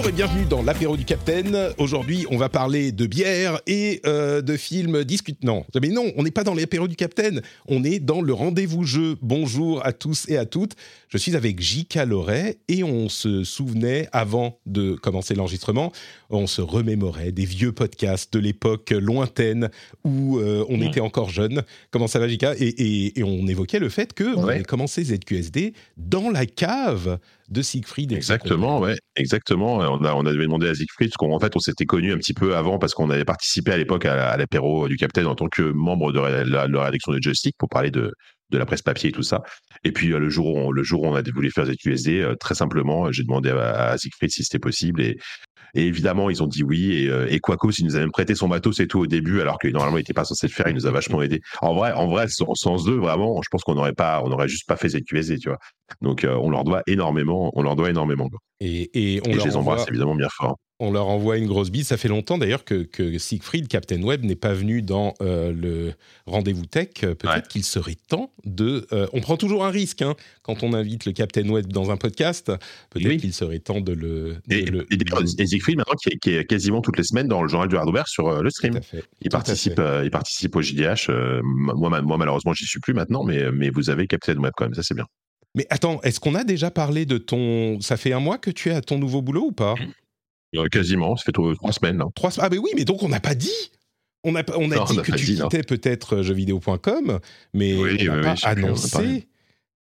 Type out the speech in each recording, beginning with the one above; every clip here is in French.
Bonjour et bienvenue dans l'apéro du Capitaine. Aujourd'hui, on va parler de bière et euh, de films discutant. Mais non, on n'est pas dans l'apéro du Capitaine, on est dans le rendez-vous jeu. Bonjour à tous et à toutes. Je suis avec J.K. Loret et on se souvenait, avant de commencer l'enregistrement, on se remémorait des vieux podcasts de l'époque lointaine où euh, on était encore jeune. Comment ça va, J.K. et, et, et, on évoquait le fait que vous avez commencé ZQSD dans la cave de Siegfried. Exactement, ouais, exactement. On a, on avait demandé à Siegfried, parce qu'en fait, on s'était connus un petit peu avant parce qu'on avait participé à l'époque à, l'apéro du Capitaine en tant que membre de la, rédaction de Joystick pour parler de, de la presse papier et tout ça. Et puis le jour où on, le jour où on a voulu faire ZQSD, très simplement, j'ai demandé à, à, Siegfried si c'était possible et, et évidemment, ils ont dit oui. Et, euh, et Quacos, il nous a même prêté son matos et tout au début, alors que normalement, il n'était pas censé le faire. Il nous a vachement aidé. En vrai, en vrai, sens deux, vraiment, je pense qu'on n'aurait pas, on aurait juste pas fait ZQSD, tu vois. Donc, euh, on leur doit énormément, on leur doit énormément. Quoi. Et, et, on et leur je les embrasse envoie... évidemment bien fort on leur envoie une grosse bise. Ça fait longtemps d'ailleurs que, que, Siegfried, Captain Web, n'est pas venu dans euh, le rendez-vous tech. Peut-être ouais. qu'il serait temps de. Euh, on prend toujours un risque hein, quand on invite le Captain Web dans un podcast. Peut-être oui. qu'il serait temps de le. De et, le, et, et, Siegfried, maintenant, qui est, qui est, quasiment toutes les semaines dans le journal du hardware sur euh, le stream. Il participe, euh, il participe au JDH. Euh, moi, moi, malheureusement, j'y suis plus maintenant, mais, mais vous avez Captain Web quand même. Ça, c'est bien. Mais attends, est-ce qu'on a déjà parlé de ton. Ça fait un mois que tu es à ton nouveau boulot ou pas? Euh, quasiment, ça fait trois semaines. Là. Trois, ah, mais oui, mais donc on n'a pas dit On a, on a non, dit on a que tu dit, quittais peut-être jeuxvideo.com, mais Oui, on n'a oui, pas oui, annoncé.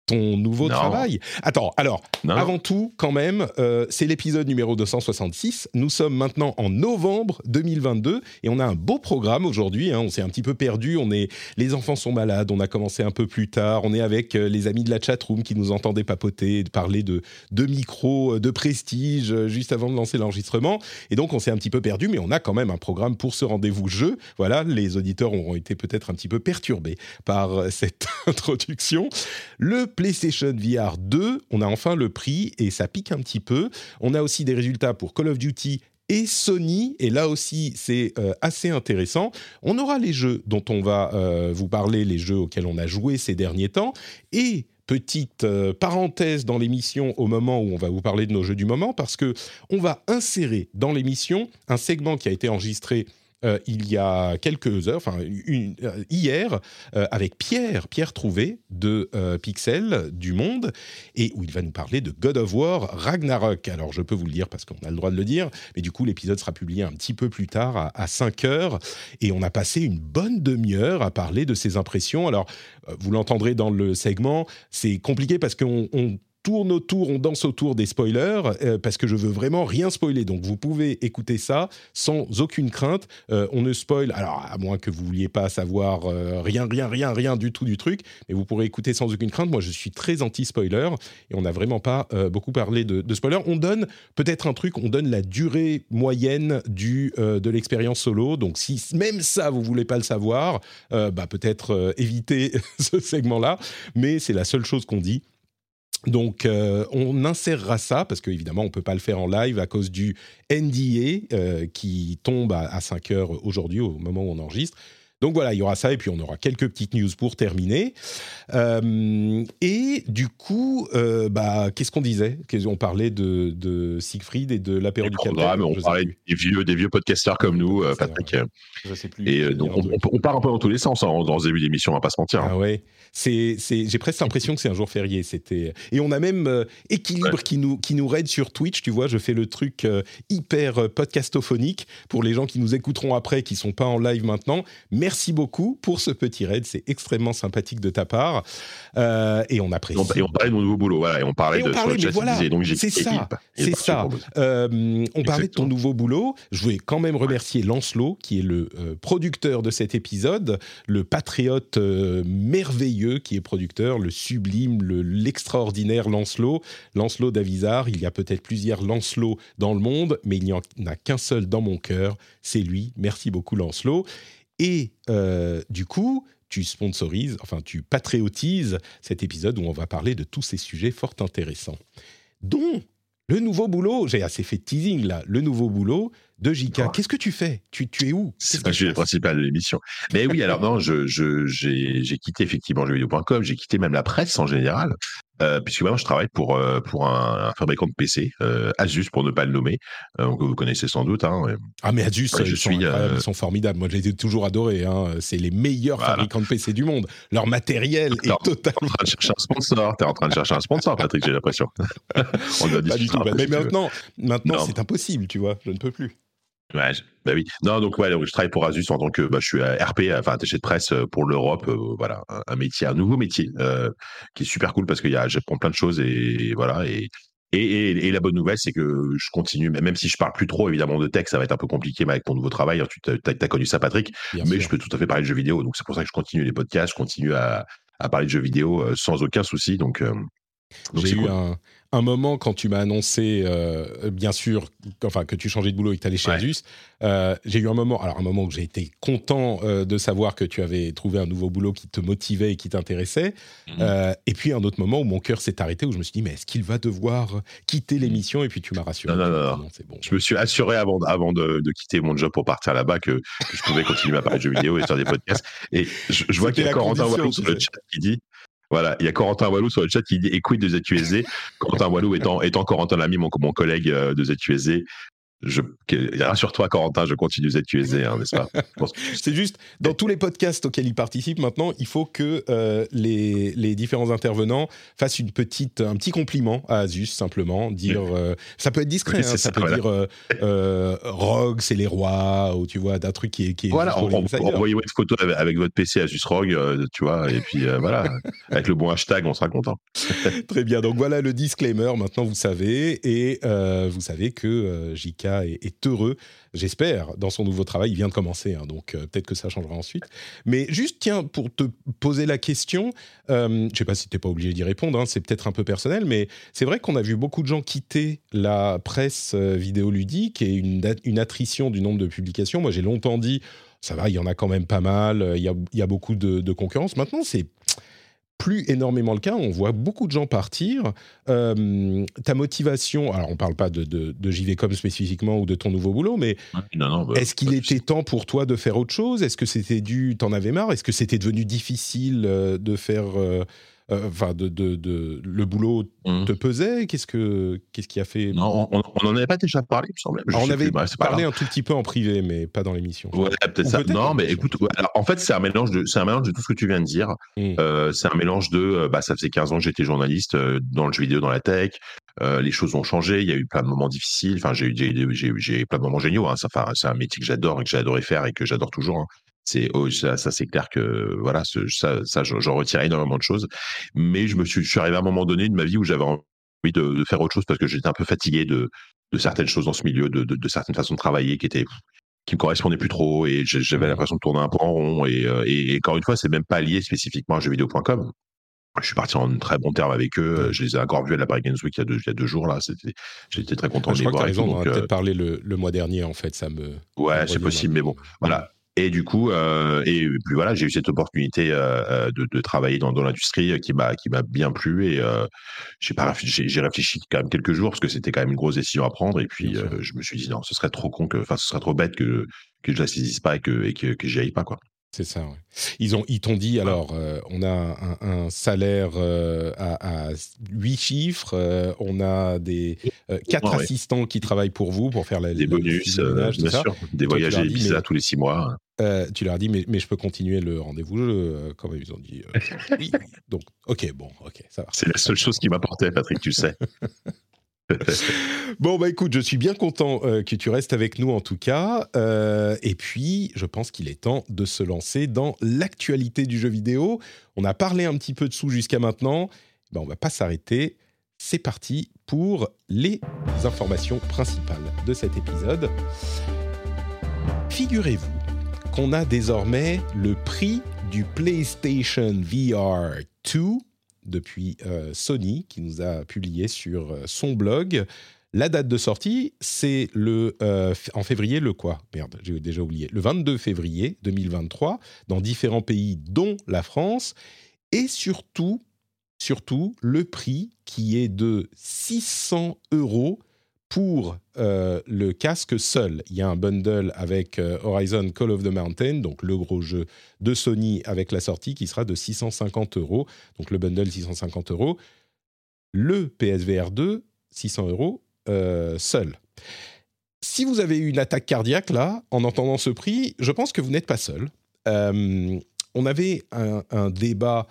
Ton nouveau Non. travail. Attends, alors, Non. avant tout, quand même, euh, c'est l'épisode numéro 266. Nous sommes maintenant en novembre 2022 et on a un beau programme aujourd'hui. hein. On s'est un petit peu perdu. On est, les enfants sont malades. On a commencé un peu plus tard. On est avec euh, les amis de la chatroom qui nous entendaient papoter, parler de, de micros, euh, de prestige, juste avant de lancer l'enregistrement. Et donc, on s'est un petit peu perdu, mais on a quand même un programme pour ce rendez-vous jeu. Voilà, les auditeurs auront été peut-être un petit peu perturbés par cette introduction. Le PlayStation VR 2, on a enfin le prix et ça pique un petit peu. On a aussi des résultats pour Call of Duty et Sony, et là aussi c'est euh, assez intéressant. On aura les jeux dont on va euh, vous parler, les jeux auxquels on a joué ces derniers temps, et petite euh, parenthèse dans l'émission au moment où on va vous parler de nos jeux du moment, parce que on va insérer dans l'émission un segment qui a été enregistré euh, il y a quelques heures, enfin euh, hier, euh, avec Pierre, Pierre Trouvé de Pixel du Monde, et où il va nous parler de God of War Ragnarok. Alors je peux vous le dire parce qu'on a le droit de le dire, mais du coup l'épisode sera publié un petit peu plus tard à, à 5 heures, et on a passé une bonne demi-heure à parler de ses impressions. Alors vous l'entendrez dans le segment, c'est compliqué parce qu'on on tourne autour, on danse autour des spoilers, euh, parce que je veux vraiment rien spoiler. Donc vous pouvez écouter ça sans aucune crainte. Euh, on ne spoil, alors à moins que vous vouliez pas savoir euh, rien, rien, rien, rien du tout du truc, mais vous pourrez écouter sans aucune crainte. Moi, je suis très anti-spoiler et on n'a vraiment pas beaucoup parlé de, de spoiler. On donne peut-être un truc, on donne la durée moyenne du, de l'expérience solo. Donc si même ça, vous voulez pas le savoir, bah, peut-être éviter ce segment-là. Mais c'est la seule chose qu'on dit. Donc, euh, on insérera ça parce qu'évidemment, on ne peut pas le faire en live à cause du NDA euh, qui tombe à, à 5 heures aujourd'hui, au moment où on enregistre. Donc voilà, il y aura ça et puis on aura quelques petites news pour terminer. Euh, et du coup, euh, bah, qu'est-ce qu'on disait? On parlait de, de Siegfried et de l'apéro du programmes, on parlait des vieux, des vieux podcasteurs comme nous, euh, Patrick. Je sais plus. Et donc, on, on- on part un peu dans tous les sens hein, dans ce début d'émission, on va pas se mentir. hein. Ah ouais, c'est, j'ai presque l'impression que c'est un jour férié. C'était et on a même euh, Équilibre Ouais. qui nous qui nous raide sur Twitch. Tu vois, je fais le truc hyper podcastophonique pour les gens qui nous écouteront après, qui sont pas en live maintenant. merci beaucoup pour ce petit raid. C'est extrêmement sympathique de ta part. Euh, et on apprécie. Et on parlait de mon nouveau boulot. Voilà, et on parlait de parlait, sur voilà, donc c'est ça. C'est ça. Euh, on parlait de ton nouveau boulot. Je voulais quand même remercier Lancelot, qui est le euh, producteur de cet épisode, le patriote merveilleux qui est producteur, le sublime, l'extraordinaire Lancelot. Lancelot d'Avisar. Il y a peut-être plusieurs Lancelot dans le monde, mais il n'y en a qu'un seul dans mon cœur. C'est lui. Merci beaucoup, Lancelot. Et euh, du coup, tu sponsorises, enfin tu patriotises cet épisode où on va parler de tous ces sujets fort intéressants. Dont le nouveau boulot, j'ai assez fait de teasing là, le nouveau boulot de Jika. Ah. Qu'est-ce que tu fais? Tu, tu es où? C'est pas le principal de l'émission. Mais oui, alors non, j'ai je, j'ai quitté effectivement jeuxvideo.com, j'ai quitté même la presse en général. Euh, puisque moi je travaille pour euh, pour un, fabricant de PC, euh, Asus pour ne pas le nommer, que vous connaissez sans doute. Hein, ah mais Asus, je ils, suis, sont ils, sont formidables. Moi j'ai toujours adoré. Hein. C'est les meilleurs fabricants de PC du monde. Leur matériel est totalement. en train de chercher un sponsor. T'es en train de chercher un sponsor, Patrick. J'ai l'impression. On doit pas du tout. Mais maintenant, maintenant c'est impossible, tu vois. Je ne peux plus. Ouais, bah oui. Non, donc ouais, je travaille pour Asus en tant que bah, je suis RP, enfin attaché de presse pour l'Europe. voilà, un, métier, un nouveau métier qui est super cool parce que j'apprends plein de choses et, voilà. Et, et, et, la bonne nouvelle, c'est que je continue, même si je parle plus trop évidemment de tech, ça va être un peu compliqué mais avec ton nouveau travail. Hein, tu as, connu ça, Patrick, mais je peux tout à fait parler de jeux vidéo. Donc c'est pour ça que je continue les podcasts, je continue à, à parler de jeux vidéo sans aucun souci. Donc, donc j'ai eu un, un moment quand tu m'as annoncé, euh, bien sûr, enfin que tu changeais de boulot et que tu allais chez Asus, euh, j'ai eu un moment, alors un moment où j'ai été content euh, de savoir que tu avais trouvé un nouveau boulot qui te motivait et qui t'intéressait, mhm. et puis un autre moment où mon cœur s'est arrêté où je me suis dit mais est-ce qu'il va devoir quitter mhm. l'émission? Et puis tu m'as rassuré. Non, non, non, bon. Je me suis assuré avant, avant de, quitter mon job pour partir là-bas que, je pouvais continuer à parler de jeux vidéo et faire des podcasts. Et je, vois qu'il y a Corentin Wallou sur le chat qui dit voilà, il y a Corentin Wallou sur le chat qui dit écoute de ZUSD. Corentin Wallou étant, étant Corentin Lamy, mon, mon collègue euh, de ZUSD, je, rassure-toi, Corentin, je continue ZQSD, hein, n'est-ce pas? C'est juste, dans tous les podcasts auxquels il participe maintenant, il faut que euh, les, les, différents intervenants fassent une petite, un petit compliment à Asus, simplement. Dire, euh, ça peut être discret, hein, ça, peut dire euh, Rogue, c'est les rois, ou tu vois, d'un truc qui est. Qui est voilà, envoyez-moi une photo avec, votre PC Asus Rogue, tu vois, et puis voilà, avec le bon hashtag, on sera content. Très bien, donc voilà le disclaimer, maintenant vous savez, et vous savez que JK est, heureux, j'espère, dans son nouveau travail. Il vient de commencer, hein, donc euh, peut-être que ça changera ensuite. Mais juste, tiens, pour te poser la question, euh, je ne sais pas si tu n'es pas obligé d'y répondre, hein, c'est peut-être un peu personnel, mais c'est vrai qu'on a vu beaucoup de gens quitter la presse euh, vidéoludique et une, une attrition du nombre de publications. Moi, j'ai longtemps dit, ça va, il y en a quand même pas mal, il y a, beaucoup de concurrence. Maintenant, c'est plus énormément le cas. On voit beaucoup de gens partir. Euh, ta motivation, alors on ne parle pas de, de, de, JVcom spécifiquement ou de ton nouveau boulot, mais bah, est-ce qu'il était temps pour toi de faire autre chose? Est-ce que c'était dû, t'en avais marre? Est-ce que c'était devenu difficile euh, de faire euh, enfin, de, de, le boulot mmh. te pesait? Qu'est-ce que qu'est-ce qui a fait? Non, on n'en avait pas déjà parlé, il me semble. on avait parlé un tout petit peu en privé, mais pas dans l'émission. Ouais, peut-être ça. non, mais écoute, en fait, c'est un mélange de, c'est un mélange de tout ce que tu viens de dire. Mmh. Euh, c'est un mélange de, euh, bah, ça faisait 15 ans que j'étais journaliste dans le jeu vidéo, dans la tech. les choses ont changé. Il y a eu plein de moments difficiles. Enfin, j'ai eu, j'ai, plein de moments géniaux. Hein. Ça, c'est un métier que j'adore et que j'ai adoré faire et que j'adore toujours. Hein c'est oh, ça, c'est clair que voilà ça, ça j'en retire énormément de choses mais je me suis je suis arrivé à un moment donné de ma vie où j'avais envie de, faire autre chose parce que j'étais un peu fatigué de, de certaines choses dans ce milieu de, de, certaines façons de travailler qui étaient qui me correspondaient plus trop et j'avais mmh. l'impression de tourner un peu en rond et, euh, et, encore une fois c'est même pas lié spécifiquement à jeuxvideo.com je suis parti en très bon terme avec eux. Je les ai encore vus à la Paris Games Week il y a deux, il y a deux jours là. J'étais très content de les voir. Je crois que tu as raison. On a peut-être parlé le, le, mois dernier en fait. Ça me. Ouais, c'est possible, mais bon, voilà. Et du coup, euh, et puis voilà, j'ai eu cette opportunité euh, euh, de, de, travailler dans, dans l'industrie qui m'a qui m'a bien plu. Et j'ai pas j'ai réfléchi quand même quelques jours parce que c'était quand même une grosse décision à prendre. Et puis je me suis dit non, ce serait trop con que, enfin, ce serait trop bête que que je la saisisse pas et que et que, que j'y aille pas quoi. C'est ça, ouais. Ils ont, ils t'ont dit, alors, euh, on a un, salaire euh, à, 8 chiffres, euh, on a des quatre assistants qui travaillent pour vous pour faire la, des bonus, bien sûr, des voyages et visas tous les 6 mois. Tu leur as dit, mais, mais je peux continuer le rendez-vous jeu Comment ils ont dit oui. Donc, ok, bon, ok, ça va. C'est la seule chose qui m'apportait, Patrick, tu sais. bon, bah écoute, je suis bien content euh, que tu restes avec nous en tout cas. Euh, et puis, je pense qu'il est temps de se lancer dans l'actualité du jeu vidéo. On a parlé un petit peu de sous jusqu'à maintenant. Ben, on va pas s'arrêter. C'est parti pour les informations principales de cet épisode. Figurez-vous qu'on a désormais le prix du PlayStation VR 2 depuis euh, Sony, qui nous a publié sur euh, son blog. La date de sortie, c'est le euh, en février, le quoi? Merde, j'ai déjà oublié. Le 22 février 2023, dans différents pays, dont la France, et surtout, surtout le prix qui est de 600 euros pour euh, le casque seul. Il y a un bundle avec euh, Horizon Call of the Mountain, donc le gros jeu de Sony avec la sortie qui sera de 650 euros. Donc le bundle 650 euros. Le PSVR 2, 600 euros euh, seul. Si vous avez eu une attaque cardiaque là, en entendant ce prix, je pense que vous n'êtes pas seul. on avait un, un débat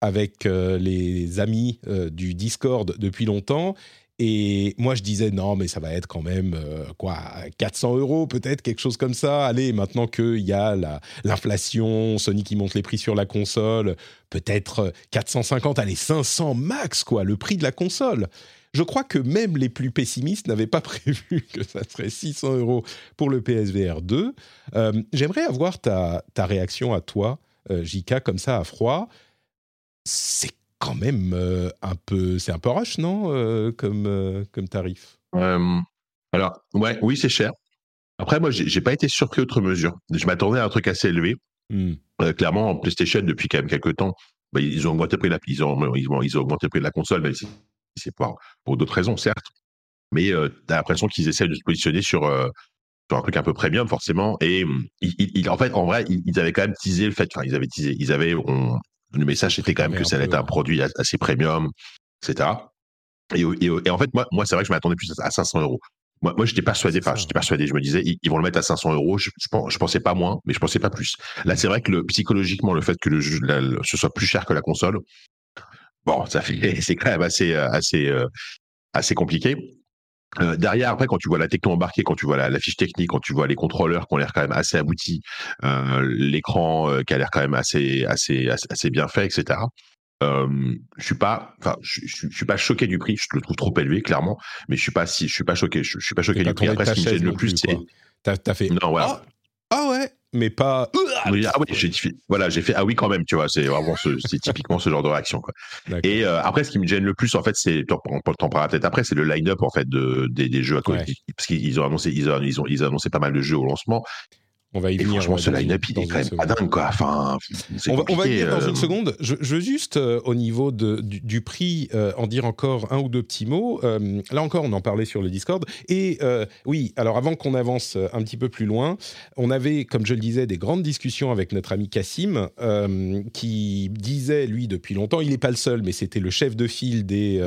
avec les amis du Discord depuis longtemps et moi, je disais, non, mais ça va être quand même, euh, quoi, 400 euros peut-être, quelque chose comme ça. Allez, maintenant qu'il y a l'inflation, Sony qui monte les prix sur la console, peut-être 450, allez, 500 max, quoi, le prix de la console. Je crois que même les plus pessimistes n'avaient pas prévu que ça serait 600 euros pour le PSVR 2. Euh, j'aimerais avoir ta, réaction à toi, euh, Jika, comme ça, à froid. C'est quand même euh, un peu, c'est un peu rush, non, euh, comme euh, comme tarif? alors ouais, oui, c'est cher. Après, moi, j'ai pas été surpris autre mesure. Je m'attendais à un truc assez élevé. Mmh. clairement, en PlayStation, depuis quand même quelques temps, bah, ils ont augmenté le prix de la, ils ont, ils ont, ils ont augmenté le prix de la console, mais c'est pour, pour d'autres raisons, certes. Mais tu as l'impression qu'ils essaient de se positionner sur, sur un truc un peu premium, forcément. Et ils, en fait, en vrai, ils, avaient quand même teasé le fait, enfin, ils avaient teasé, ils avaient, le message était quand même que ça allait être un produit assez premium, etc. Et, en fait, moi, moi c'est vrai que je m'attendais plus à 500 euros. Moi, moi j'étais persuadé, enfin, j'étais persuadé, je me disais, ils, vont le mettre à 500 euros. Je, je, pensais pas moins, mais je pensais pas plus. Là, c'est vrai que le, psychologiquement, le fait que le ce soit plus cher que la console, bon, ça fait, c'est quand même assez, assez, euh, assez compliqué. Euh, derrière, après, quand tu vois la techno embarquée, quand tu vois la, fiche technique, quand tu vois les contrôleurs qui ont l'air quand même assez aboutis, euh, l'écran euh, qui a l'air quand même assez, assez, assez, bien fait, etc. Je suis pas, enfin, je, je, suis pas choqué du prix. Je le trouve trop élevé, clairement, mais je suis pas si, je suis pas choqué. Je, suis pas choqué du prix. Après, ce qui me gêne le plus, c'est t'as as fait. Non, voilà. Ah, ah ouais, mais pas. ah oui, j'ai voilà, j'ai fait ah oui quand même, tu vois, c'est vraiment c'est typiquement ce genre de réaction quoi. Et euh, après, ce qui me gêne le plus en fait, c'est t'en parlera peut-être après, c'est le line-up en fait de, des, jeux à côté, parce qu'ils ont annoncé ils ont, ils ont ils ont annoncé pas mal de jeux au lancement on va y venir. Franchement, ce line-up, il est quand même pas dingue, quoi. Enfin, on, va, on va y venir dans une euh. seconde. Je, veux juste, euh, au niveau de, du, prix, euh, en dire encore un ou deux petits mots. là encore, on en parlait sur le Discord. Et oui, alors avant qu'on avance un petit peu plus loin, on avait, comme je le disais, des grandes discussions avec notre ami Cassim, qui disait, lui, depuis longtemps, il n'est pas le seul, mais c'était le chef de file des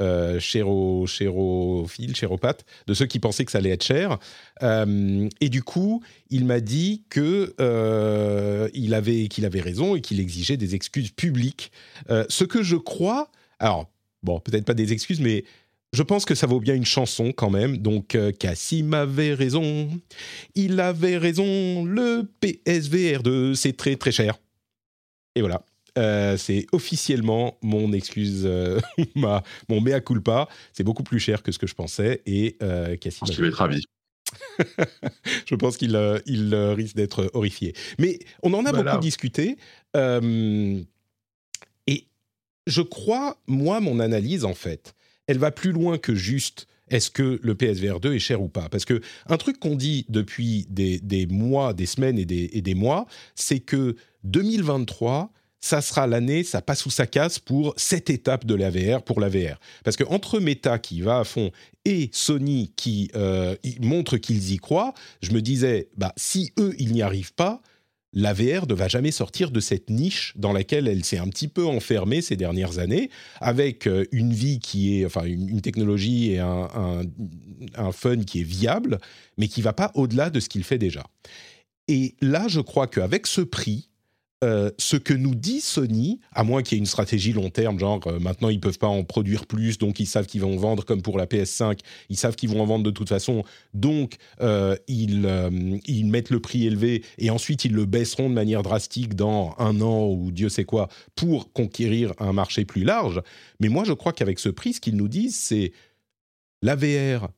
euh, chéro, chéropathe, de ceux qui pensaient que ça allait être cher. Euh, et du coup, il m'a dit que euh, avait qu'il avait raison et qu'il exigeait des excuses publiques. Euh, ce que je crois, alors bon, peut-être pas des excuses, mais je pense que ça vaut bien une chanson quand même. Donc, Cassim avait raison. Il avait raison. Le PSVR 2, c'est très très cher. Et voilà. Euh, c'est officiellement mon excuse, euh, ma, mon mea culpa. C'est beaucoup plus cher que ce que je pensais. Et euh, Cassim. Je vais être ravi. je pense qu'il il risque d'être horrifié. Mais on en a beaucoup discuté. et je crois, moi, mon analyse, en fait, elle va plus loin que juste est-ce que le PSVR 2 est cher ou pas Parce que un truc qu'on dit depuis des, des, mois, des semaines et des, et des mois, c'est que 2023 ça sera l'année, ça passe ou ça casse pour cette étape de la VR, pour la VR. Parce que entre Meta qui va à fond et Sony qui euh, montre qu'ils y croient, je me disais, bah, si eux, ils n'y arrivent pas, la VR ne va jamais sortir de cette niche dans laquelle elle s'est un petit peu enfermée ces dernières années, avec euh, une vie qui est, enfin, une, technologie et un, un, fun qui est viable, mais qui va pas au-delà de ce qu'il fait déjà. Et là, je crois qu'avec ce prix, euh, ce que nous dit Sony, à moins qu'il y ait une stratégie long terme, genre euh, maintenant ils peuvent pas en produire plus, donc ils savent qu'ils vont vendre comme pour la PS5, ils savent qu'ils vont en vendre de toute façon, donc euh, ils, ils mettent le prix élevé et ensuite ils le baisseront de manière drastique dans un an ou Dieu sait quoi pour conquérir un marché plus large. Mais moi je crois qu'avec ce prix, ce qu'ils nous disent, c'est la VR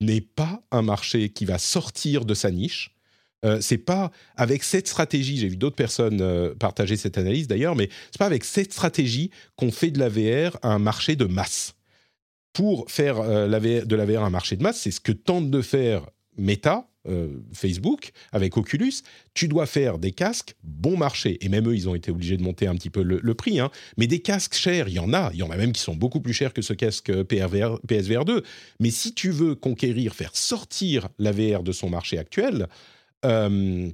n'est pas un marché qui va sortir de sa niche euh, c'est pas avec cette stratégie, j'ai vu d'autres personnes euh, partager cette analyse d'ailleurs, mais c'est pas avec cette stratégie qu'on fait de la VR un marché de masse. Pour faire euh, de la VR un marché de masse, c'est ce que tente de faire Meta, Facebook, avec Oculus. Tu dois faire des casques bon marché. Et même eux, ils ont été obligés de monter un petit peu le, prix. Hein. Mais des casques chers, il y en a. Il y en a même qui sont beaucoup plus chers que ce casque PSVR 2. Mais si tu veux conquérir, faire sortir la VR de son marché actuel, euh,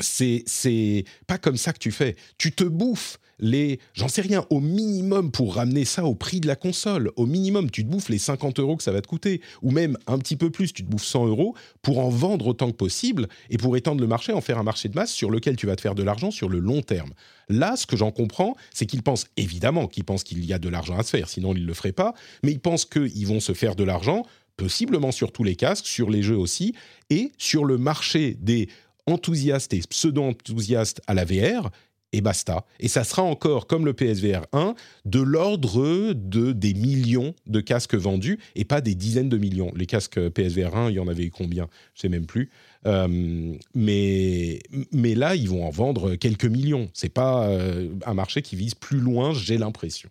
c'est pas comme ça que tu fais. Tu te bouffes les, j'en sais rien, au minimum pour ramener ça au prix de la console. Au minimum, tu te bouffes les 50 euros que ça va te coûter, ou même un petit peu plus, tu te bouffes 100 euros pour en vendre autant que possible et pour étendre le marché, en faire un marché de masse sur lequel tu vas te faire de l'argent sur le long terme. Là, ce que j'en comprends, c'est qu'ils pensent évidemment qu'ils pensent qu'il y a de l'argent à se faire, sinon ils ne le feraient pas, mais ils pensent qu'ils vont se faire de l'argent possiblement sur tous les casques, sur les jeux aussi, et sur le marché des enthousiastes et pseudo-enthousiastes à la VR, et basta. Et ça sera encore, comme le PSVR 1, de l'ordre de des millions de casques vendus et pas des dizaines de millions. Les casques PSVR 1, il y en avait combien? Je sais même plus. Euh, mais, mais là, ils vont en vendre quelques millions. C'est pas euh, un marché qui vise plus loin, j'ai l'impression.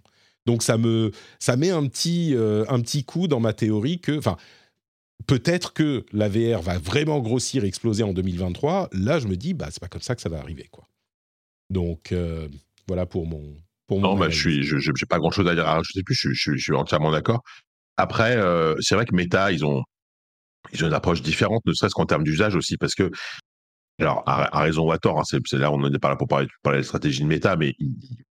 Donc ça me ça met un petit euh, un petit coup dans ma théorie que enfin peut-être que la VR va vraiment grossir, exploser en 2023. Là, je me dis bah c'est pas comme ça que ça va arriver quoi. Donc euh, voilà pour mon pour non, bah, je suis je j'ai pas grand chose à dire. je sais plus, je, je, je suis entièrement d'accord. Après, euh, c'est vrai que Meta, ils ont ils ont une approche différente, ne serait-ce qu'en termes d'usage aussi, parce que alors à, raison ou à tort, hein, c'est là on n'est pas là pour parler, parler de stratégie de Meta, mais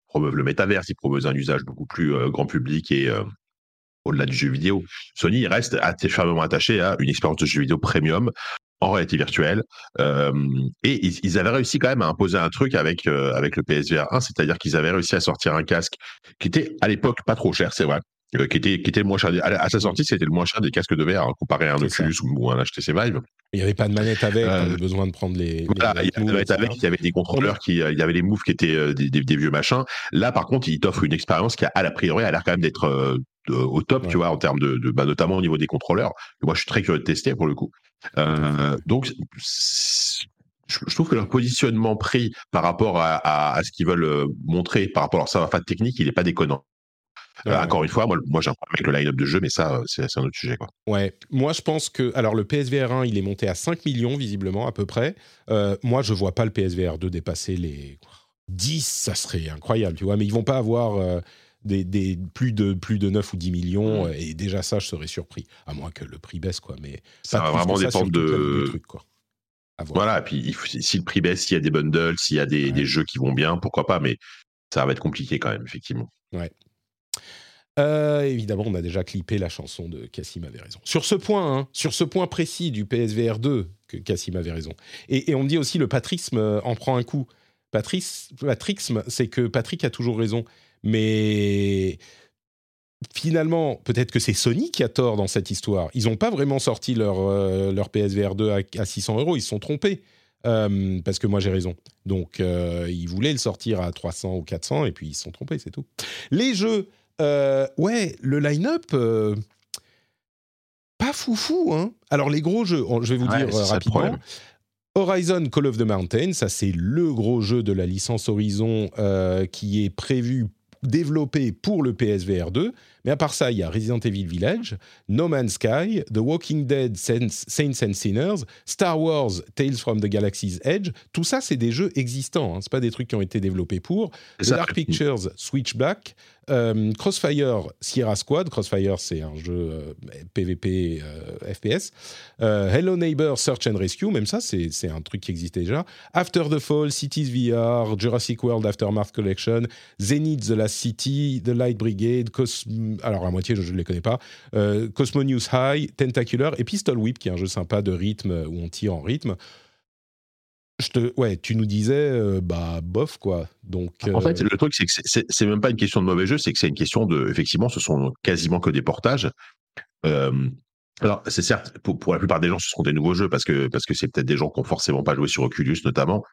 promeuvent le métaverse, ils promeuvent un usage beaucoup plus euh, grand public et euh, au-delà du jeu vidéo. Sony reste fermement attaché à une expérience de jeu vidéo premium en réalité virtuelle. Euh, et ils, avaient réussi quand même à imposer un truc avec, avec le PSVR 1, c'est-à-dire qu'ils avaient réussi à sortir un casque qui était à l'époque pas trop cher, c'est vrai, qui, était, qui était le moins cher. À, sa sortie, c'était le moins cher des casques de VR hein, comparé à un Oculus ou, un HTC Vive. Il n'y avait pas de manette avec, on avait besoin de prendre les. Voilà, il y avait manette avec, il y avait des contrôleurs, qui, il y avait des moves qui étaient des, vieux machins. Là, par contre, il t'offre une expérience qui, a, à la priori, a l'air quand même d'être au top, tu vois, en termes de, bah, notamment au niveau des contrôleurs. Moi, je suis très curieux de tester pour le coup. Euh, donc, je trouve que leur positionnement pris par rapport à, à ce qu'ils veulent montrer, par rapport à leur savoir-faire technique, il n'est pas déconnant. Euh, encore une fois, moi, moi j'ai un problème avec le line-up de jeu, mais ça, c'est un autre sujet. Quoi. Ouais, moi je pense que. Alors le PSVR 1, il est monté à 5 millions, visiblement, à peu près. Euh, moi, je vois pas le PSVR 2 dépasser les 10, ça serait incroyable, tu vois, mais ils vont pas avoir. Euh, des, des, plus, de, plus de 9 ou 10 millions, mmh. et déjà ça, je serais surpris. À moins que le prix baisse, quoi. Mais ça va vraiment dépendre de. Trucs, quoi. Voilà, et puis si le prix baisse, s'il y a des bundles, s'il y a des, des, jeux qui vont bien, pourquoi pas, mais ça va être compliqué quand même, effectivement. Ouais. Euh, évidemment, on a déjà clippé la chanson de Cassim avait raison. Sur ce point, hein, sur ce point précis du PSVR 2, que Cassim avait raison. Et, on dit aussi le patrisme euh, en prend un coup. patrixme, c'est que Patrick a toujours raison. Mais finalement, peut-être que c'est Sony qui a tort dans cette histoire. Ils n'ont pas vraiment sorti leur, euh, leur PSVR 2 à, 600 euros, ils se sont trompés. parce que moi j'ai raison. Donc ils voulaient le sortir à 300 ou 400 et puis ils se sont trompés, c'est tout. Les jeux euh, ouais, le line-up, euh, pas foufou. Hein Alors, les gros jeux, je vais vous dire euh, rapidement. Horizon Call of the Mountain, ça c'est le gros jeu de la licence Horizon qui est prévu, développé pour le PSVR 2. Mais à part ça, il y a Resident Evil Village, No Man's Sky, The Walking Dead Saints and Sinners, Star Wars Tales from the Galaxy's Edge. Tout ça, c'est des jeux existants. Hein. Ce pas des trucs qui ont été développés pour. The Dark Pictures Switchback, euh, Crossfire Sierra Squad, Crossfire c'est un jeu PVP euh, FPS, euh, Hello Neighbor Search and Rescue, même ça c'est un truc qui existait déjà, After the Fall, Cities VR, Jurassic World Aftermath Collection, Zenith The Last City, The Light Brigade, alors à moitié je ne les connais pas, Cosmo News High, Tentacular et Pistol Whip qui est un jeu sympa de rythme où on tire en rythme. Je te, ouais, tu nous disais, bah bof quoi. Donc en fait, le truc c'est que c'est même pas une question de mauvais jeu, c'est que c'est une question de, effectivement, ce sont quasiment que des portages. alors c'est certes pour, la plupart des gens, ce sont des nouveaux jeux parce que parce que c'est peut-être des gens qui ont forcément pas joué sur Oculus notamment.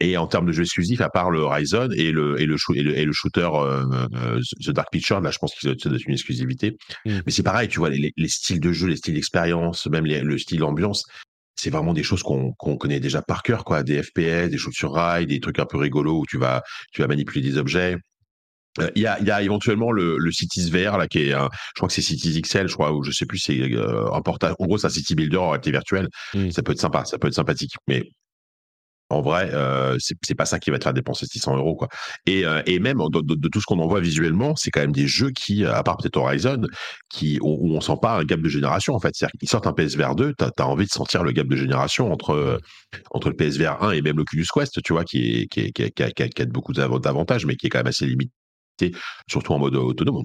Et en termes de jeux exclusifs, à part le Horizon et le, et le, et le, shooter euh, euh, The Dark Picture, là, je pense que c'est une exclusivité. Mm. Mais c'est pareil, tu vois, les, les, styles de jeu, les styles d'expérience, même le style ambiance, c'est vraiment des choses qu'on connaît déjà par cœur, quoi. Des FPS, des choses sur rail, des trucs un peu rigolos où tu vas, tu vas manipuler des objets. Euh, il y, a, y, a, éventuellement le, le Cities VR là qui est je crois que c'est Cities XL je crois ou je sais plus c'est un portage en gros c'est un city builder en réalité virtuelle mm. ça peut être sympa ça peut être sympathique mais en vrai, euh, c'est pas ça qui va te faire dépenser 600 euros, quoi. Et, euh, et même de, tout ce qu'on en voit visuellement, c'est quand même des jeux qui, à part peut-être Horizon, qui où, on sent pas un gap de génération en fait. C'est-à-dire qu'ils sortent un PSVR 2, t'as as envie de sentir le gap de génération entre entre le PSVR 1 et même l'Oculus Quest, tu vois, qui est qui, qui, qui, a, qui a beaucoup d'avantages, mais qui est quand même assez limité, surtout en mode autonome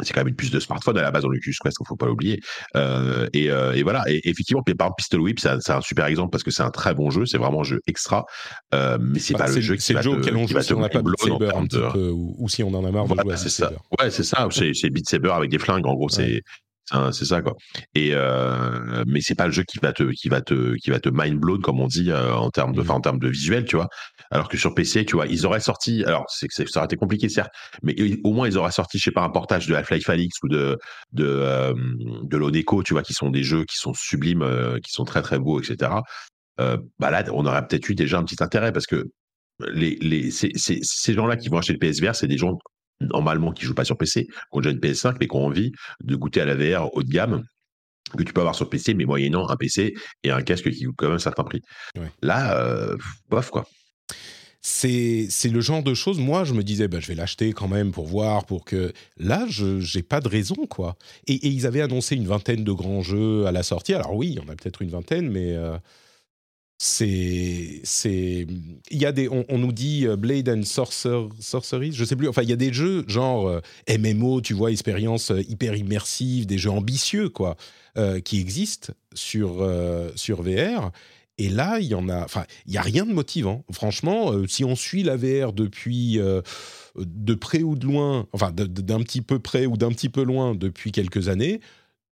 c'est quand même une puce de smartphone à la base dans l'Oculus Quest, il faut pas l'oublier. Euh, et, euh, et, voilà. Et effectivement, par exemple, Pistol Whip, c'est un, super exemple parce que c'est un très bon jeu, c'est vraiment un jeu extra, euh, mais c'est bah, pas le jeu qui va te, qui va si on n'a pas Beat Saber un petit peu, ou, si on en a marre de jouer c'est ça. Ouais, c'est ça. C'est Beat Saber avec des flingues. En gros, c'est c'est ça quoi. Et euh, mais c'est pas le jeu qui va te qui va te qui va te mind blown comme on dit euh, en termes de mmh. en termes de visuel, tu vois. Alors que sur PC, tu vois, ils auraient sorti. Alors c'est que ça aurait été compliqué certes, mais au moins ils auraient sorti, je sais pas, un portage de Half-Life Alyx ou de de euh, de l'Oneco, tu vois, qui sont des jeux qui sont sublimes, euh, qui sont très très beaux, etc. Bah là, on aurait peut-être eu déjà un petit intérêt parce que les, les, ces gens-là qui vont acheter le PSVR, c'est des gens normalement qui jouent pas sur PC, qui ont déjà une PS5, mais qui ont envie de goûter à la VR haut de gamme que tu peux avoir sur PC, mais moyennant un PC et un casque qui coûte quand même un certain prix. Là, euh, bof quoi. C'est, c'est le genre de choses, moi je me disais, bah, je vais l'acheter quand même pour voir, pour que... Là, je n'ai pas de raison, quoi. Et, ils avaient annoncé une vingtaine de grands jeux à la sortie. Alors oui, il y en a peut-être une vingtaine, mais... Euh, c'est il y a des on, nous dit euh, Blade and Sorcery je sais plus enfin il y a des jeux genre euh, MMO tu vois expérience euh, hyper immersive des jeux ambitieux quoi qui existent sur sur VR et là il y en a enfin il y a rien de motivant. Franchement si on suit la VR depuis de près ou de loin enfin d'un petit peu près ou d'un petit peu loin depuis quelques années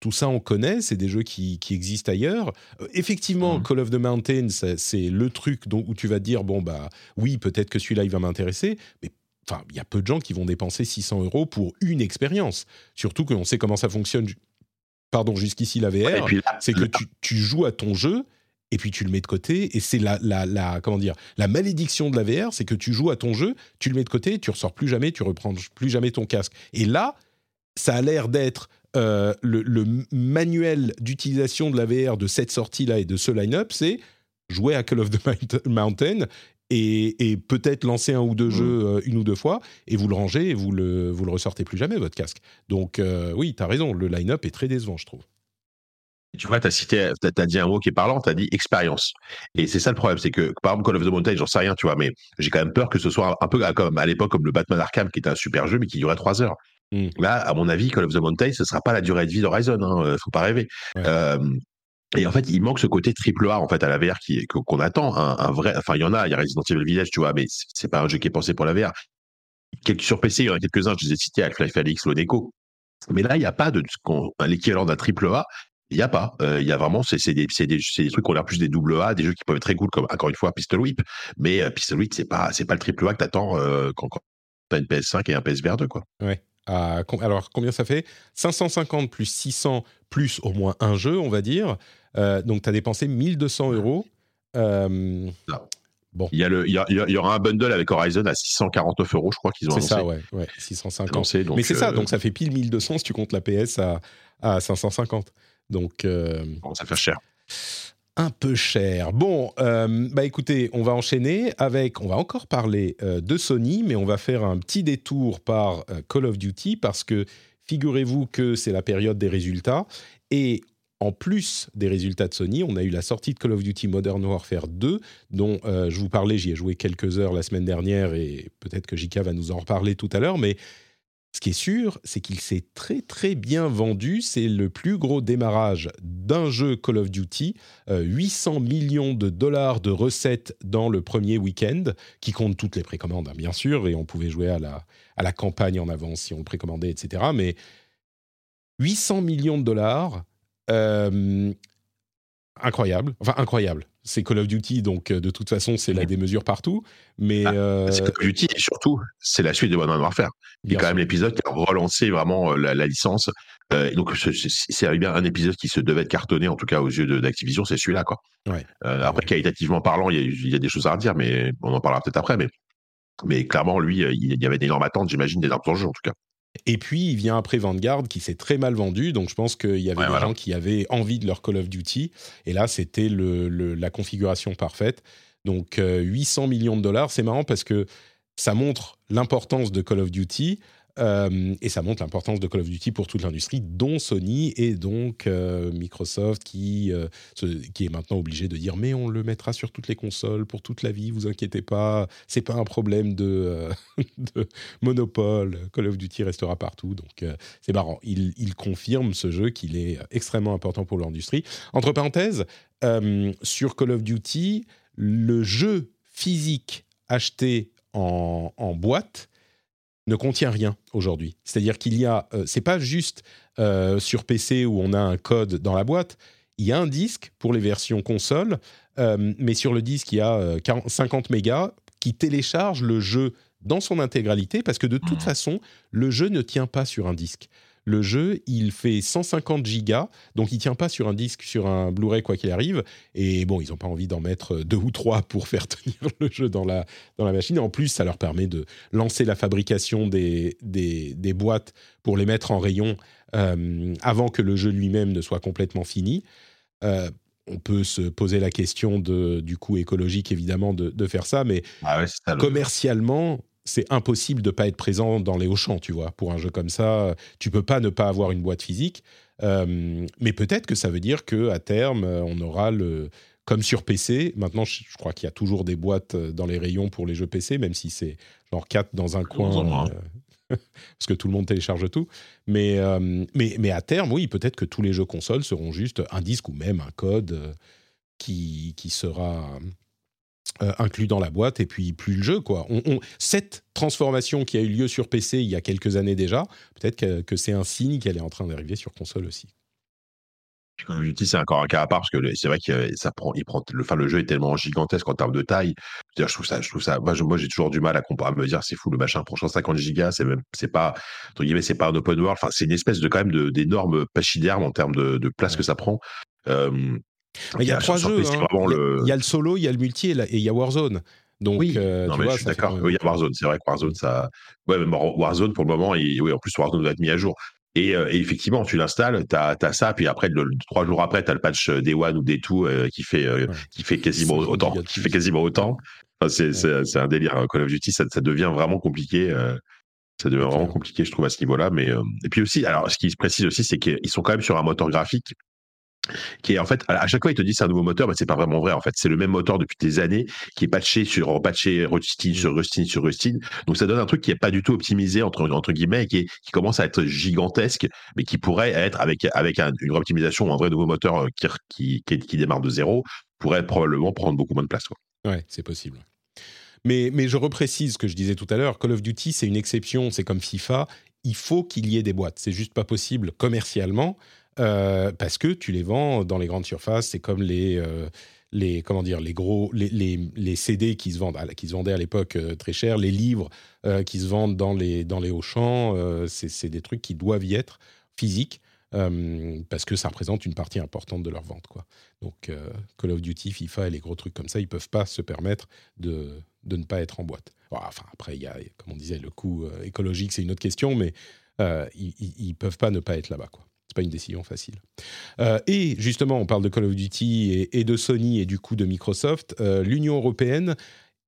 tout ça, on connaît, c'est des jeux qui, existent ailleurs. Euh, effectivement, mmh. Call of the Mountain, c'est le truc dont, où tu vas te dire, bon, bah oui, peut-être que celui-là, il va m'intéresser, mais enfin, il y a peu de gens qui vont dépenser 600 euros pour une expérience. Surtout qu'on sait comment ça fonctionne. Pardon, jusqu'ici, la VR, c'est que tu, joues à ton jeu et puis tu le mets de côté. Et c'est la, la, la, comment dire, la malédiction de la VR, c'est que tu joues à ton jeu, tu le mets de côté, tu ressors plus jamais, tu reprends plus jamais ton casque. Et là, ça a l'air d'être euh, le, manuel d'utilisation de la VR de cette sortie-là et de ce line-up, c'est jouer à Call of the Mountain et, peut-être lancer un ou deux mm. jeux euh, une ou deux fois, et vous le rangez et vous le, vous le ressortez plus jamais, votre casque. Donc euh, oui, tu as raison, le line-up est très décevant, je trouve. Tu vois, tu as cité, as, dit un mot qui est parlant, tu as dit expérience. Et c'est ça le problème, c'est que, par exemple, Call of the Mountain, j'en sais rien, tu vois, mais j'ai quand même peur que ce soit un peu comme à l'époque, comme le Batman Arkham, qui était un super jeu, mais qui durait trois heures. Mmh. Là, à mon avis, Call of the Mountain, ce sera pas la durée de vie d'Horizon. Hein, euh, faut pas rêver. et en fait, il manque ce côté triple A en fait à la VR qui qu'on attend. Un, vrai, enfin, il y en a. Il y a Resident Evil Village, tu vois, mais c'est pas un jeu qui est pensé pour la VR. Sur PC, il y en a quelques-uns. Je les ai cités avec Life Alix, Lodeco. Mais là, il n'y a pas de l'équivalent d'un triple A. Il n'y a pas. Euh, il y a vraiment, c'est des, des, des, trucs qui ont l'air plus des double A, des jeux qui peuvent être très cool, comme encore une fois Pistol Whip. Mais euh, Pistol Whip, c'est pas, c'est pas le triple A que t'attends euh, quand, quand t'as une PS5 et un PSVR 2, quoi. Ouais alors combien ça fait? 550 plus 600 plus au moins un jeu, on va dire. Euh, donc tu as dépensé 1200 euros. Euh, bon. Il y, a le, il, y aura un bundle avec Horizon à 649 euros, je crois qu'ils ont annoncé. C'est ça, ouais, ouais 650. Mais c'est ça, euh, donc ça fait pile 1200 si tu comptes la PS à, à 550. Donc. Bon, ça fait cher un peu cher. Bon, euh, bah écoutez, on va enchaîner avec, on va encore parler euh, de Sony, mais on va faire un petit détour par euh, Call of Duty parce que figurez-vous que c'est la période des résultats et en plus des résultats de Sony, on a eu la sortie de Call of Duty Modern Warfare 2, dont je vous parlais, j'y ai joué quelques heures la semaine dernière et peut-être que JK va nous en reparler tout à l'heure, mais Ce qui est sûr, c'est qu'il s'est très très bien vendu. C'est le plus gros démarrage d'un jeu Call of Duty. 800 euh, millions de dollars de recettes dans le premier week-end, qui compte toutes les précommandes, hein, bien sûr, et on pouvait jouer à la, à la campagne en avance si on le précommandait, etc. Mais 800 millions de dollars, euh, incroyable. Enfin, incroyable c'est Call of Duty, donc euh, de toute façon, c'est la démesure partout. Mais ah, euh, c'est Call of Duty et surtout, c'est la suite de Modern Warfare. Il y a quand même l'épisode qui a relancé vraiment euh, la, licence. donc, c'est bien un épisode qui se devait être cartonné, en tout cas aux yeux d'Activision, c'est celui-là. quoi. après, qualitativement parlant, il y, a, des choses à redire, mais on en parlera peut-être après. Mais, mais clairement, lui, il y avait d'énormes attentes, j'imagine, d'énormes enjeux en tout cas. Et puis, il vient après Vanguard qui s'est très mal vendu. Donc, je pense qu'il y avait des gens qui avaient envie de leur Call of Duty. Et là, c'était la configuration parfaite. Donc, 800 euh, millions de dollars. C'est marrant parce que ça montre l'importance de Call of Duty. Euh, et ça montre l'importance de Call of Duty pour toute l'industrie, dont Sony et donc euh, Microsoft, qui, euh, qui est maintenant obligé de dire mais on le mettra sur toutes les consoles pour toute la vie, vous inquiétez pas, c'est pas un problème de, monopole, Call of Duty restera partout. Donc c'est marrant, il, confirme ce jeu qu'il est extrêmement important pour l'industrie. Entre parenthèses, sur Call of Duty, le jeu physique acheté en boîte ne contient rien aujourd'hui. C'est-à-dire qu'il y a, euh, c'est pas juste euh, sur PC où on a un code dans la boîte. Il y a un disque pour les versions console, euh, mais sur le disque il y a 50 mégas qui télécharge le jeu dans son intégralité parce que de toute façon le jeu ne tient pas sur un disque. Le jeu, il fait 150 gigas, donc il tient pas sur un disque, sur un Blu-ray quoi qu'il arrive. Et bon, ils n'ont pas envie d'en mettre deux ou trois pour faire tenir le jeu dans la, dans la machine. En plus, ça leur permet de lancer la fabrication des, des, boîtes pour les mettre en rayon euh, avant que le jeu lui-même ne soit complètement fini. Euh, on peut se poser la question de, du coût écologique, évidemment, de, faire ça, mais ah commercialement, c'est impossible de pas être présent dans les Auchan, tu vois. Pour un jeu comme ça, tu peux pas ne pas avoir une boîte physique. Euh, mais peut-être que ça veut dire que à terme, on aura le comme sur PC. Maintenant, je, crois qu'il y a toujours des boîtes dans les rayons pour les jeux PC, même si c'est genre 4 dans un coin. Euh, parce que tout le monde télécharge tout. Mais, euh, mais, mais à terme, oui, peut-être que tous les jeux consoles seront juste un disque ou même un code qui, qui sera euh, inclus dans la boîte et puis plus le jeu quoi. cette transformation qui a eu lieu sur PC il y a quelques années déjà, peut-être que, c'est un signe qu'elle est en train d'arriver sur console aussi. Comme je dis, c'est encore un cas à part parce que c'est vrai que ça prend, il prend, le, enfin, le jeu est tellement gigantesque en termes de taille. Je, trouve ça, je trouve ça. Moi, j'ai toujours du mal à, à me dire c'est fou le machin pour 150 gigas, c'est même, c'est pas entre guillemets, c'est pas un open world. Enfin, c'est une espèce de quand même d'énorme pachyderme en termes de, place que ça prend. Euh, il y a trois jeux. Hein. Il y a le solo, il y a le multi et il y a Warzone. Donc, oui, euh, non, mais je suis d'accord. il y a Warzone, c'est vrai que Warzone, ça. Ouais, mais Warzone, pour le moment, oui, en plus, Warzone va être mis à jour. Et, euh, effectivement, tu l'installes, tu as, ça, puis après, trois jours après, tu as le patch Day One ou Day 2 euh, qui, fait, qui fait quasiment autant. Qui fait quasiment autant. c'est un délire. Hein. Call of Duty, ça, ça devient vraiment compliqué. ça devient vraiment compliqué, je trouve, à ce niveau-là. Mais et puis aussi, alors, ce qui se précise aussi, c'est qu'ils sont quand même sur un moteur graphique qui est en fait à chaque fois il te dit c'est un nouveau moteur mais c'est pas vraiment vrai en fait. C'est le même moteur depuis des années qui est patché sur patché Rustin sur Rustin sur Rustin donc ça donne un truc qui est pas du tout optimisé entre entre guillemets et qui, qui commence à être gigantesque mais qui pourrait être avec avec une optimisation un vrai nouveau moteur euh, qui, qui, qui, démarre de zéro pourrait probablement prendre beaucoup moins de place quoi. ouais c'est possible. Mais, mais je reprécise ce que je disais tout à l'heure. Call of Duty c'est une exception c'est comme FIFA. Il faut qu'il y ait des boîtes. C'est juste pas possible commercialement euh, parce que tu les vends dans les grandes surfaces. C'est comme les, euh, les comment dire les gros les, les, CD qui se vendent qui se vendaient à l'époque euh, très cher, les livres qui se vendent dans les dans les Auchan. c'est des trucs qui doivent y être physiques. parce que ça représente une partie importante de leur vente. Quoi. Donc Call of Duty, FIFA et les gros trucs comme ça, ils ne peuvent pas se permettre de, de ne pas être en boîte. Enfin, après, il y a, comme on disait, le coût écologique, c'est une autre question, mais ils ne peuvent pas ne pas être là-bas. C'est pas une décision facile. Euh, et justement, on parle de Call of Duty et, de Sony et du coup de Microsoft. Euh, L'Union européenne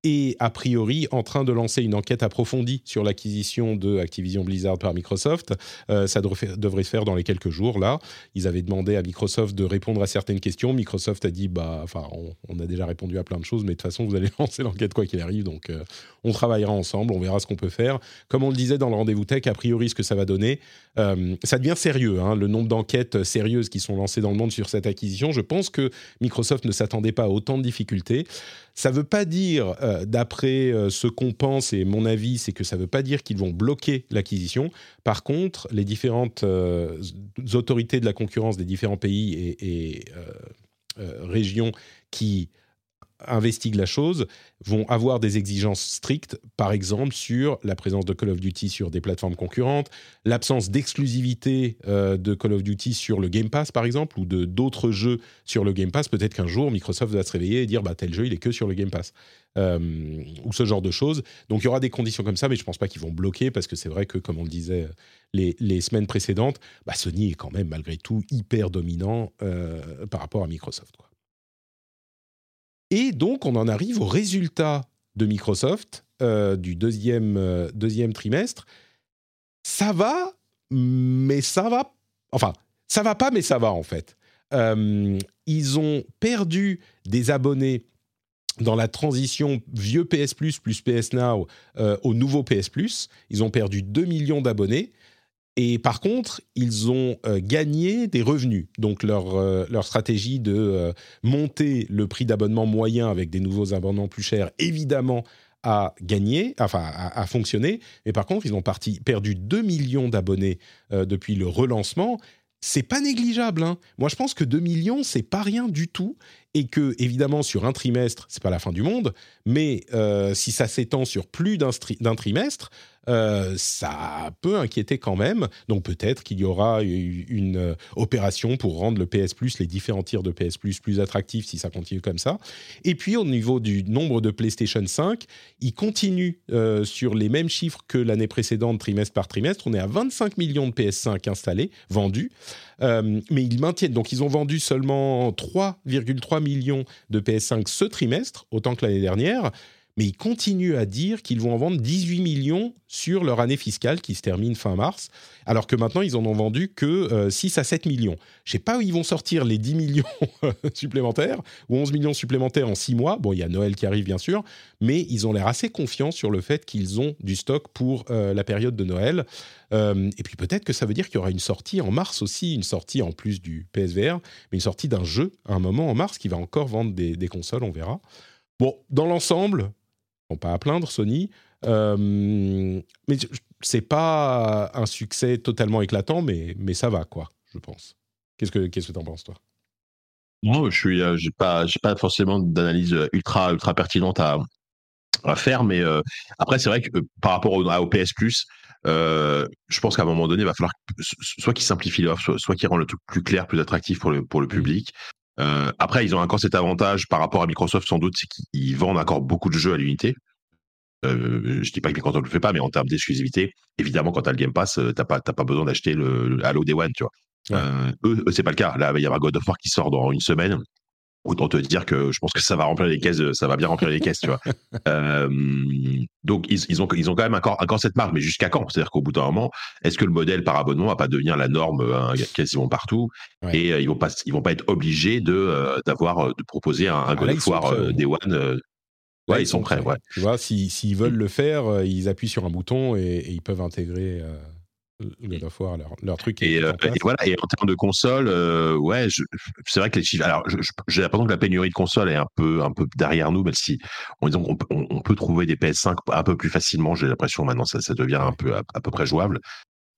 est a priori en train de lancer une enquête approfondie sur l'acquisition de Activision Blizzard par Microsoft. Euh, ça devrait, se faire dans les quelques jours là. Ils avaient demandé à Microsoft de répondre à certaines questions. Microsoft a dit bah, enfin, on, a déjà répondu à plein de choses, mais de toute façon, vous allez lancer l'enquête quoi qu'il arrive. Donc, euh, on travaillera ensemble, on verra ce qu'on peut faire. Comme on le disait dans le rendez-vous tech, a priori, ce que ça va donner, euh, ça devient sérieux. Hein, le nombre d'enquêtes sérieuses qui sont lancées dans le monde sur cette acquisition. Je pense que Microsoft ne s'attendait pas à autant de difficultés. Ça ne veut pas dire, euh, d'après euh, ce qu'on pense, et mon avis, c'est que ça ne veut pas dire qu'ils vont bloquer l'acquisition. Par contre, les différentes euh, autorités de la concurrence des différents pays et régions qui investiguent la chose vont avoir des exigences strictes, par exemple sur la présence de Call of Duty sur des plateformes concurrentes, l'absence d'exclusivité euh, de Call of Duty sur le Game Pass, par exemple, ou de d'autres jeux sur le Game Pass. Peut-être qu'un jour, Microsoft va se réveiller et dire bah, tel jeu, il est que sur le Game Pass. Euh, ou ce genre de choses. Donc il y aura des conditions comme ça, mais je ne pense pas qu'ils vont bloquer, parce que c'est vrai que, comme on le disait les, les semaines précédentes, bah, Sony est quand même, malgré tout, hyper dominant euh, par rapport à Microsoft. Et donc, on en arrive au résultat de Microsoft euh, du deuxième, euh, deuxième trimestre. Ça va, mais ça va. Enfin, ça va pas, mais ça va en fait. Euh, ils ont perdu des abonnés dans la transition vieux PS Plus plus PS Now au nouveau PS Plus. Ils ont perdu 2 millions d'abonnés. Et par contre, ils ont euh, gagné des revenus. Donc leur, euh, leur stratégie de euh, monter le prix d'abonnement moyen avec des nouveaux abonnements plus chers, évidemment, a gagné, enfin a, fonctionné. Mais par contre, ils ont perdu 2 millions d'abonnés depuis le relancement. C'est pas négligeable. Hein. Moi, je pense que 2 millions, c'est pas rien du tout. Et que, évidemment, sur un trimestre, c'est pas la fin du monde. Mais si ça s'étend sur plus d'un trimestre, euh, ça peut inquiéter quand même. Donc peut-être qu'il y aura une euh, opération pour rendre le PS Plus, les différents tirs de PS Plus plus attractifs si ça continue comme ça. Et puis au niveau du nombre de PlayStation 5, il continue euh, sur les mêmes chiffres que l'année précédente, trimestre par trimestre. On est à 25 millions de PS5 installés, vendus. mais ils maintiennent, donc ils ont vendu seulement 3,3 millions de PS5 ce trimestre, autant que l'année dernière mais ils continuent à dire qu'ils vont en vendre 18 millions sur leur année fiscale qui se termine fin mars, alors que maintenant ils en ont vendu que 6 euh, à 7 millions. Je sais pas où ils vont sortir les 10 millions supplémentaires ou 11 millions supplémentaires en 6 mois. Bon, il y a Noël qui arrive bien sûr, mais ils ont l'air assez confiants sur le fait qu'ils ont du stock pour euh, la période de Noël. Euh, et puis peut-être que ça veut dire qu'il y aura une sortie en mars aussi, une sortie en plus du PSVR, mais une sortie d'un jeu à un moment en mars qui va encore vendre des, des consoles, on verra. Bon, dans l'ensemble, pas à plaindre, Sony. Euh, mais c'est pas un succès totalement éclatant, mais, mais ça va, quoi, je pense. Qu'est-ce que qu'est-ce que t'en penses, toi? Non, je suis, euh, j'ai pas, pas forcément d'analyse ultra ultra pertinente à, faire, mais euh, après c'est vrai que par rapport au, au PS Plus, je pense qu'à un moment donné, il va falloir soit qu'ils simplifient l'offre, soit, qu'ils rendent le truc plus clair, plus attractif pour le pour le public. Euh, après, ils ont encore cet avantage par rapport à Microsoft, sans doute, c'est qu'ils vendent encore beaucoup de jeux à l'unité. Euh, je dis pas que Microsoft ne le fait pas, mais en termes d'exclusivité, évidemment, quand tu as le Game Pass, euh, tu n'as pas, pas besoin d'acheter le, Halo Day One, tu vois. Euh, eux, eux c'est pas le cas. Là, il y aura God of War qui sort dans une semaine. Autant te dire que je pense que ça va remplir les caisses, ça va bien remplir les caisses, tu vois. Euh, donc ils, ils, ont ils ont quand même encore encore cette marque, mais jusqu'à quand? C'est-à-dire qu'au bout d'un moment, est-ce que le modèle par abonnement va pas devenir la norme hein, quasiment partout? Et euh, ils vont pas ils vont pas être obligés de euh, d'avoir de proposer un, un ah, Day One. ouais, ils, sont prêts. Ouais. Tu vois, s'ils veulent le faire, ils appuient sur un bouton et, et ils peuvent intégrer God of War, leur, truc. Et, euh, voilà, et en termes de console, euh, ouais, c'est vrai que les chiffres. Alors, j'ai l'impression que la pénurie de consoles est un peu, un peu derrière nous, même si on, on, on peut trouver des PS5 un peu plus facilement. J'ai l'impression maintenant ça, ça devient un peu à, peu près jouable.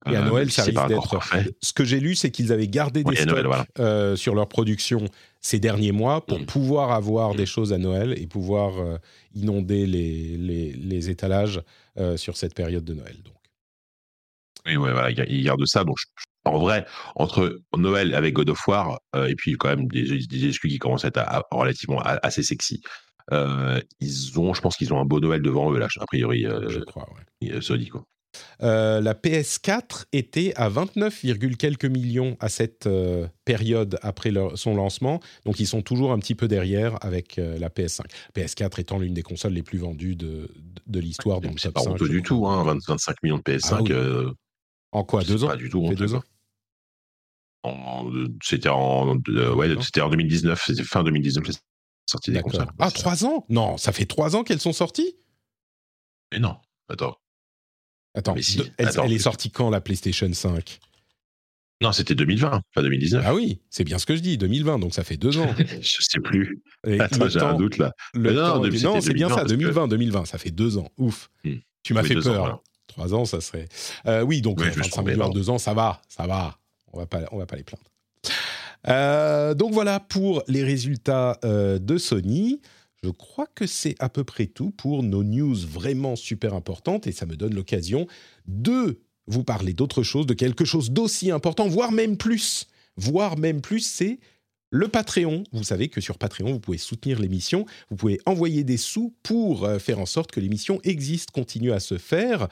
Et à euh, Noël, ça risque d'être. Ce que j'ai lu, c'est qu'ils avaient gardé des stocks sur leur production ces derniers mois pour mm. pouvoir avoir mm. des choses à Noël et pouvoir inonder les, les, les étalages sur cette période de Noël. Donc. Oui, ouais, voilà, ils gardent ça. Donc, en vrai, entre Noël avec God of War euh, et puis quand même des, des exclus qui commencent à être relativement assez sexy, euh, ils ont, je pense qu'ils ont un beau Noël devant eux, là, a priori. je euh, crois, ouais. Sony, quoi. la PS4 était à 29, quelques millions à cette période après son lancement. Donc ils sont toujours un petit peu derrière avec la PS5. PS4 étant l'une des consoles les plus vendues de, de, l'histoire dans le top pas du tout, hein, 25 millions de PS5. Ah en quoi Deux ans Pas du tout. deux ans c'était en, ouais, c'était en 2019, c'était fin 2019 les sorties des consoles. Ah, trois ans Non, ça fait trois ans qu'elles sont sorties Mais non, attends. Attends, elle, est sortie quand la PlayStation 5 non, c'était 2020, pas 2019. Ah oui, c'est bien ce que je dis, 2020, donc ça fait deux ans. je sais plus. Attends, j'ai un doute là. non, non c'est bien ça, 2020, 2020, ça fait deux ans. Ouf. Hmm. Tu m'as fait peur. Trois ans, ça serait. Euh, oui, donc ouais, 25 millions en deux ans, ça va, ça va. On va pas, on va pas les plaindre. Euh, donc voilà pour les résultats euh, de Sony. Je crois que c'est à peu près tout pour nos news vraiment super importantes et ça me donne l'occasion de vous parler d'autre chose, de quelque chose d'aussi important, voire même plus. Voire même plus, c'est le Patreon. Vous savez que sur Patreon, vous pouvez soutenir l'émission, vous pouvez envoyer des sous pour euh, faire en sorte que l'émission existe, continue à se faire.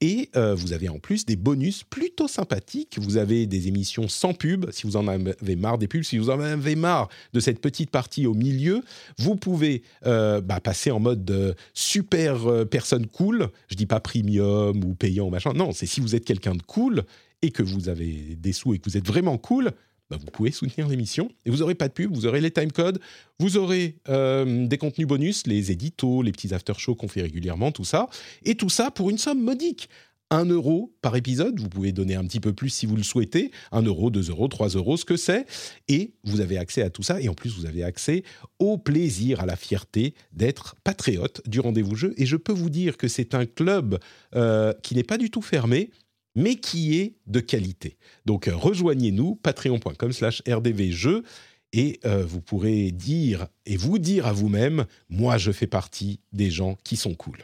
Et euh, vous avez en plus des bonus plutôt sympathiques. Vous avez des émissions sans pub, si vous en avez marre des pubs, si vous en avez marre de cette petite partie au milieu, vous pouvez euh, bah, passer en mode super personne cool. Je dis pas premium ou payant ou machin. Non, c'est si vous êtes quelqu'un de cool et que vous avez des sous et que vous êtes vraiment cool, bah, vous pouvez soutenir l'émission. Et vous n'aurez pas de pub, vous aurez les timecodes, vous aurez euh, des contenus bonus, les éditos, les petits after-shows qu'on fait régulièrement, tout ça. Et tout ça pour une somme modique. 1 euro par épisode, vous pouvez donner un petit peu plus si vous le souhaitez, 1 euro, 2 euros, 3 euros, ce que c'est, et vous avez accès à tout ça, et en plus vous avez accès au plaisir, à la fierté d'être patriote du rendez-vous jeu, et je peux vous dire que c'est un club euh, qui n'est pas du tout fermé, mais qui est de qualité. Donc euh, rejoignez-nous, patreon.com slash rdvjeux, et euh, vous pourrez dire et vous dire à vous-même, moi je fais partie des gens qui sont cool.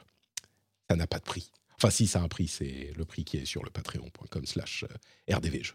Ça n'a pas de prix. Enfin si, ça a un prix, c'est le prix qui est sur le patreon.com slash euh, rdvjeux.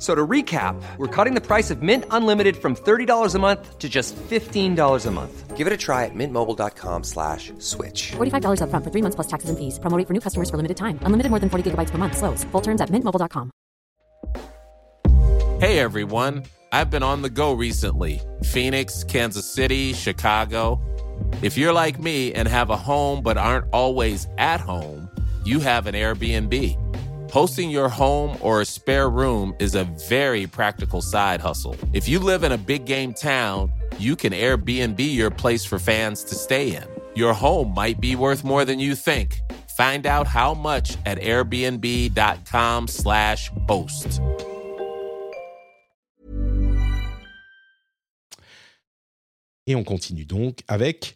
So to recap, we're cutting the price of Mint Unlimited from $30 a month to just $15 a month. Give it a try at mintmobile.com slash switch. $45 up front for three months plus taxes and fees. Promoting for new customers for limited time. Unlimited more than 40 gigabytes per month. Slows. Full terms at mintmobile.com. Hey, everyone. I've been on the go recently. Phoenix, Kansas City, Chicago. If you're like me and have a home but aren't always at home, you have an Airbnb. Hosting your home or a spare room is a very practical side hustle. If you live in a big game town, you can Airbnb your place for fans to stay in. Your home might be worth more than you think. Find out how much at airbnb.com/slash host. Et on continue donc avec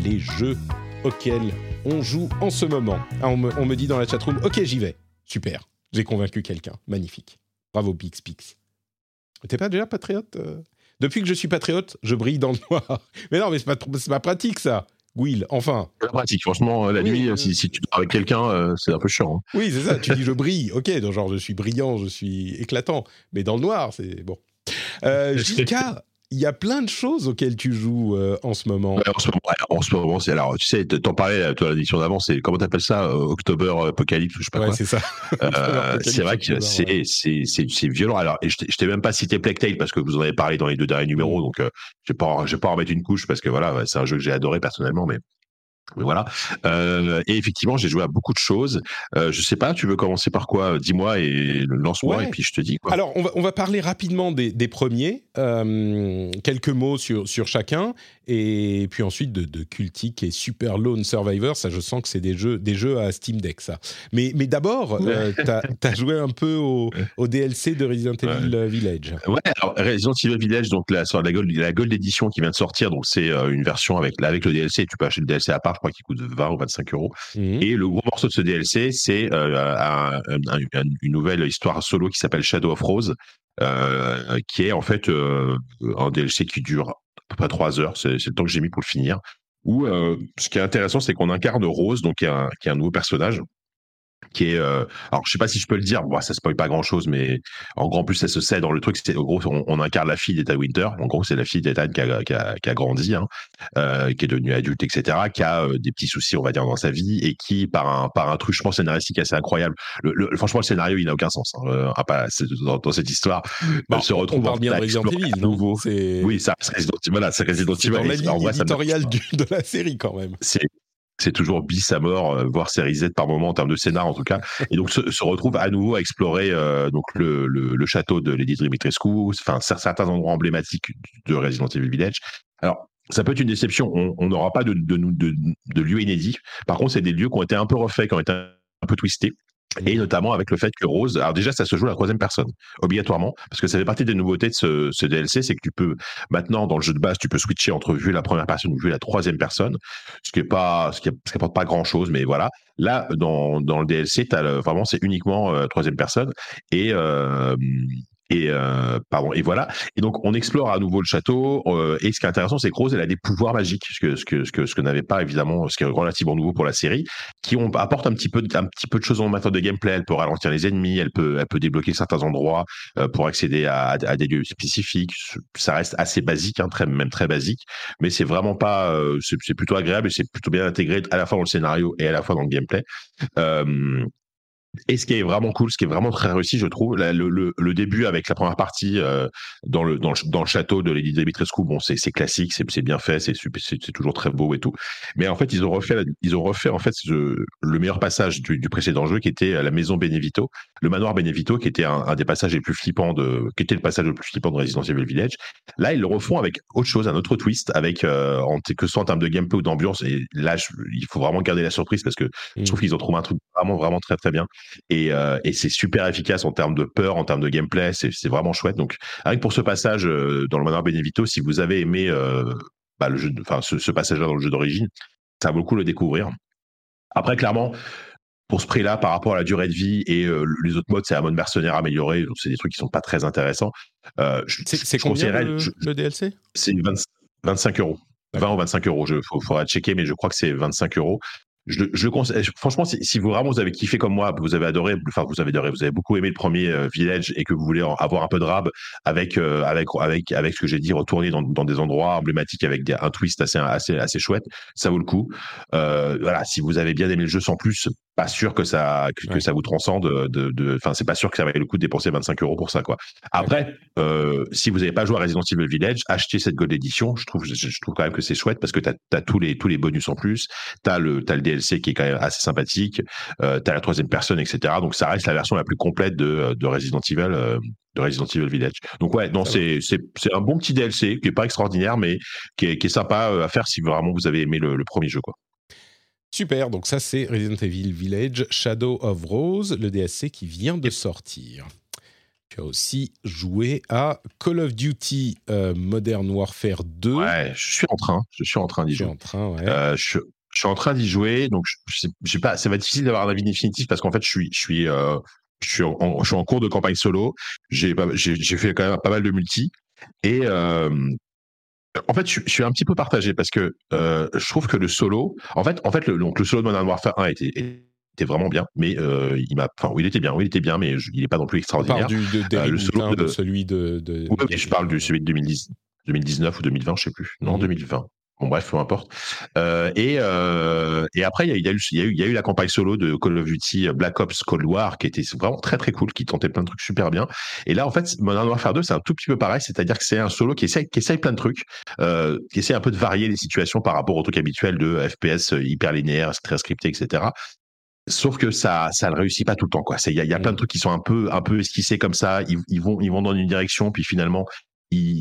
les jeux auxquels on joue en ce moment. Ah, on, me, on me dit dans la chatroom, ok j'y vais. Super, j'ai convaincu quelqu'un. Magnifique. Bravo Pix Pix. T'es pas déjà patriote euh? Depuis que je suis patriote, je brille dans le noir. Mais non, mais c'est pas, pas pratique ça. Will, enfin. C'est pratique, franchement, la nuit, si, si, tu dors avec quelqu'un, euh, c'est un peu chiant. Hein. Oui, c'est ça, tu dis je brille, ok, donc genre je suis brillant, je suis éclatant, mais dans le noir, c'est bon. Euh, il y a plein de choses auxquelles tu joues euh, en ce moment. en ce moment, en ce moment c'est alors tu sais, t'en parlais toi l'édition d'avant, c'est comment t'appelles ça, euh, October Apocalypse ou je sais pas ouais, quoi. c'est ça. Euh, c'est vrai que c'est c'est c'est violent. Alors, et je t'ai même pas cité Plague Tale parce que vous en avez parlé dans les deux derniers numéros, donc je vais pas je vais pas en mettre une couche parce que voilà, c'est un jeu que j'ai adoré personnellement, mais voilà. Euh, et effectivement, j'ai joué à beaucoup de choses. Euh, je sais pas, tu veux commencer par quoi? Dis-moi et lance-moi et puis je te dis quoi. Alors, on va, on va parler rapidement des, des premiers. Euh, quelques mots sur, sur chacun. Et puis ensuite de, de Cultic et Super Lone Survivor. Ça, je sens que c'est des jeux, des jeux à Steam Deck, ça. Mais, mais d'abord, euh, tu as, joué un peu au, au DLC de Resident Evil Village. Ouais, alors Resident Evil Village, donc la, la, Gold, la Gold Edition qui vient de sortir. Donc, c'est une version avec, avec le DLC. Tu peux acheter le DLC à part je crois qu'il coûte 20 ou 25 euros. Mmh. Et le gros morceau de ce DLC, c'est euh, une nouvelle histoire solo qui s'appelle Shadow of Rose, euh, qui est en fait euh, un DLC qui dure à peu près 3 heures. C'est le temps que j'ai mis pour le finir. où ce qui est intéressant, c'est qu'on incarne Rose, donc qui est un nouveau personnage qui est euh, alors je sais pas si je peux le dire bon ça spoil pas grand chose mais en en plus ça se sait dans le truc c'est en gros on, incarne la fille d'Ethan Winter. En gros c'est la fille d'Ethan qui a, qui, a, qui a, grandi hein, euh, qui est devenue adulte etc qui a euh, des petits soucis on va dire dans sa vie et qui par un par un truc je pense scénaristique assez incroyable le, franchement le scénario il n'a aucun sens hein, pas, dans, cette histoire bah, se retrouve on parle bien de Resident Evil nouveau. Oui ça c'est Resident voilà c'est Resident Evil dans la ligne éditoriale de la série quand même. C'est c'est toujours bis à mort, euh, voire série Z par moment en termes de scénar en tout cas. Et donc se, retrouve à nouveau à explorer euh, donc le, château de Lady Dimitrescu, enfin certains endroits emblématiques de Resident Evil Village. Alors ça peut être une déception. On n'aura pas de, de, de, de, lieux inédits. Par contre, c'est des lieux qui ont été un peu refaits, qui ont été un peu twistés. Et notamment avec le fait que Rose, alors déjà ça se joue à la troisième personne, obligatoirement, parce que ça fait partie des nouveautés de ce, DLC, c'est que tu peux maintenant dans le jeu de base, tu peux switcher entre vue la première personne ou vue la troisième personne, ce qui est pas, ce qui, pas grand chose, mais voilà. Là, dans, dans le DLC, as vraiment c'est uniquement euh, troisième personne et euh, et euh, pardon, et voilà. Et donc on explore à nouveau le château. Euh, et ce qui est intéressant, c'est que Rose, elle a des pouvoirs magiques, ce que ce que ce que ce que n'avait pas évidemment, ce qui est relativement nouveau pour la série, qui ont, apporte un petit peu un petit peu de choses en matière de gameplay. Elle peut ralentir les ennemis, elle peut elle peut débloquer certains endroits euh, pour accéder à, à, des lieux spécifiques. Ça reste assez basique, hein, très même très basique, mais c'est vraiment pas, euh, c'est plutôt agréable et c'est plutôt bien intégré à la fois dans le scénario et à la fois dans le gameplay. Et ce qui est vraiment cool, ce qui est vraiment très réussi, je trouve, le, le, le, début avec la première partie euh, dans, le, dans, le, dans le château de Lady Dimitrescu, bon, c'est classique, c'est bien fait, c'est toujours très beau et tout. Mais en fait, ils ont refait, ils ont refait en fait le meilleur passage du, du, précédent jeu, qui était la maison Benevito, le manoir Benevito, qui était un, un, des passages les plus flippants de, qui était le passage le plus flippant de Resident Evil Village. Là, ils le refont avec autre chose, un autre twist, avec euh, en, que ce soit en termes de gameplay ou d'ambiance. Et là, il faut vraiment garder la surprise parce que je mmh. trouve qu'ils ont trouvé un truc vraiment, vraiment très, très bien. Et, euh, et c'est super efficace en termes de peur, en termes de gameplay, c'est vraiment chouette. Donc, rien que pour ce passage euh, dans le manoir Benevito, si vous avez aimé euh, bah, le jeu, enfin ce, ce passage-là dans le jeu d'origine, ça vaut le coup de le découvrir. Après, clairement, pour ce prix-là, par rapport à la durée de vie et euh, les autres modes, c'est un mode mercenaire amélioré, donc c'est des trucs qui sont pas très intéressants. Euh, c'est combien le, le DLC C'est 25 euros. 20 ou 25 euros. Il faudra checker, mais je crois que c'est 25 euros je, conseille, franchement, si, si, vous vraiment vous avez kiffé comme moi, vous avez adoré, enfin vous avez adoré, vous avez beaucoup aimé le premier euh, Village et que vous voulez avoir un peu de rab avec euh, avec avec avec ce que j'ai dit, retourner dans, dans, des endroits emblématiques avec des, un twist assez assez assez chouette, ça vaut le coup. Euh, voilà, si vous avez bien aimé le jeu sans plus, pas sûr que ça que, ça vous transcende de enfin c'est pas sûr que ça vaille le coup de dépenser 25 euros pour ça quoi. Après euh, si vous n'avez pas joué à Resident Evil Village achetez cette Gold Edition. Je trouve je, trouve quand même que c'est chouette parce que tu as, tous les tous les bonus en plus. Tu as le as le DLC qui est quand même assez sympathique euh, tu as la troisième personne etc donc ça reste la version la plus complète de, de Resident Evil euh, de Resident Evil Village. Donc ouais non c'est c'est c'est un bon petit DLC qui est pas extraordinaire mais qui est, qui est sympa euh, à faire si vraiment vous avez aimé le, le premier jeu quoi Super, donc ça c'est Resident Evil Village Shadow of Rose, le DSC qui vient de sortir. Tu as aussi joué à Call of Duty euh, Modern Warfare 2. Ouais, je suis en train, je suis en train d'y jouer. En train, ouais. Euh, je, suis en train d'y jouer, donc je, je pas, ça va être difficile d'avoir un avis définitif parce qu'en fait je suis, je suis, euh, je suis, en, je suis en cours de campagne solo. J'ai, j'ai fait quand même pas mal de multi et en fait, je, suis un petit peu partagé parce que euh, je trouve que le solo, en fait, en fait, le, donc le solo de Modern Warfare 1 était, était vraiment bien, mais euh, il m'a, enfin, oui, il était bien, oui, il était bien, mais il n'est pas non plus extraordinaire. Du, de, euh, le solo de, celui de, de... Je parle du celui de 2010, 2019 ou 2020, je sais plus. Non, 2020. Bon, bref, peu importe. Euh, et, euh, et après, il y a, y, y, y a eu la campagne solo de Call of Duty Black Ops Cold War qui était vraiment très très cool, qui tentait plein de trucs super bien. Et là, en fait, Modern Warfare 2, c'est un tout petit peu pareil, c'est-à-dire que c'est un solo qui essaye, qui essaye plein de trucs, euh, qui essaie un peu de varier les situations par rapport au truc habituel de FPS hyper linéaire, très scripté, etc. Sauf que ça, ça ne réussit pas tout le temps, quoi. Il y a, y a, plein de trucs qui sont un peu, un peu esquissés comme ça. Ils, ils, vont, ils vont dans une direction, puis finalement,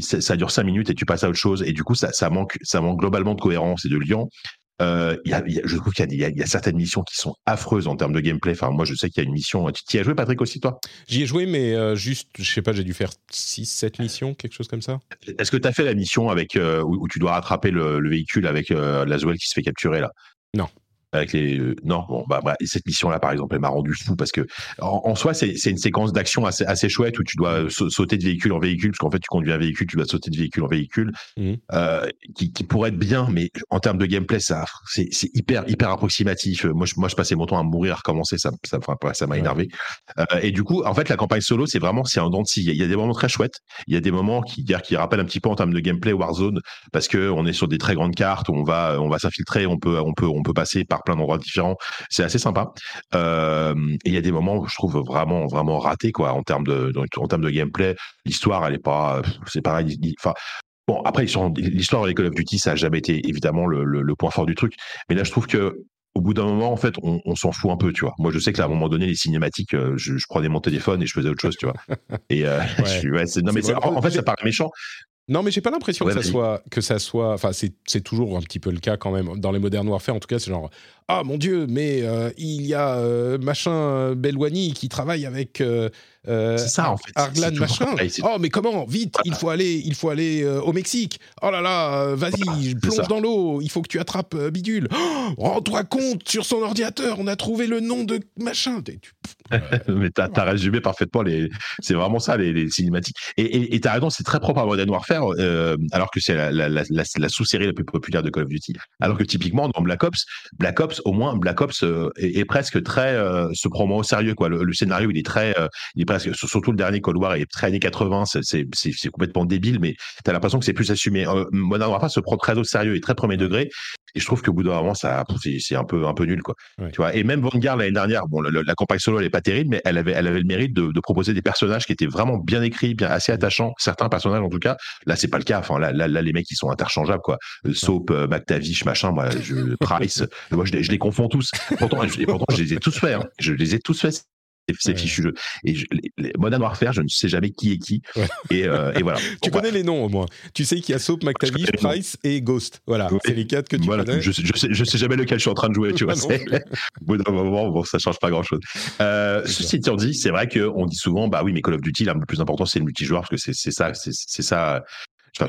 ça, dure cinq minutes et tu passes à autre chose. Et du coup, ça, ça manque, ça manque globalement de cohérence et de lien. Euh, y a, y a, je trouve qu'il y, y, a certaines missions qui sont affreuses en termes de gameplay. Enfin, moi, je sais qu'il y a une mission. Tu y as joué, Patrick, aussi, toi? J'y ai joué, mais euh, juste, je sais pas, j'ai dû faire 6, 7 missions, quelque chose comme ça. Est-ce que tu as fait la mission avec euh, où, tu dois rattraper le, véhicule avec la Zoel qui se fait capturer là? Non. Avec les non bon bah, bah cette mission là par exemple elle m'a rendu fou parce que en, soi c'est une séquence d'action assez assez chouette où tu dois sauter de véhicule en véhicule parce qu'en fait tu conduis un véhicule tu dois sauter de véhicule en véhicule mmh. euh, qui, qui, pourrait être bien mais en termes de gameplay ça c'est hyper hyper approximatif. Moi je, moi je passais mon temps à mourir à recommencer ça ça ça m'a énervé. Euh, et du coup en fait la campagne solo c'est vraiment c'est un dent de scie. Il y a des moments très chouettes. Il y a des moments qui qui rappellent un petit peu en termes de gameplay Warzone parce que on est sur des très grandes cartes où on va on va s'infiltrer on peut on peut on peut passer par plein d'endroits différents. C'est assez sympa. Euh, et il y a des moments où je trouve vraiment, vraiment raté, quoi, en termes de, en termes de gameplay. L'histoire, elle est pas, c'est pareil. Enfin, Bon, après, l'histoire de Call of Duty, ça n'a jamais été évidemment le, point fort du truc. Mais là, je trouve que au bout d'un moment, en fait, on, s'en fout un peu, tu vois. Moi, je sais qu'à un moment donné, les cinématiques, euh, je, prenais mon téléphone et je faisais autre chose, tu vois. Et euh, non, mais en, fait, ça paraît méchant. Non, mais j'ai pas l'impression que ça soit que ça soit. Enfin, c'est toujours un petit peu le cas quand même dans les Modern Warfare. En tout cas, c'est genre ah mon dieu, mais euh, il y a euh, machin Belwani qui travaille avec euh, euh, ça en fait. Arglan machin. oh mais comment? Vite, il faut aller, il faut aller euh, au Mexique. Oh là là, euh, vas-y, plonge dans l'eau. Il faut que tu attrapes Bidule. Oh, rends-toi compte, sur son ordinateur, on a trouvé le nom de machin. mais t'as as résumé parfaitement les. C'est vraiment ça les, cinématiques. Et t'as raison, c'est très propre à Modern Warfare, alors que c'est la, la, la, sous-série la plus populaire de Call of Duty. Alors que typiquement dans Black Ops, Black Ops au moins Black Ops est, presque très se prend au sérieux quoi. Le, scénario il est très, il est surtout le dernier Cold War est très années 80, c'est complètement débile, mais tu as l'impression que c'est plus assumé. Euh, Modern Warfare se prend très au sérieux et très premier degré, et je trouve qu'au bout d'un moment, ça, c'est un peu, un peu nul, quoi. Tu vois. Et même Vanguard l'année dernière, bon, la campagne solo, elle est pas terrible, mais elle avait, elle avait le mérite de, proposer des personnages qui étaient vraiment bien écrits, bien assez attachants. Certains personnages, en tout cas. Là, c'est pas le cas. Enfin, là, là, les mecs, ils sont interchangeables, quoi. Euh, Soap, euh, McTavish, machin, moi, je, Price. moi, je, les confonds tous. Pourtant, je, pourtant, je les ai tous faits. Hein. Je les ai tous faits c'est fichu jeu. Et je, les, Modern Warfare, je ne sais jamais qui est qui. Et, euh, et, voilà. tu connais les noms au moins. Tu sais qu'il y a Soap, McTavish, Price et Ghost. Voilà, c'est les quatre que tu connais. Je, je, sais, je sais jamais lequel je suis en train de jouer, tu vois. au bout d'un moment, bon, ça change pas grand chose. Euh, ceci étant dit, c'est vrai qu'on dit souvent, bah oui, mais Call of Duty, là, le plus important, c'est le multijoueur, parce que c'est ça, c'est ça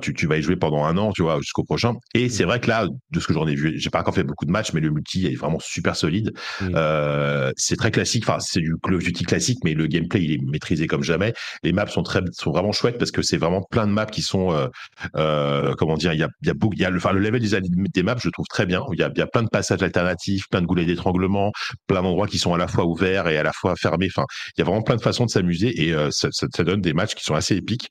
tu, tu, vas y jouer pendant un an, tu vois, jusqu'au prochain. Et c'est mmh. vrai que là, de ce que j'en ai vu, j'ai pas encore fait beaucoup de matchs, mais le multi est vraiment super solide. Mmh. Euh, c'est très classique. Enfin, c'est du Call of Duty classique, mais le gameplay il est maîtrisé comme jamais. Les maps sont très, sont vraiment chouettes parce que c'est vraiment plein de maps qui sont, euh, euh, comment dire, il y a, il y a, il y a le, enfin, le level des, des maps, je trouve très bien. Il y a, il y a plein de passages alternatifs, plein de goulets d'étranglement, plein d'endroits qui sont à la fois ouverts et à la fois fermés. Enfin, il y a vraiment plein de façons de s'amuser et euh, ça, ça, ça, donne des matchs qui sont assez épiques.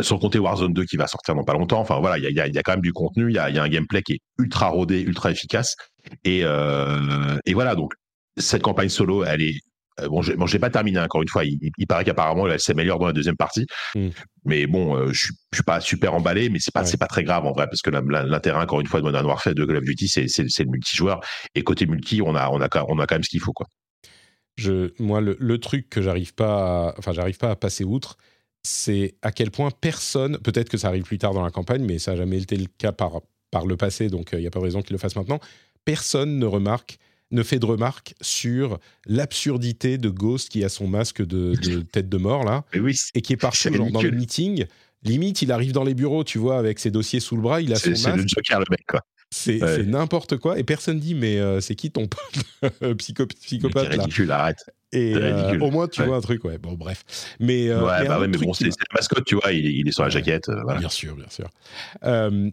Sans compter Warzone 2 qui va sortir dans pas longtemps. Enfin voilà, il y a, y a, quand même du contenu, il y a, y a, un gameplay qui est ultra rodé, ultra efficace. Et, euh, et voilà, donc cette campagne solo, elle est euh, bon, j'ai bon, pas terminé encore une fois. Il, paraît qu'apparemment elle s'améliore dans la deuxième partie, hmm. mais bon, euh, je, je suis pas super emballé, mais c'est pas c'est pas très grave en vrai parce que l'intérêt encore une fois de Modern Warfare de Call of Duty, c'est le multijoueur et côté multi, on a on a on a quand même ce qu'il faut quoi. Je, moi, le, le truc que j'arrive pas, enfin, j'arrive pas à passer outre, c'est à quel point personne, peut-être que ça arrive plus tard dans la campagne, mais ça n'a jamais été le cas par, par le passé, donc il euh, n'y a pas de raison qu'il le fasse maintenant, personne ne remarque ne fait de remarque sur l'absurdité de Ghost qui a son masque de, tête de mort là, et qui est parti dans le meeting. Limite, il arrive dans les bureaux, tu vois, avec ses dossiers sous le bras, il a son masque. C'est le Joker, le mec, quoi. C'est n'importe quoi et personne dit mais euh, c'est qui ton psychopathe C'est ridicule, arrête. Et euh, au moins tu vois un truc, ouais. Bon bref. Mais euh, ouais, bah ouais, mais bon, c'est la mascotte, tu vois, il, est sur la jaquette. voilà. Bien sûr, bien sûr.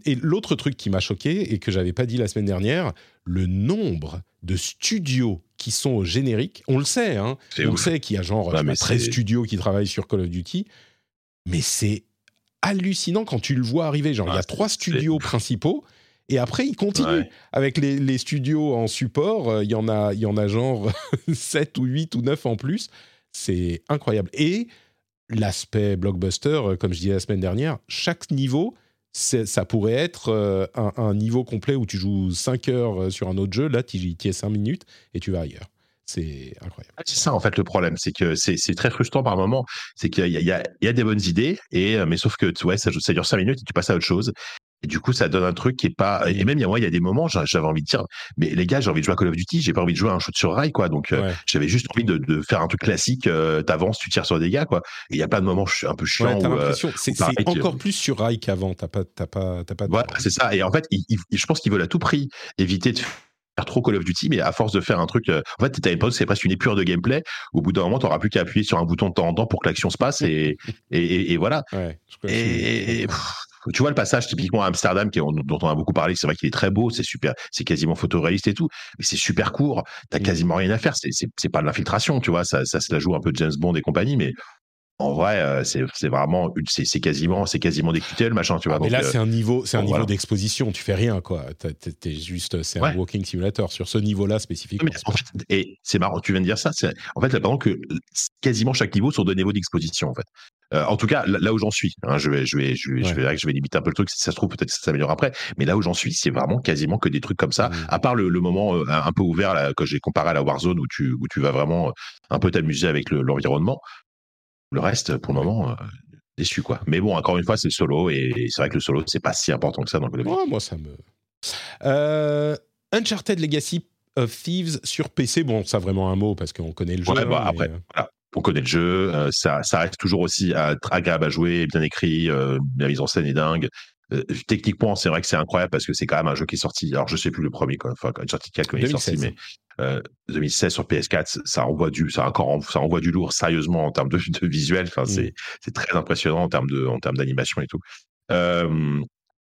et l'autre truc qui m'a choqué et que j'avais pas dit la semaine dernière, le nombre de studios qui sont au générique, on le sait, hein. On le sait qu'il y a genre 13 studios qui travaillent sur Call of Duty, mais c'est hallucinant quand tu le vois arriver. Genre, il y a ah, trois studios principaux et après, il continue avec les, studios en support. Euh, il y en a, il y en a genre 7 ou 8 ou 9 en plus. C'est incroyable. Et l'aspect blockbuster, euh, comme je disais la semaine dernière, chaque niveau, ça pourrait être euh, un, niveau complet où tu joues 5 heures sur un autre jeu. Là, tu y es 5 minutes et tu vas ailleurs. C'est incroyable. Ah, c'est ça en fait le problème, c'est que c'est très frustrant par moment. C'est qu'il y, y, y, a des bonnes idées, et, mais sauf que ouais, ça, ça dure 5 minutes et tu passes à autre chose. Et du coup, ça donne un truc qui est pas. Et même, il y a moi, il y a des moments, j'avais envie de dire, mais les gars, j'ai envie de jouer à Call of Duty, j'ai pas envie de jouer à un shoot sur rail, quoi. Donc, euh, j'avais juste envie de, de, faire un truc classique. Euh, T'avances, tu tires sur des gars, quoi. Et il y a pas de moments un peu chiant. Ouais, euh, c'est encore plus sur rail qu'avant. T'as pas, t'as pas, t'as pas. c'est ça. Et en fait, je pense qu'ils veulent à tout prix éviter de faire trop Call of Duty, mais à force de faire un truc, euh, en fait, t'as une pause, c'est presque une épure de gameplay. Au bout d'un moment, t'auras plus qu'à appuyer sur un bouton de temps en temps pour que l'action se passe et, et, et, voilà. Ouais, je Et, et, pff, tu vois le passage typiquement à Amsterdam qui dont on a beaucoup parlé, c'est vrai qu'il est très beau, c'est super, c'est quasiment photoréaliste et tout, mais c'est super court. T'as Mm. quasiment rien à faire. C'est pas de l'infiltration, tu vois. Ça, ça se la joue un peu James Bond et compagnie, mais en vrai, euh, c'est vraiment, c'est quasiment, c'est quasiment des QTL machin, tu vois. Ah, mais Donc, là, euh, c'est un niveau, c'est un niveau d'exposition. Tu fais rien, quoi. T'es- juste, c'est un walking simulator sur ce niveau-là spécifiquement. Mais en fait, et c'est marrant, tu viens de dire ça. En fait, là, pendant que quasiment chaque niveau sont deux niveaux d'exposition, en fait. Euh, en tout cas, là, là où j'en suis, hein, je vais, je vais, je vais, je Ouais. vais limiter un peu le truc. Si ça se trouve, peut-être que ça s'améliore après. Mais là où j'en suis, c'est vraiment quasiment que des trucs comme ça. Mm. À part le, le moment euh, un peu ouvert là, que j'ai comparé à la Warzone où tu, où tu vas vraiment euh, un peu t'amuser avec le- l'environnement. Le reste, pour le moment, euh, déçu quoi. Mais bon, encore une fois, c'est le solo et c'est vrai que le solo, c'est pas si important que ça dans le Ouais, moi, ça me. Euh, Uncharted Legacy of Thieves sur PC. Bon, ça vraiment un mot parce qu'on connaît le jeu. Ouais, bah, hein, après, euh, voilà. On connaît le jeu, euh, ça, ça reste toujours aussi euh, très agréable à jouer, bien écrit, euh, la mise en scène est dingue. Euh, techniquement, c'est vrai que c'est incroyable parce que c'est quand même un jeu qui est sorti. Alors, je sais plus le premier, quoi. Enfin, quand Uncharted 4 quand il est sorti, 2016. mais euh, 2016 sur PS4, ça envoie du, ça encore, en- ça envoie du lourd sérieusement en termes de, de visuel. Enfin, Mm. c'est, très impressionnant en termes de, en termes d'animation et tout. Euh,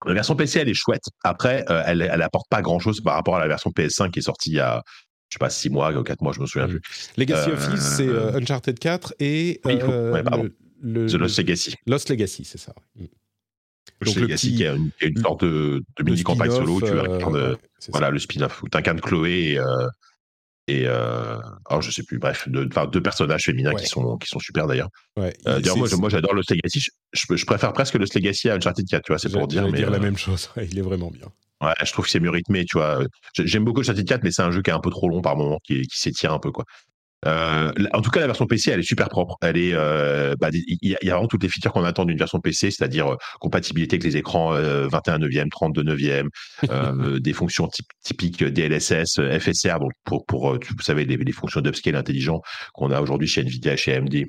la version PC, elle est chouette. Après, euh, elle, elle apporte pas grand chose par rapport à la version PS5 qui est sortie il y a, je sais pas, 6 mois ou 4 mois, je me souviens Mm. plus. Legacy of Euh, Thieves, c'est euh, Uncharted 4 et Oui, faut- euh, ouais, pardon. le, le- The Lost Legacy. Lost Legacy, c'est ça. Mm. Donc, le petit- qui est une, qui est une le- sorte de, de Le mini campagne solo où tu euh, incarnes c'est voilà ça. le spin-off où tu incarnes Chloé et euh, et euh, alors je sais plus bref deux, deux personnages féminins Ouais. qui sont qui sont super d'ailleurs. Ouais, Euh, d'ailleurs, moi, j'adore Lost Legacy je, je, je préfère presque Lost Legacy à Uncharted 4 tu vois c'est pour dire mais dire la euh, même chose. Il est vraiment bien. ouais, je trouve que c'est mieux rythmé tu vois J'ai- j'aime beaucoup Uncharted 4 mais c'est un jeu qui est un peu trop long par moment qui, qui s'étire un peu quoi. Euh, en tout cas, la version PC, elle est super propre. Elle est, euh, bah, il y, a- il y a vraiment toutes les features qu'on attend d'une version PC, c'est-à-dire euh, compatibilité avec les écrans euh, 21 neuvième, 32 neuvième, des fonctions typ- typiques DLSS, FSR, donc pour, pour vous savez les, les fonctions d'upscale intelligent qu'on a aujourd'hui chez Nvidia, chez AMD,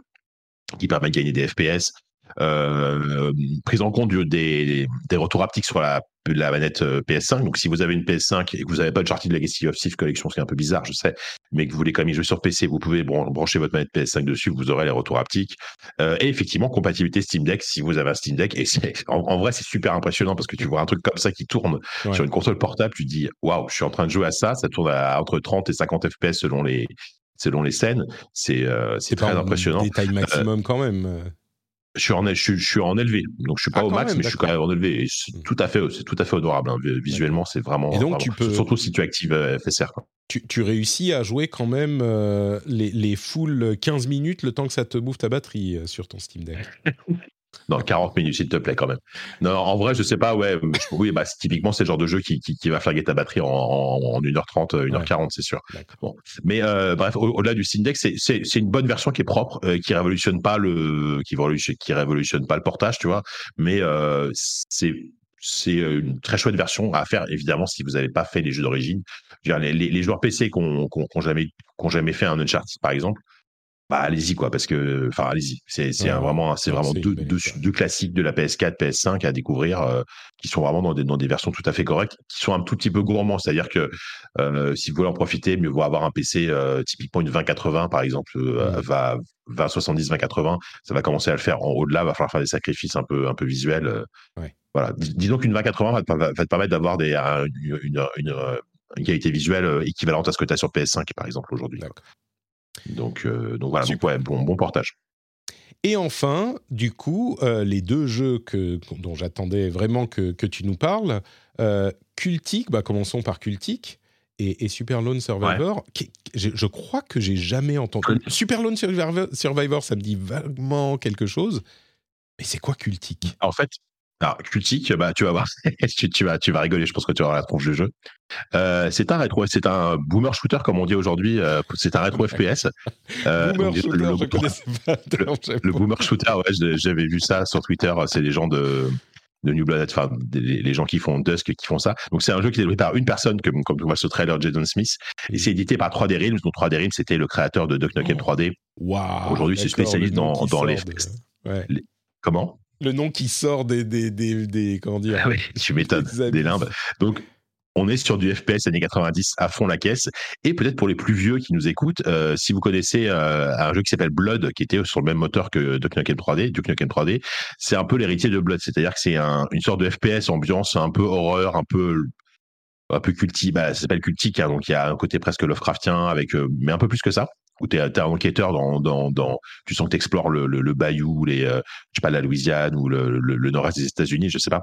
qui permettent de gagner des FPS. Euh, prise en compte du- des, des retours haptiques sur la, la manette euh, PS5. Donc, si vous avez une PS5 et que vous n'avez pas de Uncharted Legacy of Thieves Collection, ce qui est un peu bizarre, je sais, mais que vous voulez quand même y jouer sur PC, vous pouvez bran- brancher votre manette PS5 dessus, vous aurez les retours haptiques. Euh, et effectivement, compatibilité Steam Deck si vous avez un Steam Deck. Et en, en vrai, c'est super impressionnant parce que tu vois un truc comme ça qui tourne Ouais. sur une console portable, tu te dis, waouh, je suis en train de jouer à ça, ça tourne à entre 30 et 50 FPS selon les, selon les scènes. C'est euh, très impressionnant. Détail maximum quand même. Je suis en, je, suis- je suis en élevé, donc je suis pas Ah, au max, même, mais je suis quand même en élevé. C'est Mm. tout à fait, c'est tout à fait honorable. hein. Visuellement, c'est vraiment. Et donc, vraiment- tu peux- surtout si tu actives euh, FSR. quoi. Tu, tu réussis à jouer quand même euh, les, les full 15 minutes le temps que ça te bouffe ta batterie euh, sur ton Steam Deck. Non, 40 minutes, s'il te plaît, quand même. Non, en vrai, je sais pas, ouais. Oui, bah, typiquement, c'est le genre de jeu qui, qui, qui va flinguer ta batterie en, en, en 1h30, euh, 1h40, c'est sûr. Bon. Mais euh, bref, au- au-delà du Steam Deck, c'est- une bonne version qui est propre, euh, qui révolutionne pas le, qui qui révolutionne pas le portage, tu vois. Mais euh, c'est c'est une très chouette version à faire, évidemment, si vous n'avez pas fait les jeux d'origine. Les, les, les joueurs PC qui ont jamais, ont jamais fait un Uncharted, par exemple, bah allez-y quoi, parce que, enfin allez-y. C'est Ouais, vraiment, c'est ouais, vraiment deux, classiques de la PS4, PS5 à découvrir, euh, qui sont vraiment dans des, dans des versions tout à fait correctes, qui sont un tout petit peu gourmands. C'est-à-dire que euh, si vous voulez en profiter, mieux vaut avoir un PC euh, typiquement une 2080 par exemple, Mm. va 2070, 2080, ça va commencer à le faire. En au-delà, va falloir faire des sacrifices un peu, un peu visuels. Ouais. Voilà. Dis- Disons qu'une 2080 va te, va- va te permettre d'avoir des, une, une, une, une qualité visuelle équivalente à ce que tu as sur PS5 par exemple aujourd'hui. Donc, euh, donc voilà, donc, Super. ouais, bon, bon portage. Et enfin, du coup, euh, les deux jeux que, dont j'attendais vraiment que, que tu nous parles, euh, Cultic, bah, commençons par Cultic, et, et Super Lone Survivor, qui- je, je crois que j'ai jamais entendu. Super Lone Survivor, Survivor, ça me dit vaguement quelque chose, mais c'est quoi Cultic? En fait, alors, Cultic, bah, tu vas voir, tu, tu vas, tu vas rigoler, je pense que tu auras la tronche du jeu. Euh, c'est un rétro, c'est un boomer shooter comme on dit aujourd'hui. euh, c'est un rétro FPS. Euh, Boomer donc, Shooter, le- je connaissais pas. Non, j'aime Le pas. boomer shooter, ouais, j'avais vu ça sur Twitter. C'est les gens de, de New Blood, enfin, les gens qui font Dusk qui font ça. Donc, c'est un jeu qui est développé par une personne, comme, comme tu vois ce trailer, Jason Smith. Et c'est édité par 3D Realms. Donc, 3D Realms, c'était le créateur de Duck Nukem Oh. 3D. Waouh, Aujourd'hui, c'est spécialiste dans- les ouais. Comment? Le nom qui sort des, des, des, des- comment dire Ah oui, tu m'étonnes, des limbes. Donc, on est sur du FPS années 90 à fond la caisse. Et peut-être pour les plus vieux qui nous écoutent, si vous connaissez un jeu qui s'appelle Blood, qui était sur le même moteur que Duke Nukem 3D, Duke Nukem 3D, c'est un peu l'héritier de Blood. C'est-à-dire que c'est une sorte de FPS ambiance un peu horreur, un peu un peu cultique, bah, ça s'appelle cultique, hein, donc il y a un côté presque Lovecraftien, avec, mais un peu plus que ça où tu es, un enquêteur dans, dans, dans, tu sens que tu explores le, le, le, bayou, les, je sais pas, la Louisiane ou le, le nord-est des États-Unis, je sais pas.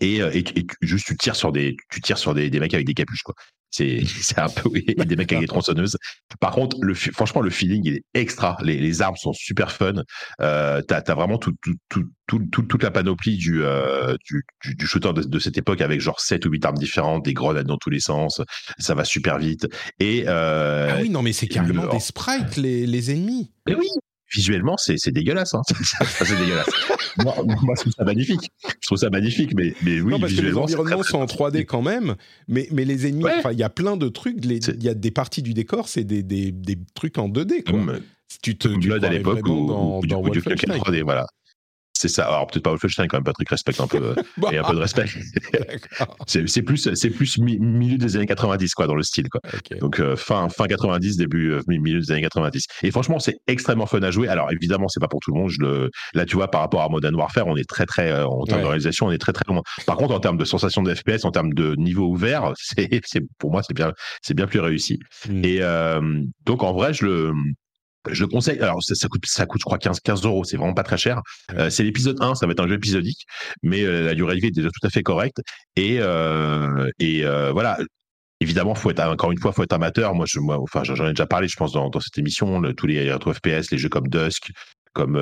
Et, et, et, juste tu tires sur des, tu tires sur des, des mecs avec des capuches, quoi. C'est, un peu, oui, des mecs avec des tronçonneuses. Par contre, le, franchement, le feeling, il est extra. Les, les armes sont super fun. Euh, t'as, as vraiment tout, tout, tout, tout, toute la panoplie du, euh, du, du, shooter de, de, cette époque avec genre 7 ou 8 armes différentes, des grenades dans tous les sens. Ça va super vite. Et, euh, ah oui, non, mais c'est carrément des sprites, les, les ennemis. Mais oui, visuellement, c'est, c'est dégueulasse. Hein. c'est dégueulasse. moi, moi, je trouve ça magnifique. Je trouve ça magnifique, mais, mais oui, non, parce que les environnements sont en 3D quand même, mais, mais les ennemis, il y a plein de trucs. Il y a des parties du décor, c'est des, des, des trucs en 2D. Quoi. Comme, tu te, tu à l'époque ou, dans, ou, dans du, 3D, voilà. C'est ça. Alors peut-être pas Wolfenstein quand même, Patrick respecte un peu euh, et un peu de respect. c'est plus c'est plus milieu des années 90 quoi dans le style quoi. Donc euh, fin fin 90 début euh, milieu des années 90. Et franchement c'est extrêmement fun à jouer. Alors évidemment c'est pas pour tout le monde. Je le là tu vois par rapport à Modern Warfare on est très très en termes de réalisation on est très très loin. Par contre en termes de sensation de FPS en termes de niveau ouvert c'est pour moi c'est bien c'est bien plus réussi. Hmm. Et donc en vrai je le je le conseille. Alors, ça, coûte, ça coûte, je crois, 15, 15 euros. C'est vraiment pas très cher. Euh, c'est l'épisode 1, ça va être un jeu épisodique, mais euh, la durée de vie est déjà tout à fait correcte. Et, euh, et voilà. Évidemment, faut être encore une fois, faut être amateur. Moi, je, moi, enfin, j'en ai déjà parlé, je pense, dans, dans cette émission. tous les rétro FPS, les jeux comme Dusk, comme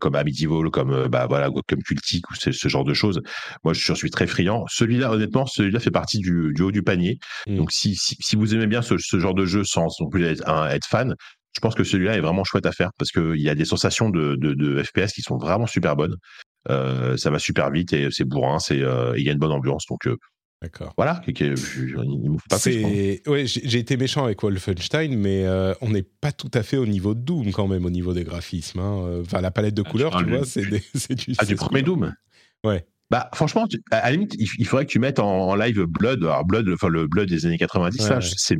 comme Amityville, comme bah voilà, comme Cultic ou ce, ce, genre de choses. Moi, je suis très friand. Celui-là, honnêtement, celui-là fait partie du, du haut du panier. Mmh. Donc, si, si, si, vous aimez bien ce, ce genre de jeu sans non plus être, être fan, je pense que celui-là est vraiment chouette à faire parce qu'il y a des sensations de, de, FPS qui sont vraiment super bonnes. Euh, ça va super vite et c'est bourrin, c'est euh, il y a une bonne ambiance. Donc euh, D'accord. Voilà, il me faut pas Ouais, j'ai été méchant avec Wolfenstein, mais on n'est pas tout à fait au niveau de Doom quand même, au niveau des graphismes. Hein. Enfin, la palette de ah, couleurs, tu, vois, c'est du. Ah, du premier Doom? Ouais. Bah, franchement, à la limite, il, faudrait que tu mettes en, live Blood, alors Blood, enfin le Blood des années 90, ouais, c'est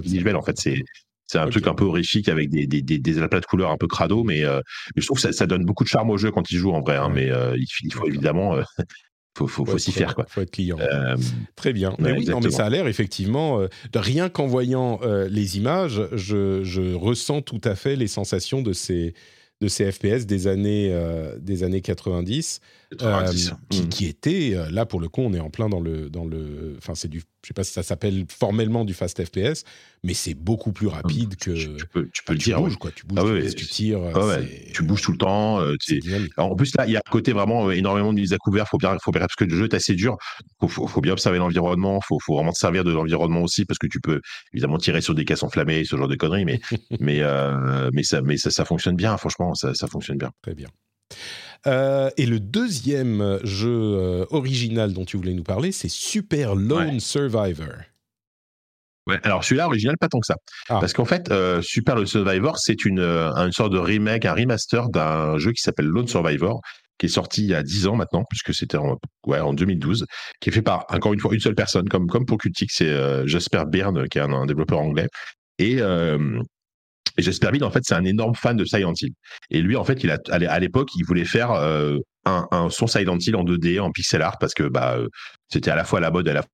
visuel en fait, c'est c'est un truc un peu horrifique avec des, des, des, des de couleurs un peu crado, mais, euh, mais je trouve que ça, ça, donne beaucoup de charme au jeu quand il joue en vrai. Hein, mais euh, il, il, faut évidemment. Euh, faut, faut, faut, s'y faire quoi. Faut être client. Très bien. Mais oui, non, mais ça a l'air effectivement. rien qu'en voyant les images, je, je, ressens tout à fait les sensations de ces de ces FPS des années des années 90, 90. Qui, mmh. qui, étaient là pour le coup, on est en plein dans le dans le. Enfin, c'est du je sais pas si ça s'appelle formellement du fast FPS, mais c'est beaucoup plus rapide que. Tu, peux, tu peux le dire. Bouges, quoi. Tu bouges, ah tu, tires. Ah tu bouges tout le temps. Euh, en plus, là, il y a un côté vraiment euh, énormément de mise à couvert. Faut bien, faut bien, parce que le jeu est assez dur. Faut, faut, faut bien observer l'environnement. Faut, faut vraiment te servir de l'environnement aussi, parce que tu peux évidemment tirer sur des caisses enflammées, ce genre de conneries, mais, mais, euh, mais, ça, mais ça, ça fonctionne bien. Franchement, ça, ça fonctionne bien. Très bien. Euh, et le deuxième jeu euh, original dont tu voulais nous parler, c'est Super Lone Survivor. Ouais, alors celui-là, original, pas tant que ça. Ah. Parce qu'en fait, euh, Super Lone Survivor, c'est une, une sorte de remake, un remaster d'un jeu qui s'appelle Lone Survivor, qui est sorti il y a 10 ans maintenant, puisque c'était en, ouais, en 2012, qui est fait par, encore une fois, une seule personne, comme, comme pour Cultic, c'est Jasper Byrne, qui est un, développeur anglais. Et, et Jasper en fait, c'est un énorme fan de Silent Hill. Et lui, en fait, il a, à l'époque, il voulait faire euh, un, un, son Silent Hill en 2D, en pixel art, parce que bah, euh, c'était à la fois la mode, à la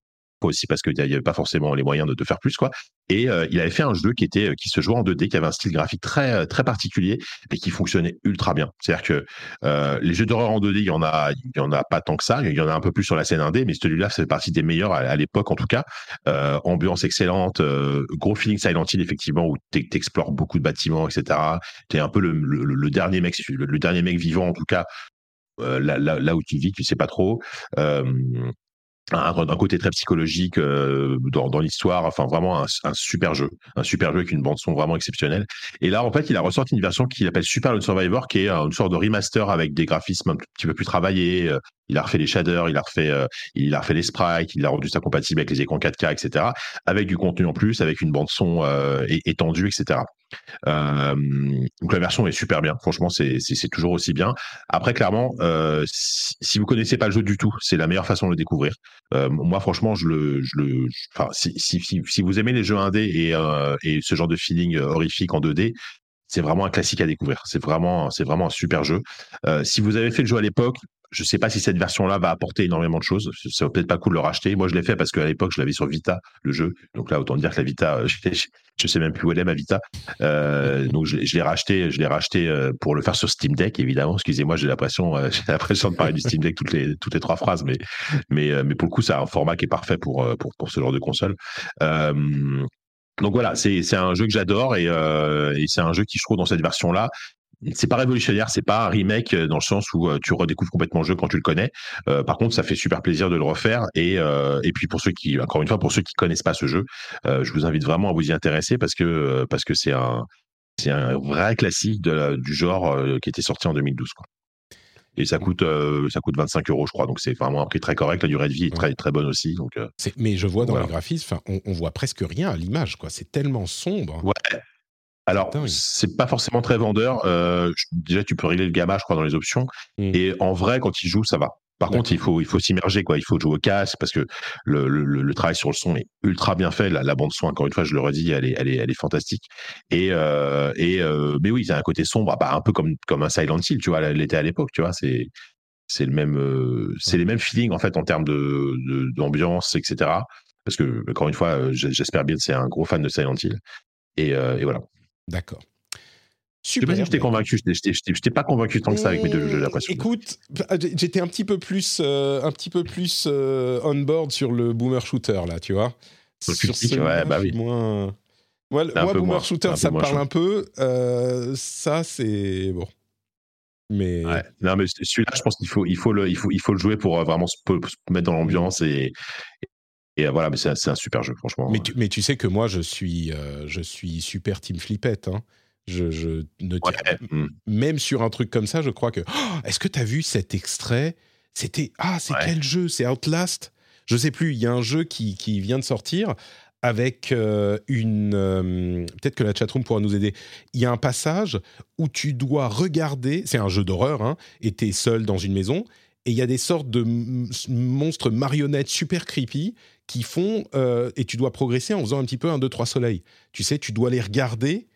aussi parce qu'il n'y avait pas forcément les moyens de, te faire plus quoi. Et euh, il avait fait un jeu qui était euh, qui se jouait en 2D, qui avait un style graphique très euh, très particulier et qui fonctionnait ultra bien. C'est-à-dire que les jeux d'horreur en 2D, il y en a il y en a pas tant que ça. Il y en a un peu plus sur la scène 1D, mais celui-là c'est partie des meilleurs à, l'époque en tout cas. ambiance excellente, gros feeling Silent Hill effectivement où t'explores beaucoup de bâtiments, etc. T'es un peu le, dernier mec le, dernier mec vivant en tout cas. Là, là, là, où tu vis, tu sais pas trop d'un côté très psychologique euh, dans, l'histoire, enfin vraiment un, un, super jeu, un super jeu avec une bande son vraiment exceptionnelle. Et là, en fait, il a ressorti une version qu'il appelle Super Lone Survivor, qui est une sorte de remaster avec des graphismes un petit peu plus travaillés. Euh, il a refait les shaders, il a refait, euh, il a refait les sprites, il a rendu ça compatible avec les écrans 4K, etc. Avec du contenu en plus, avec une bande son étendue, etc. Donc la version est super bien. Franchement, c'est toujours aussi bien. Après, clairement, si, vous connaissez pas le jeu du tout, c'est la meilleure façon de le découvrir. Moi, franchement, je le, je le, si, si, si, vous aimez les jeux indés et, et ce genre de feeling horrifique en 2D, c'est vraiment un classique à découvrir. C'est vraiment, c'est vraiment un super jeu. Si vous avez fait le jeu à l'époque, je sais pas si cette version-là va apporter énormément de choses. Ça vaut peut-être pas cool de le racheter. Moi, je l'ai fait parce qu'à l'époque, je l'avais sur Vita, le jeu. Donc là, autant dire que la Vita, euh, je, je sais même plus où elle est ma Vita. Euh, donc je, l'ai racheté, je l'ai racheté euh, pour le faire sur Steam Deck, évidemment. Excusez-moi, j'ai l'impression, j'ai l'impression de parler du Steam Deck toutes les trois phrases, mais pour le coup, c'est un format qui est parfait pour ce genre de console. donc voilà, c'est un jeu que j'adore et, et c'est un jeu qui je trouve dans cette version là c'est pas révolutionnaire, c'est pas un remake euh, dans le sens où euh, tu redécouvres complètement le jeu quand tu le connais. Euh, par contre, ça fait super plaisir de le refaire. Et, euh, et puis pour ceux qui, encore une fois, pour ceux qui connaissent pas ce jeu, euh, je vous invite vraiment à vous y intéresser parce que parce que c'est un c'est un vrai classique de du genre qui était sorti en 2012. Quoi. Et ça coûte, ça coûte 25 euros, je crois. Donc c'est vraiment un prix très correct. La durée de vie est très, très bonne aussi. Donc, mais je vois dans voilà. les graphismes, on, on voit presque rien à l'image. quoi. C'est tellement sombre. Ouais. Alors, c'est pas forcément très vendeur. Euh, déjà, tu peux régler le gamma, je crois, dans les options. Mmh. Et en vrai, quand il joue, ça va. Par contre, il faut, il faut s'immerger, quoi. Il faut jouer au casque parce que le, le, le, travail sur le son est ultra bien fait. La, la, bande son, encore une fois, je le redis, elle est, elle est, elle est fantastique. Et, euh, et euh, mais oui, il y a un côté sombre, bah, un peu comme, comme un Silent Hill, tu vois, l'était à l'époque, tu vois. C'est, c'est le même, euh, c'est les mêmes feelings en fait en termes de, d'ambiance, etc. Parce que encore une fois, j'espère bien que c'est un gros fan de Silent Hill. Et, et voilà. D'accord. Super. Je t'ai convaincu. Je t'ai pas convaincu tant que ça avec mes deux jeux, j'ai l'impression. Écoute, j'étais un petit peu plus, euh, un petit peu plus euh, on board sur le boomer shooter là, tu vois. Sur, sur ce ouais, bah oui. Moins... Moi, moi boomer moins, shooter, ça me parle un peu. Euh, ça, c'est bon. Mais ouais. non, mais celui-là, je pense qu'il faut, il faut le, il faut, il faut le jouer pour vraiment se, se mettre dans l'ambiance et, et voilà, mais c'est un, un, super jeu, franchement. Mais tu, mais tu, sais que moi, je suis, euh, je suis super team flippette. Hein. Je, je, ne ouais. mmh. Même sur un truc comme ça, je crois que. Oh, Est-ce que tu as vu cet extrait? C'était. Ah, c'est ouais. quel jeu? C'est Outlast? Je sais plus. Il y a un jeu qui, qui vient de sortir avec euh, une. Euh, Peut-être que la chatroom pourra nous aider. Il y a un passage où tu dois regarder. C'est un jeu d'horreur, hein, et tu es seul dans une maison. Et il y a des sortes de monstres marionnettes super creepy qui font, euh, et tu dois progresser en faisant un petit peu un 2, 3 soleils. Tu sais, tu dois les regarder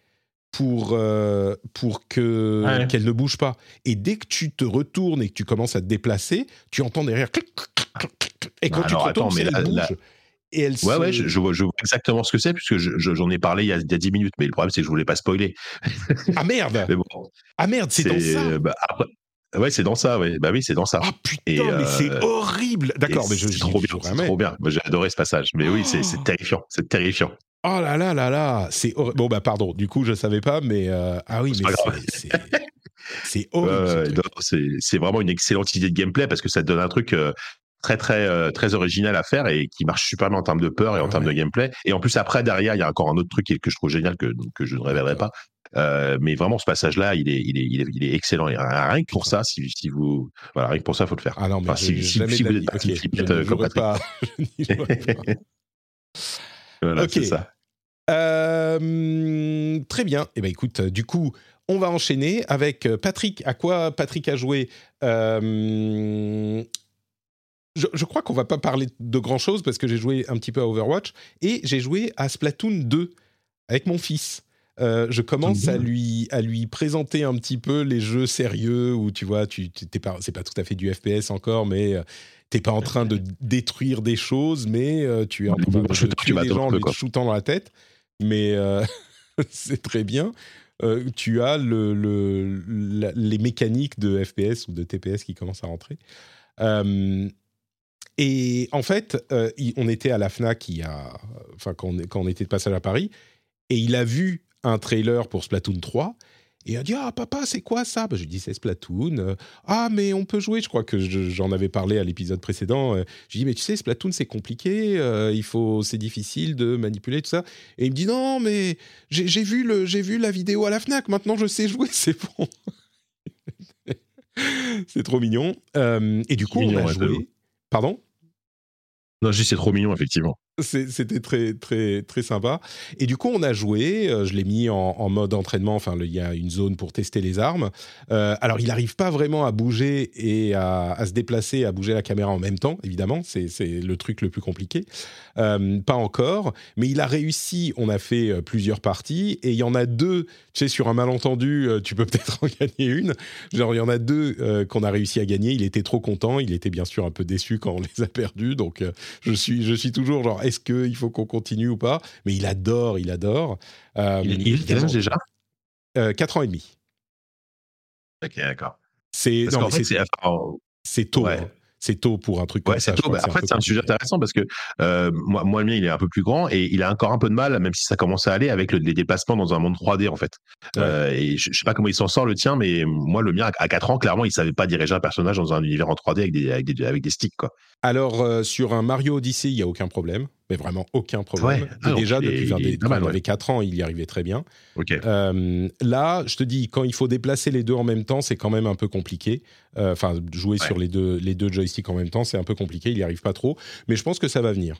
pour, euh, pour que, ouais. qu'elles ne bougent pas. Et dès que tu te retournes et que tu commences à te déplacer, tu entends derrière... Et quand bah tu te retournes, attends, mais elles la, bougent. la... Et Ouais, se... ouais, je, je, vois, je, vois, exactement ce que c'est, puisque j'en je, je, ai parlé il y, a, il y, a, 10 minutes, mais le problème, c'est que je voulais pas spoiler. Ah merde bon, Ah merde, c'est dans ça bah, après, Ouais, c'est dans ça, ouais. Bah oui, c'est dans ça. Ah putain, et, mais euh... c'est horrible. D'accord, mais je c'est trop bien, c'est trop bien. Moi, j'ai adoré ce passage. Mais oh. oui, c'est terrifiant, c'est terrifiant. Oh là là là là, c'est horrible. Bon bah pardon, du coup je savais pas, mais euh... ah oui, mais c'est c'est horrible. Euh, c'est vraiment une excellente idée de gameplay parce que ça te donne un truc. Euh, très très très original à faire et qui marche super bien en termes de peur et en ouais. termes de gameplay et en plus après derrière il y a encore un autre truc que je trouve génial que que je ne révélerai pas euh, mais vraiment, ce passage-là, il est, il est, il est, il est excellent. Et rien que pour ça, si, si vous, voilà, rien que pour ça, faut le faire. Ah non, mais enfin, si, si, si vous êtes pas okay, flippette euh, comme Patrick. Pas. voilà, okay. c'est ça. Euh, très bien. Eh ben écoute, du coup, on va enchaîner avec Patrick. À quoi Patrick a joué euh, je, je, crois qu'on va pas parler de grand chose parce que j'ai joué un petit peu à Overwatch et j'ai joué à Splatoon 2 avec mon fils. Euh, je commence à lui, à lui présenter un petit peu les jeux sérieux où tu vois, tu, t'es pas, c'est pas tout à fait du FPS encore, mais euh, t'es pas en train de détruire des choses, mais euh, tu es en train de tuer des gens en les shootant dans la tête. Mais c'est très bien. tu as le, le, la, les mécaniques de FPS ou de TPS qui commencent à rentrer. et en fait, on était à la Fnac il y a, enfin quand on, quand on était de passage à Paris, et il a vu un trailer pour Splatoon 3 et il a dit ah papa c'est quoi ça? Bah, je lui dis c'est Splatoon ah mais on peut jouer. Je crois que j'en avais parlé à l'épisode précédent je lui dis mais tu sais Splatoon c'est compliqué euh, il faut c'est difficile de manipuler tout ça. Et il me dit non mais j'ai vu le j'ai vu la vidéo à la Fnac. Maintenant je sais jouer c'est bon. C'est trop mignon. Euh, et du coup mignon, on a joué. pardon? Non je dis c'est trop mignon effectivement C'était très très très sympa. Et du coup, on a joué. euh, je l'ai mis en, mode entraînement. Enfin, il y a une zone pour tester les armes. Euh, alors, il n'arrive pas vraiment à bouger et à, se déplacer, à bouger la caméra en même temps. Évidemment, c'est le truc le plus compliqué. Euh, pas encore, mais il a réussi. On a fait plusieurs parties et il y en a deux. Tu sais, sur un malentendu, tu peux peut-être en gagner une. Genre, il y en a deux qu'on a réussi à gagner. Il était trop content. Il était bien sûr un peu déçu quand on les a perdus. Donc, je suis, je suis toujours genre, est-ce qu'il faut qu'on continue ou pas? Mais il adore, il adore. Euh, Il, il, quel âge déjà? Euh, 4 ans et demi. Ok, d'accord. C'est c'est- tôt. Ouais. hein. C'est tôt pour un truc comme ça. tôt. crois Bah, c'est un sujet intéressant parce que euh, moi, moi, le mien, il est un peu plus grand et il a encore un peu de mal, même si ça commence à aller, avec le- les déplacements dans un monde 3D, en fait. Euh, et je, je sais pas comment il s'en sort, le tien, mais moi, le mien, à 4 ans, clairement, il savait pas diriger un personnage dans un univers en 3D avec des, avec des, avec des sticks, quoi. Alors, euh, sur un Mario Odyssey, il n'y a aucun problème. Mais vraiment aucun problème. Ouais. Et Ah, déjà, depuis il est enfin, des- pas quand mal, il ouais. avait 4 ans, il y arrivait très bien. Euh, là, je te dis, quand il faut déplacer les deux en même temps, c'est quand même un peu compliqué. Euh, Enfin, jouer Ouais. sur les deux, les deux joysticks en même temps, c'est un peu compliqué. Il n'y arrive pas trop. Mais je pense que ça va venir.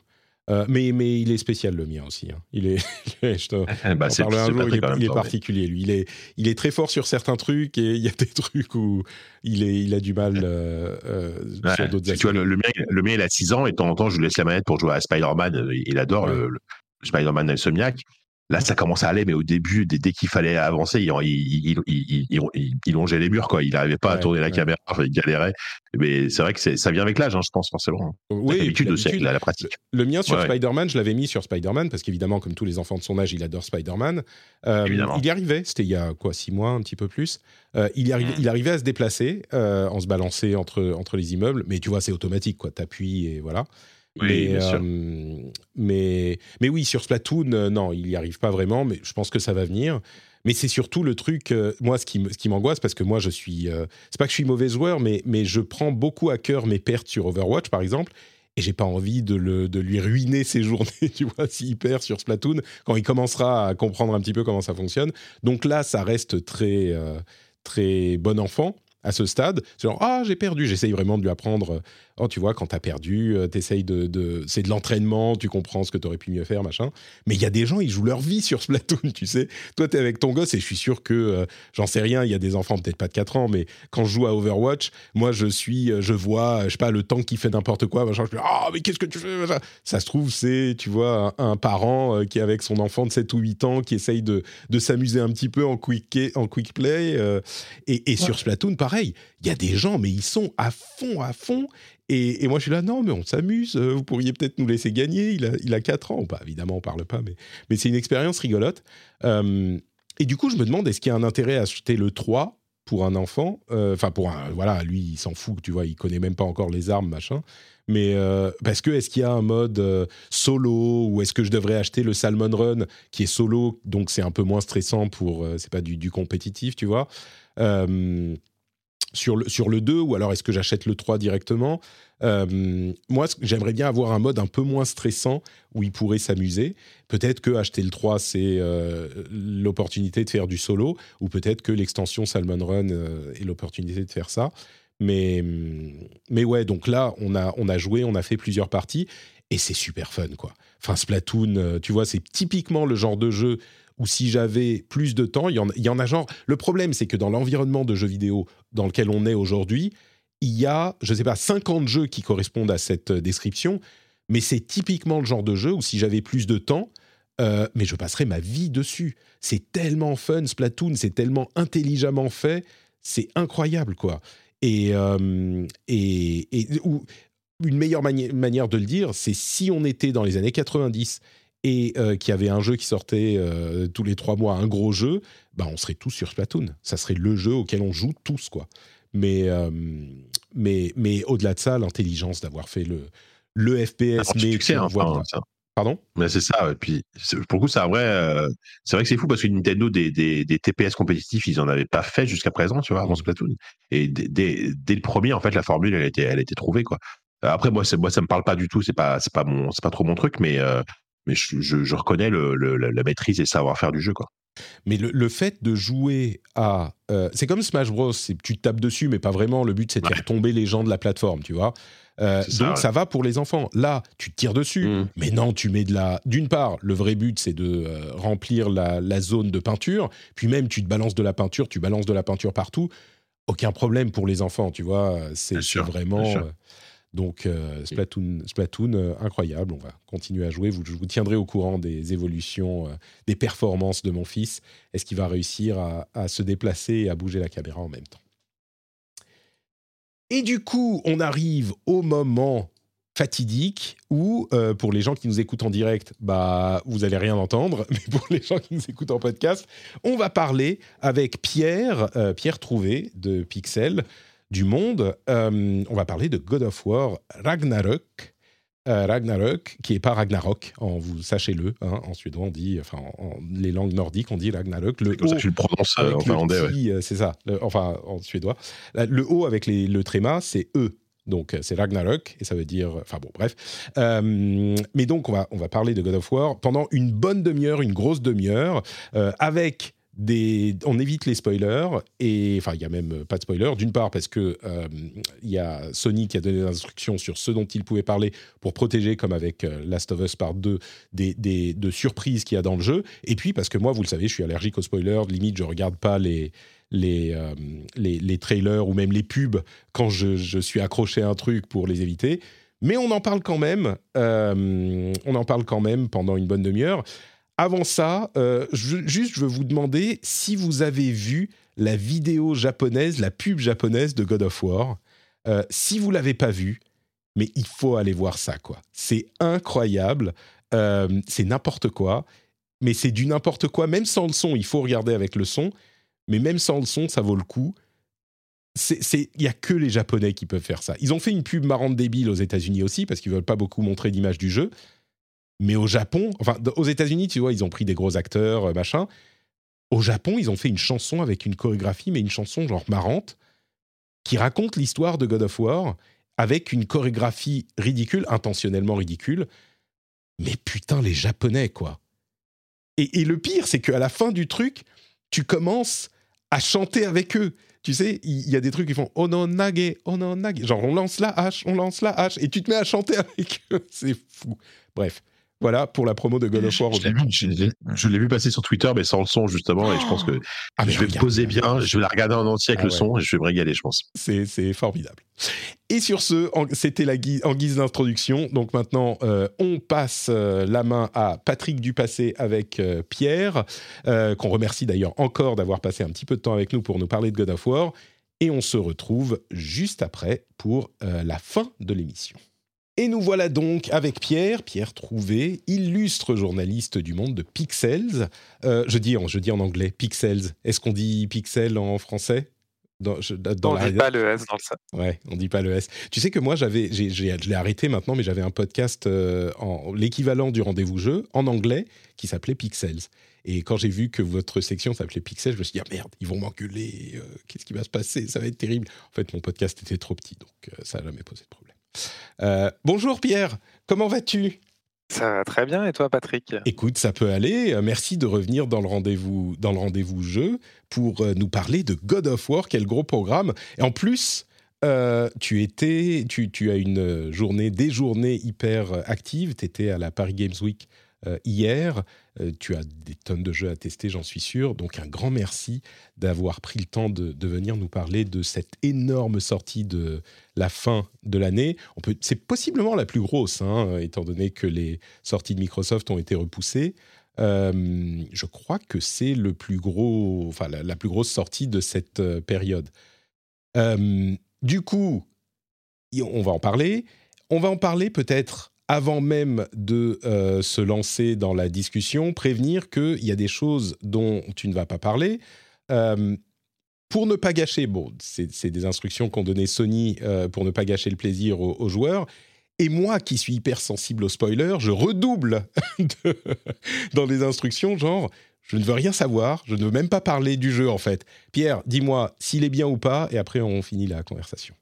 Euh, mais, mais il est spécial, le mien aussi. hein. Il est, je te, bah, on c'est parle un jour, il est, il particulier, lui. Il est, il est très fort sur certains trucs et il y a des trucs où il, est, il a du mal euh, euh, Ouais, sur d'autres tu vois, le, le mien, le mien, il a 6 ans et de temps en temps, je lui laisse la manette pour jouer à Spider-Man. Il adore Ouais. le, le Spider-Man Insomniac. Là, ça commence à aller, mais au début, dès, dès qu'il fallait avancer, il, longeait les murs, quoi. Il n'arrivait pas à Ouais, tourner la caméra, il galérait. Mais c'est vrai que ça vient avec l'âge, hein, je pense, forcément. Oui, l'habitude aussi, la, la pratique. Le mien sur Ouais. Spider-Man, je l'avais mis sur Spider-Man parce qu'évidemment, comme tous les enfants de son âge, il adore Spider-Man. Euh, il y arrivait, c'était il y a quoi, six mois, un petit peu plus. Euh, il, y arrivait, Mm. il arrivait à se déplacer euh, en se balançant entre, entre les immeubles, mais tu vois, c'est automatique, quoi. T'appuies et voilà. Oui, mais, euh, mais, mais oui, sur Splatoon, euh, non, il n'y arrive pas vraiment, mais je pense que ça va venir. Mais c'est surtout le truc, euh, moi, ce qui me- ce qui m'angoisse, parce que moi, je suis. c'est pas que je suis mauvais joueur, mais, mais je prends beaucoup à cœur mes pertes sur Overwatch, par exemple. Et j'ai pas envie de, le, de lui ruiner ses journées, tu vois, s'il perd sur Splatoon, quand il commencera à comprendre un petit peu comment ça fonctionne. Donc là, ça reste très, très bon enfant à ce stade. C'est genre, ah, j'ai perdu. J'essaye vraiment de lui apprendre. Oh, tu vois, quand t'as perdu, euh, t'essayes de, de... C'est de l'entraînement, tu comprends ce que t'aurais pu mieux faire, machin. Mais il y a des gens, ils jouent leur vie sur Splatoon, tu sais. Toi, t'es avec ton gosse et je suis sûr que, euh, j'en sais rien, il y a des enfants, peut-être pas de 4 ans, mais quand je joue à Overwatch, moi, je suis, euh, je vois, je sais pas, le tank qui fait n'importe quoi, machin. Je me dis, ah, mais qu'est-ce que tu fais machin. Ça se trouve, c'est, tu vois, un, un parent qui est avec son enfant de 7 ou 8 ans, qui essaye de, de s'amuser un petit peu en quick, en quick play. euh, et et sur Splatoon, pareil, il y a des gens, mais ils sont à fond, à fond. Et, moi, je suis là, non, mais on s'amuse, euh, vous pourriez peut-être nous laisser gagner. Il a, il a 4 ans. Bah, évidemment, on parle pas, mais, mais c'est une expérience rigolote. Euh, et du coup, je me demande, est-ce qu'il y a un intérêt à acheter le 3 pour un enfant? Euh, Enfin, pour un. Voilà, lui, il s'en fout, tu vois, il connaît même pas encore les armes, machin. Mais parce que, est-ce qu'il y a un mode solo ou est-ce que je devrais acheter le Salmon Run qui est solo, donc c'est un peu moins stressant pour. c'est pas du, du compétitif, tu vois? Sur le, sur le 2 ou alors est-ce que j'achète le 3 directement? Euh, Moi, j'aimerais bien avoir un mode un peu moins stressant où il pourrait s'amuser. Peut-être que acheter le 3, c'est euh, l'opportunité de faire du solo ou peut-être que l'extension Salmon Run euh, est l'opportunité de faire ça. Mais, mais ouais, donc là, on a, on a joué, on a fait plusieurs parties et c'est super fun, quoi. Enfin, Splatoon, tu vois, c'est typiquement le genre de jeu où si j'avais plus de temps, il y, en, y en a genre... Le problème, c'est que dans l'environnement de jeux vidéo dans lequel on est aujourd'hui, il y a, je sais pas, 50 jeux qui correspondent à cette euh, description, mais c'est typiquement le genre de jeu où si j'avais plus de temps, euh, mais je passerais ma vie dessus. C'est tellement fun, Splatoon, c'est tellement intelligemment fait, c'est incroyable, quoi. Et, euh, et, et ou- une meilleure mani- manière de le dire, c'est si on était dans les années 90 et euh, qu'il y avait un jeu qui sortait euh, tous les trois mois, un gros jeu, bah on serait tous sur Splatoon. Ça serait le jeu auquel on joue tous, quoi. Mais, euh, mais, mais au-delà de ça, l'intelligence d'avoir fait le, le FPS, tu mais succès, qu'on hein, voit enfin, bien. ça. Pardon? Mais c'est ça. Et puis, pour le coup, c'est vrai. euh, c'est vrai que c'est fou parce que Nintendo, des, des, des TPS compétitifs, ils en avaient pas fait jusqu'à présent, tu vois, avant Splatoon. Et dès, dès, le premier, en fait, la formule, elle été, elle été trouvée, quoi. Après, moi, moi, ça me parle pas du tout. C'est pas, c'est pas mon, c'est pas trop mon truc, mais, euh, mais je, je, je reconnais le, le- la, la maîtrise et le savoir-faire du jeu, quoi. Mais le, le fait de jouer à... euh, c'est comme Smash Bros, tu te tapes dessus, mais pas vraiment. Le but, c'est de Ouais. faire tomber les gens de la plateforme, tu vois. Euh, ça, donc ouais. ça va pour les enfants. Là, tu te tires dessus, Mm. mais non, tu mets de la. D'une part, le vrai but c'est de euh, remplir la, la zone de peinture, puis même tu te balances de la peinture, tu balances de la peinture partout. Aucun problème pour les enfants, tu vois. C'est vraiment. euh, donc euh, Splatoon, Splatoon euh, incroyable. On va continuer à jouer. Vous, je vous tiendrai au courant des évolutions, euh, des performances de mon fils. Est-ce qu'il va réussir à, à se déplacer et à bouger la caméra en même temps? Et du coup, on arrive au moment fatidique où, pour les gens qui nous écoutent en direct, bah, vous allez rien entendre, mais pour les gens qui nous écoutent en podcast, on va parler avec Pierre, Pierre Trouvé de Pixel, du Monde. Euh, on va parler de God of War Ragnarök. Euh, Ragnarök, qui est pas Ragnarok, en, vous sachez-le, hein, en suédois on dit, enfin en, en- les langues nordiques on dit Ragnarök. Le C'est comme ça O- que tu le prononces euh, en finlandais. ouais. c'est ça, le- enfin en suédois. Le O avec les- le tréma, c'est E. Donc c'est Ragnarök et ça veut dire, enfin bon, bref. Euh, mais donc on va on va parler de God of War pendant une bonne demi-heure, une grosse demi-heure, euh, avec on évite les spoilers et enfin il y a même euh, pas de spoilers. D'une part parce que euh, il y a Sony qui a donné des instructions sur ce dont il pouvait parler pour protéger, comme avec euh, Last of Us Part 2, des, des de surprises qu'il y a dans le jeu. Et puis parce que moi, vous le savez, je suis allergique aux spoilers. Limite, je regarde pas les les, les, les trailers ou même les pubs quand je, suis accroché à un truc pour les éviter. Mais on en parle quand même. on en parle quand même pendant une bonne demi-heure. Avant ça, euh, juste, je veux vous demander si vous avez vu la vidéo japonaise, la pub japonaise de God of War. Euh, si vous l'avez pas vue, mais il faut aller voir ça, quoi. C'est incroyable. Euh, c'est n'importe quoi. Mais c'est du n'importe quoi. Même sans le son, il faut regarder avec le son. Mais même sans le son, ça vaut le coup. Il y a que les Japonais qui peuvent faire ça. Ils ont fait une pub marrante débile aux États-Unis aussi parce qu'ils veulent pas beaucoup montrer d'image du jeu. Mais au Japon, enfin aux États-Unis, tu vois, ils ont pris des gros acteurs, euh, machin. Au Japon, ils ont fait une chanson avec une chorégraphie, mais une chanson genre marrante, qui raconte l'histoire de God of War avec une chorégraphie ridicule, intentionnellement ridicule. Mais putain, les Japonais, quoi. Et, le pire, c'est qu'à la fin du truc, tu commences à chanter avec eux. Tu sais, il y, a des trucs qui font ononage, ononage. Genre, on lance la hache, on lance la hache, et tu te mets à chanter avec eux. C'est fou. Bref, voilà pour la promo de God of War. Je l'ai vu- je l'ai- je l'ai vu passer sur Twitter, mais sans le son, justement. Et je pense que Ah, je vais me poser bien, je vais la regarder en entier avec Ah le ouais. son et je vais me régaler, je pense. C'est formidable. Et sur ce, c'était la en guise d'introduction. Donc maintenant, euh, on passe euh, la main à Patrick Dupassé avec euh, Pierre, qu'on remercie d'ailleurs encore d'avoir passé un petit peu de temps avec nous pour nous parler de God of War. Et on se retrouve juste après pour la fin de l'émission. Et nous voilà donc avec Pierre, Pierre Trouvé, illustre journaliste du monde de Pixels. Euh, je, dis en, je dis en anglais Pixels. Est-ce qu'on dit Pixel en français? Dans, je- dans on la- dit pas le S dans le ça. Ouais, on dit pas le S. Tu sais que moi, j'avais, j'ai, j'ai- je l'ai arrêté maintenant, mais j'avais un podcast euh, en l'équivalent du rendez-vous jeu en anglais qui s'appelait Pixels. Et quand j'ai vu que votre section s'appelait Pixels, je me suis dit ah, merde, ils vont m'engueuler. euh, qu'est-ce qui va se passer? Ça va être terrible. En fait, mon podcast était trop petit, donc euh, ça n'a jamais posé de problème. Euh, bonjour Pierre, comment vas-tu? Ça va très bien et toi Patrick? Écoute, ça peut aller. Euh, Merci de revenir dans le rendez-vous dans le rendez-vous jeu pour euh, nous parler de God of War. Quel gros programme Et en plus, euh, tu étais, tu, tu as une journée, des journées hyper actives. Tu étais à la Paris Games Week euh, hier. Euh, tu as des tonnes de jeux à tester, j'en suis sûr. Donc un grand merci d'avoir pris le temps de, venir nous parler de cette énorme sortie de la fin de l'année. C'est possiblement la plus grosse, hein, étant donné que les sorties de Microsoft ont été repoussées. Euh, je crois que c'est le plus gros, enfin la, plus grosse sortie de cette euh, période. Du coup, on va en parler. On va en parler peut-être avant même de euh, se lancer dans la discussion, prévenir qu'il y a des choses dont tu ne vas pas parler. Euh, pour ne pas gâcher, bon, c'est des instructions qu'ont donné Sony euh, pour ne pas gâcher le plaisir aux, joueurs. Et moi, qui suis hyper sensible aux spoilers, je redouble dans les instructions, genre, je ne veux rien savoir, je ne veux même pas parler du jeu en fait. Pierre, dis-moi s'il est bien ou pas, et après on finit la conversation.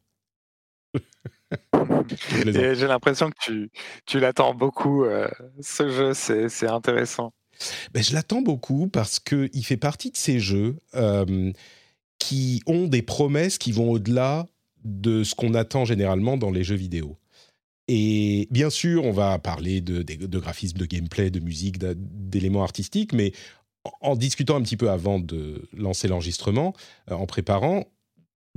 J'ai l'impression que tu, tu l'attends beaucoup, euh, ce jeu, c'est c'est intéressant. ben, Je l'attends beaucoup parce qu'il fait partie de ces jeux euh, qui ont des promesses qui vont au-delà de ce qu'on attend généralement dans les jeux vidéo. Et bien sûr, on va parler de, de, de graphisme, de gameplay, de musique, d'éléments artistiques, mais en discutant un petit peu avant de lancer l'enregistrement, euh, en préparant,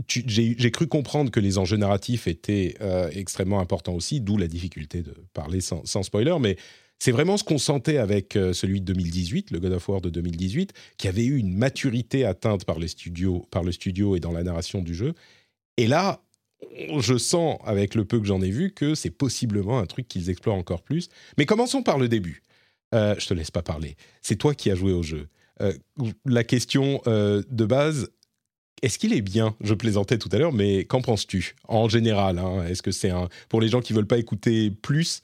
j'ai cru comprendre que les enjeux narratifs étaient euh, extrêmement importants aussi, d'où la difficulté de parler sans, spoiler, mais c'est vraiment ce qu'on sentait avec euh, celui de 2018, le God of War de 2018, qui avait eu une maturité atteinte par, le studio et dans la narration du jeu. Et là, je sens, avec le peu que j'en ai vu, que c'est possiblement un truc qu'ils explorent encore plus. Mais commençons par le début. Euh, je te laisse pas parler. C'est toi qui as joué au jeu. Euh, la question de base, est-ce qu'il est bien? Je plaisantais tout à l'heure, mais qu'en penses-tu? En général hein? Est-ce que c'est un pour les gens qui veulent pas écouter plus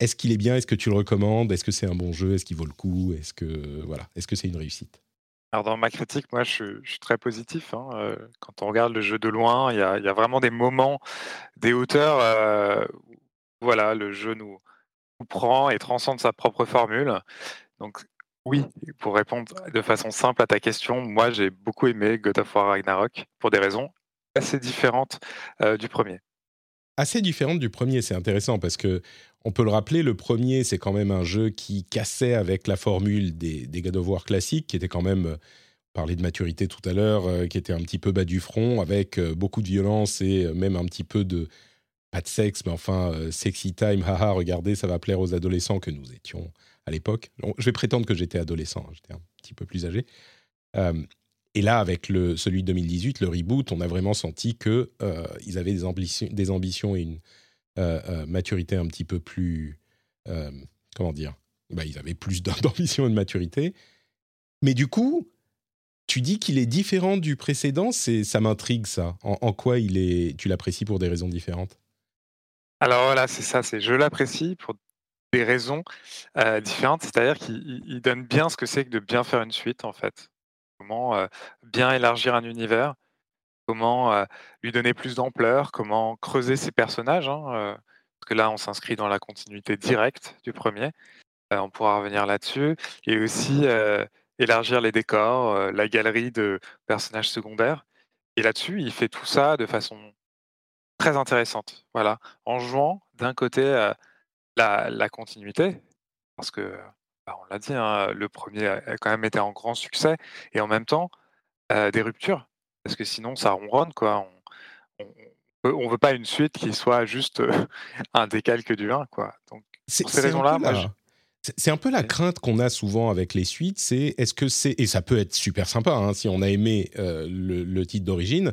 Est-ce qu'il est bien? Est-ce que tu le recommandes? Est-ce que c'est un bon jeu? Est-ce qu'il vaut le coup? Est-ce que voilà Est-ce que c'est une réussite? Alors dans ma critique, moi, je, suis très positif. Hein, euh, quand on regarde le jeu de loin, il y a, vraiment des moments, des hauteurs, euh, où, voilà, le jeu nous, prend et transcende sa propre formule. Donc oui, pour répondre de façon simple à ta question, moi j'ai beaucoup aimé God of War Ragnarok pour des raisons assez différentes euh, du premier. Assez différentes du premier, c'est intéressant parce que on peut le rappeler, le premier, c'est quand même un jeu qui cassait avec la formule des, des God of War classiques, qui était quand même, parler de maturité tout à l'heure, euh, qui était un petit peu bas du front, avec euh, beaucoup de violence et même un petit peu de, pas de sexe, mais enfin, sexy time, haha, regardez, ça va plaire aux adolescents que nous étions à l'époque. Je vais prétendre que j'étais adolescent, hein, j'étais un petit peu plus âgé. et là, avec le, celui de 2018, le reboot, on a vraiment senti qu'ils avaient des ambitions, des ambitions et une euh, euh, maturité un petit peu plus. Euh, comment dire bah, Ils avaient plus d'ambition et de maturité. Mais du coup, tu dis qu'il est différent du précédent, ça m'intrigue ça. En, quoi il est, tu l'apprécies pour des raisons différentes? Alors voilà, c'est ça, c'est je l'apprécie pour des raisons différentes, c'est-à-dire qu'il donne bien ce que c'est que de bien faire une suite en fait. Comment bien élargir un univers, comment lui donner plus d'ampleur, comment creuser ses personnages, hein, parce que là, on s'inscrit dans la continuité directe du premier. on pourra revenir là-dessus. Et aussi élargir les décors, la galerie de personnages secondaires. Et là-dessus, il fait tout ça de façon très intéressante. Voilà, en jouant d'un côté la, continuité, parce que bah, on l'a dit, hein, le premier a quand même été un grand succès, et en même temps des ruptures parce que sinon ça ronronne quoi. On, on, veut pas une suite qui soit juste un décalque du 1 quoi. Donc pour ces raisons-là, c'est un peu la crainte qu'on a souvent avec les suites, c'est est-ce que c'est et ça peut être super sympa hein, si on a aimé le, titre d'origine,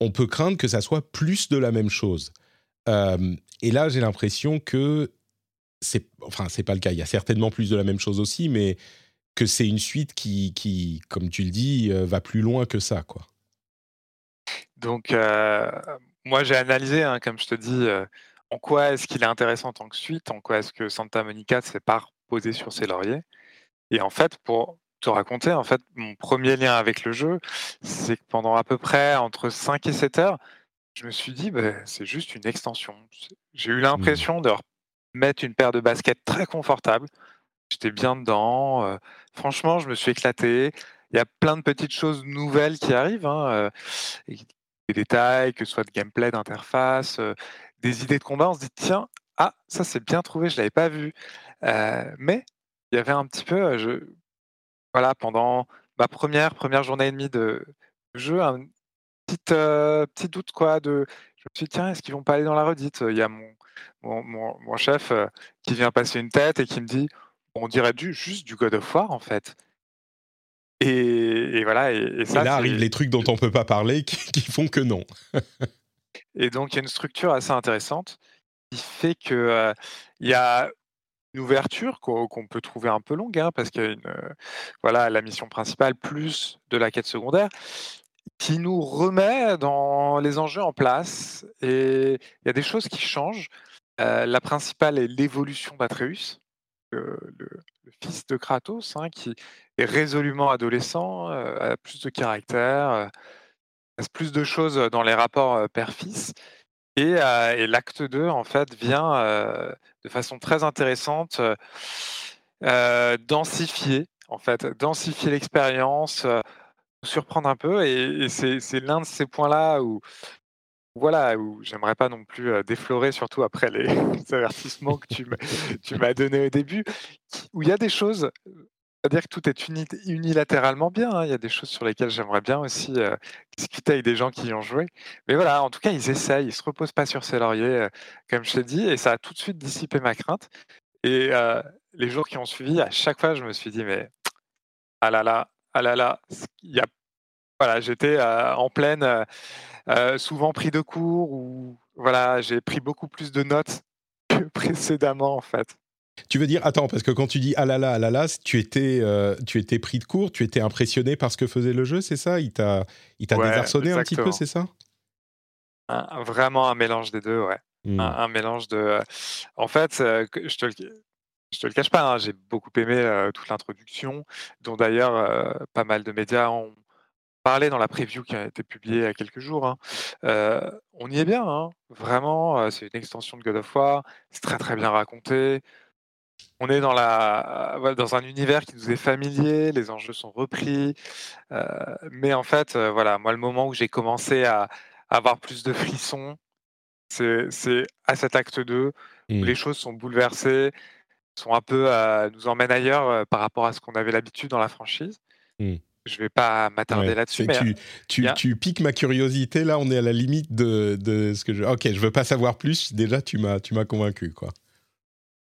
on peut craindre que ça soit plus de la même chose. Et là, j'ai l'impression que c'est enfin c'est pas le cas. Il y a certainement plus de la même chose aussi, mais que c'est une suite qui, comme tu le dis, va plus loin que ça, quoi. Donc, moi, j'ai analysé, hein, comme je te dis, en quoi est-ce qu'il est intéressant en tant que suite, en quoi est-ce que Santa Monica ne s'est pas reposé sur ses lauriers. Et en fait, pour te raconter, en fait, mon premier lien avec le jeu, c'est que pendant à peu près entre 5 et 7 heures, je me suis dit, bah, c'est juste une extension. J'ai eu mmh. l'impression de mettre une paire de baskets très confortable. J'étais bien dedans. franchement, je me suis éclaté. Il y a plein de petites choses nouvelles qui arrivent. Hein, des détails, que ce soit de gameplay, d'interface, des idées de combat, on se dit tiens, ah, ça c'est bien trouvé, je ne l'avais pas vu. mais il y avait un petit peu, je, voilà, pendant ma première, première journée et demie de, jeu, un petit, petit doute quoi, de, je me suis dit tiens, est-ce qu'ils vont pas aller dans la redite? Il y a mon, mon, mon, chef qui vient passer une tête et qui me dit on dirait du, juste du God of War en fait. Et, voilà. Et, ça, là arrivent les trucs dont on peut pas parler qui, font que non. et donc il y a une structure assez intéressante qui fait que euh, il y a une ouverture qu'on peut trouver un peu longue, hein, parce qu'il y a une, euh, voilà, la mission principale plus de la quête secondaire, qui nous remet dans les enjeux en place. Et il y a des choses qui changent. Euh, la principale est l'évolution d'Atreus, le, fils de Kratos, hein, qui est résolument adolescent, a plus de caractère, passe plus de choses dans les rapports père-fils. Et, l'acte 2, en fait, vient de façon très intéressante densifier, en fait, densifier l'expérience, surprendre un peu. Et, c'est l'un de ces points-là où, voilà, où j'aimerais pas non plus déflorer, surtout après les, avertissements que tu m'as donnés au début, où il y a des choses c'est-à-dire que tout est unilatéralement bien, hein. Il y a des choses sur lesquelles j'aimerais bien aussi, discuter avec des gens qui y ont joué. Mais voilà, en tout cas, ils essayent, ils se reposent pas sur ses lauriers, comme je t'ai dit et ça a tout de suite dissipé ma crainte et les jours qui ont suivi, à chaque fois, je me suis dit: «Mais ah là là, ah là là», il y a voilà, j'étais, en pleine, souvent pris de court ou voilà, j'ai pris beaucoup plus de notes que précédemment, en fait. Tu veux dire, attends, parce que quand tu dis ah là là, ah là là, tu étais, euh, tu étais pris de court, tu étais impressionné par ce que faisait le jeu, c'est ça? Il t'a, il t'a désarçonné un petit peu, c'est ça? Vraiment un mélange des deux, ouais. Un, mélange de. En fait, euh, je te le, je te le cache pas, hein, j'ai beaucoup aimé euh, toute l'introduction, dont d'ailleurs pas mal de médias ont parlé dans la preview qui a été publiée il y a quelques jours. Hein. on y est bien, hein. vraiment. c'est une extension de God of War. C'est très très bien raconté on est dans, la, dans un univers qui nous est familier, les enjeux sont repris. Mais en fait, voilà, moi, le moment où j'ai commencé à, avoir plus de frissons, c'est à cet acte 2 où mmh. les choses sont bouleversées, sont un peu euh, nous emmènent ailleurs par rapport à ce qu'on avait l'habitude dans la franchise. Mmh. Je vais pas m'attarder là-dessus. Tu, tu, piques ma curiosité. Là, on est à la limite de, de ce que je. Ok, je veux pas savoir plus. Déjà, tu m'as, tu m'as convaincu, quoi.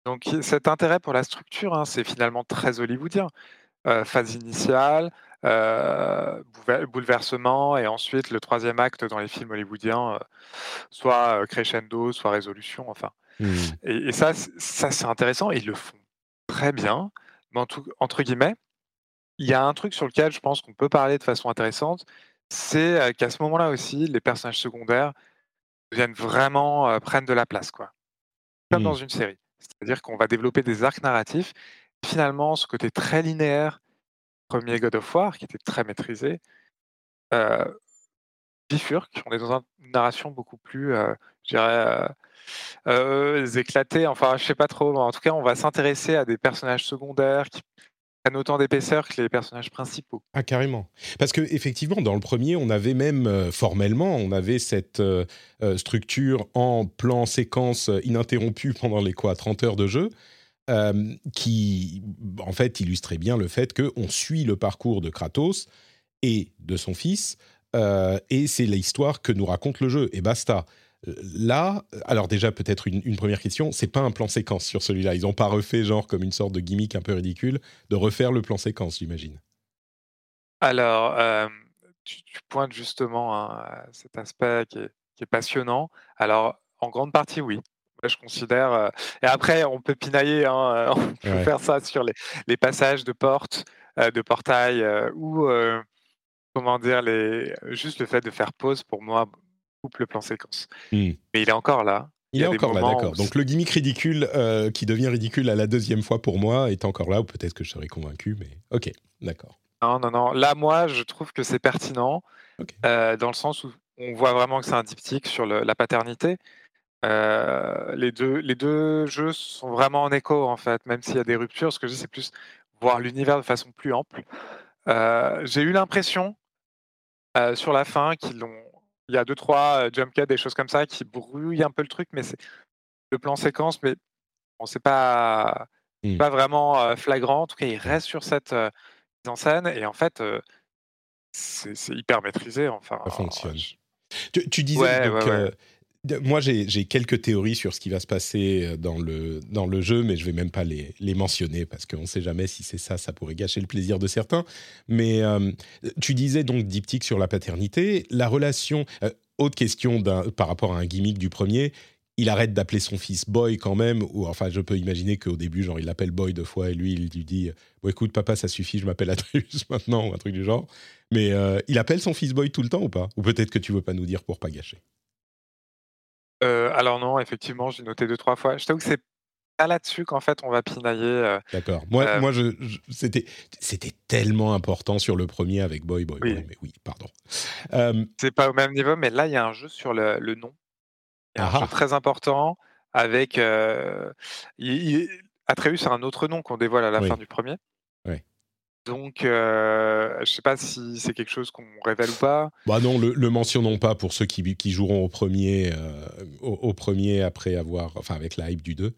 Donc cet intérêt pour la structure, hein, c'est finalement très hollywoodien. Euh, phase initiale, euh, bouleversement, et ensuite le troisième acte dans les films hollywoodiens, euh, soit crescendo, soit résolution, enfin. Mmh. Et, ça, ça c'est intéressant, ils le font très bien, mais entre guillemets, il y a un truc sur lequel je pense qu'on peut parler de façon intéressante, c'est qu'à ce moment-là aussi, les personnages secondaires viennent vraiment prennent de la place, quoi. Comme dans mmh. une série. C'est-à-dire qu'on va développer des arcs narratifs. Finalement, ce côté très linéaire, premier God of War, qui était très maîtrisé, euh, bifurque. On est dans une narration beaucoup plus, euh, je dirais, euh. Enfin, je sais pas trop. En tout cas, on va s'intéresser à des personnages secondaires qui autant d'épaisseur que les personnages principaux. Ah carrément. Parce que effectivement, dans le premier, on avait même euh, formellement, on avait cette euh, euh, structure en plan séquence ininterrompue pendant les quoi 30 heures de jeu. qui en fait illustrait bien le fait qu'on suit le parcours de Kratos et de son fils, et c'est l'histoire que nous raconte le jeu, et basta. Là, alors déjà peut-être une, première question, c'est pas un plan séquence sur celui-là. Ils n'ont pas refait genre comme une sorte de gimmick un peu ridicule de refaire le plan séquence, j'imagine. Alors, euh, tu, pointes justement cet aspect qui est, passionnant. Alors, en grande partie, oui. je considère. Euh, et après, on peut pinailler, hein, on peut faire ça sur les, passages de porte, euh, de portail, ou comment dire, les, juste le fait de faire pause pour moi le plan séquence. Hmm. Mais il est encore là. Il, est encore là, d'accord. Donc le gimmick ridicule euh, qui devient ridicule à la deuxième fois pour moi est encore là, ou peut-être que je serais convaincu, mais ok, d'accord. Non, non, non. Là, moi, je trouve que c'est pertinent, euh, dans le sens où on voit vraiment que c'est un diptyque sur la paternité. Euh, les, deux, les deux jeux sont vraiment en écho, en fait, même s'il y a des ruptures. Ce que je dis, c'est plus voir l'univers de façon plus ample. J'ai eu l'impression, sur la fin, qu'ils l'ont il y a deux, trois jump cuts, des choses comme ça qui brouillent un peu le truc, mais c'est le plan séquence, mais on sait pas, mmh. pas vraiment flagrant. En tout cas, il reste sur cette mise en scène et en fait, c'est hyper maîtrisé. Enfin, ça fonctionne. Tu, disais donc, moi, j'ai quelques théories sur ce qui va se passer dans le, dans le jeu, mais je vais même pas les, les mentionner parce qu'on ne sait jamais si c'est ça, ça pourrait gâcher le plaisir de certains. Mais tu disais donc diptyque sur la paternité. La relation, autre question par rapport à un gimmick du premier, il arrête d'appeler son fils Boy quand même, ou enfin je peux imaginer qu'au début, genre il l'appelle Boy deux fois et lui il lui dit écoute papa ça suffit, je m'appelle Atreus maintenant ou un truc du genre. Mais il appelle son fils Boy tout le temps ou pas? Ou peut-être que tu veux pas nous dire pour pas gâcher? Euh, alors non, effectivement, j'ai noté deux, trois fois. Je t'avoue que c'est pas là-dessus qu'en fait on va pinailler. Euh, D'accord. Moi, euh, moi je, c'était, c'était tellement important sur le premier avec Boy Boy Boy, mais oui, pardon. C'est pas au même niveau, mais là, il y a un jeu sur le, le nom. Il y a un jeu ah ah. très important avec. Atreus a un autre nom qu'on dévoile à la Oui. fin du premier. Ouais. Donc, euh, je sais pas si c'est quelque chose qu'on révèle ou pas. Bah non, le, mentionnons pas pour ceux qui, joueront au premier, euh, au, premier après avoir, enfin avec la hype du 2.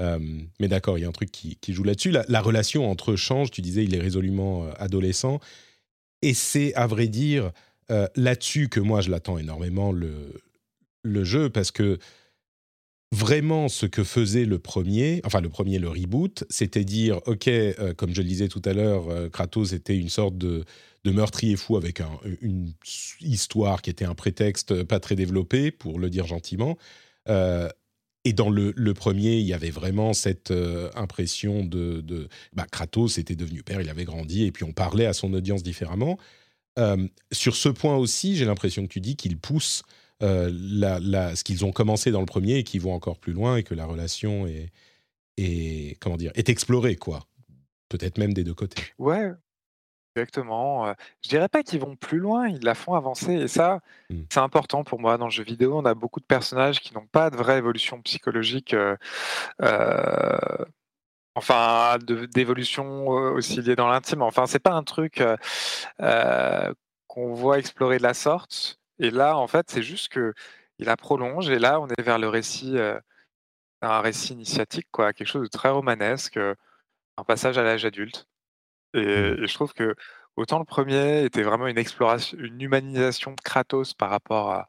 Euh, mais d'accord, il y a un truc qui, joue là-dessus. La, la relation entre change. Tu disais, il est résolument adolescent. Et c'est, à vrai dire, là-dessus que moi, je l'attends énormément, le, le jeu, parce que vraiment, ce que faisait le premier, enfin le premier, le reboot, c'était dire, OK, euh, comme je le disais tout à l'heure, euh, Kratos était une sorte de, meurtrier fou avec un- une histoire qui était un prétexte pas très développé, pour le dire gentiment. Euh, et dans le, premier, il y avait vraiment cette impression de, de bah, Kratos était devenu père, il avait grandi, et puis on parlait à son audience différemment. Sur ce point aussi, j'ai l'impression que tu dis qu'il pousse euh, la- la- ce qu'ils ont commencé dans le premier et qu'ils vont encore plus loin et que la relation est, est comment dire est explorée quoi. Peut-être même des deux côtés. Ouais, exactement. euh, Je dirais pas qu'ils vont plus loin, ils la font avancer. Et ça, Mm. c'est important pour moi dans le jeu vidéo. On a beaucoup de personnages qui n'ont pas de vraie évolution psychologique. euh, euh, Enfin, d'évolution aussi liée dans l'intime. Enfin, c'est pas un truc euh, qu'on voit explorer de la sorte. Et là, en fait, c'est juste que il la prolonge. Et là, on est vers le récit, euh, un récit initiatique, quoi, quelque chose de très romanesque, euh, un passage à l'âge adulte. Et, et je trouve que autant le premier était vraiment une exploration, une humanisation de Kratos par rapport à,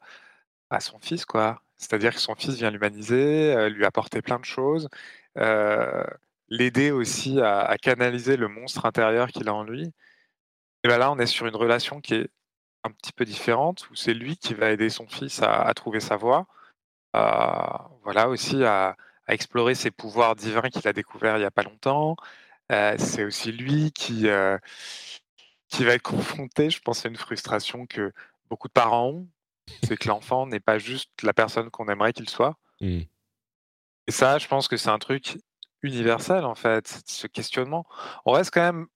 à son fils, quoi. C'est-à-dire que son fils vient l'humaniser, euh, lui apporter plein de choses, l'aider aussi à, à canaliser le monstre intérieur qu'il a en lui. Et ben là, on est sur une relation qui est un petit peu différente, où c'est lui qui va aider son fils à, à trouver sa voie, voilà aussi à, à explorer ses pouvoirs divins qu'il a découverts il n'y a pas longtemps. Euh, c'est aussi lui qui, euh, qui va être confronté, je pense, à une frustration que beaucoup de parents ont. C'est que l'enfant n'est pas juste la personne qu'on aimerait qu'il soit. Mm. Et ça, je pense que c'est un truc universel, en fait, ce questionnement. On reste quand même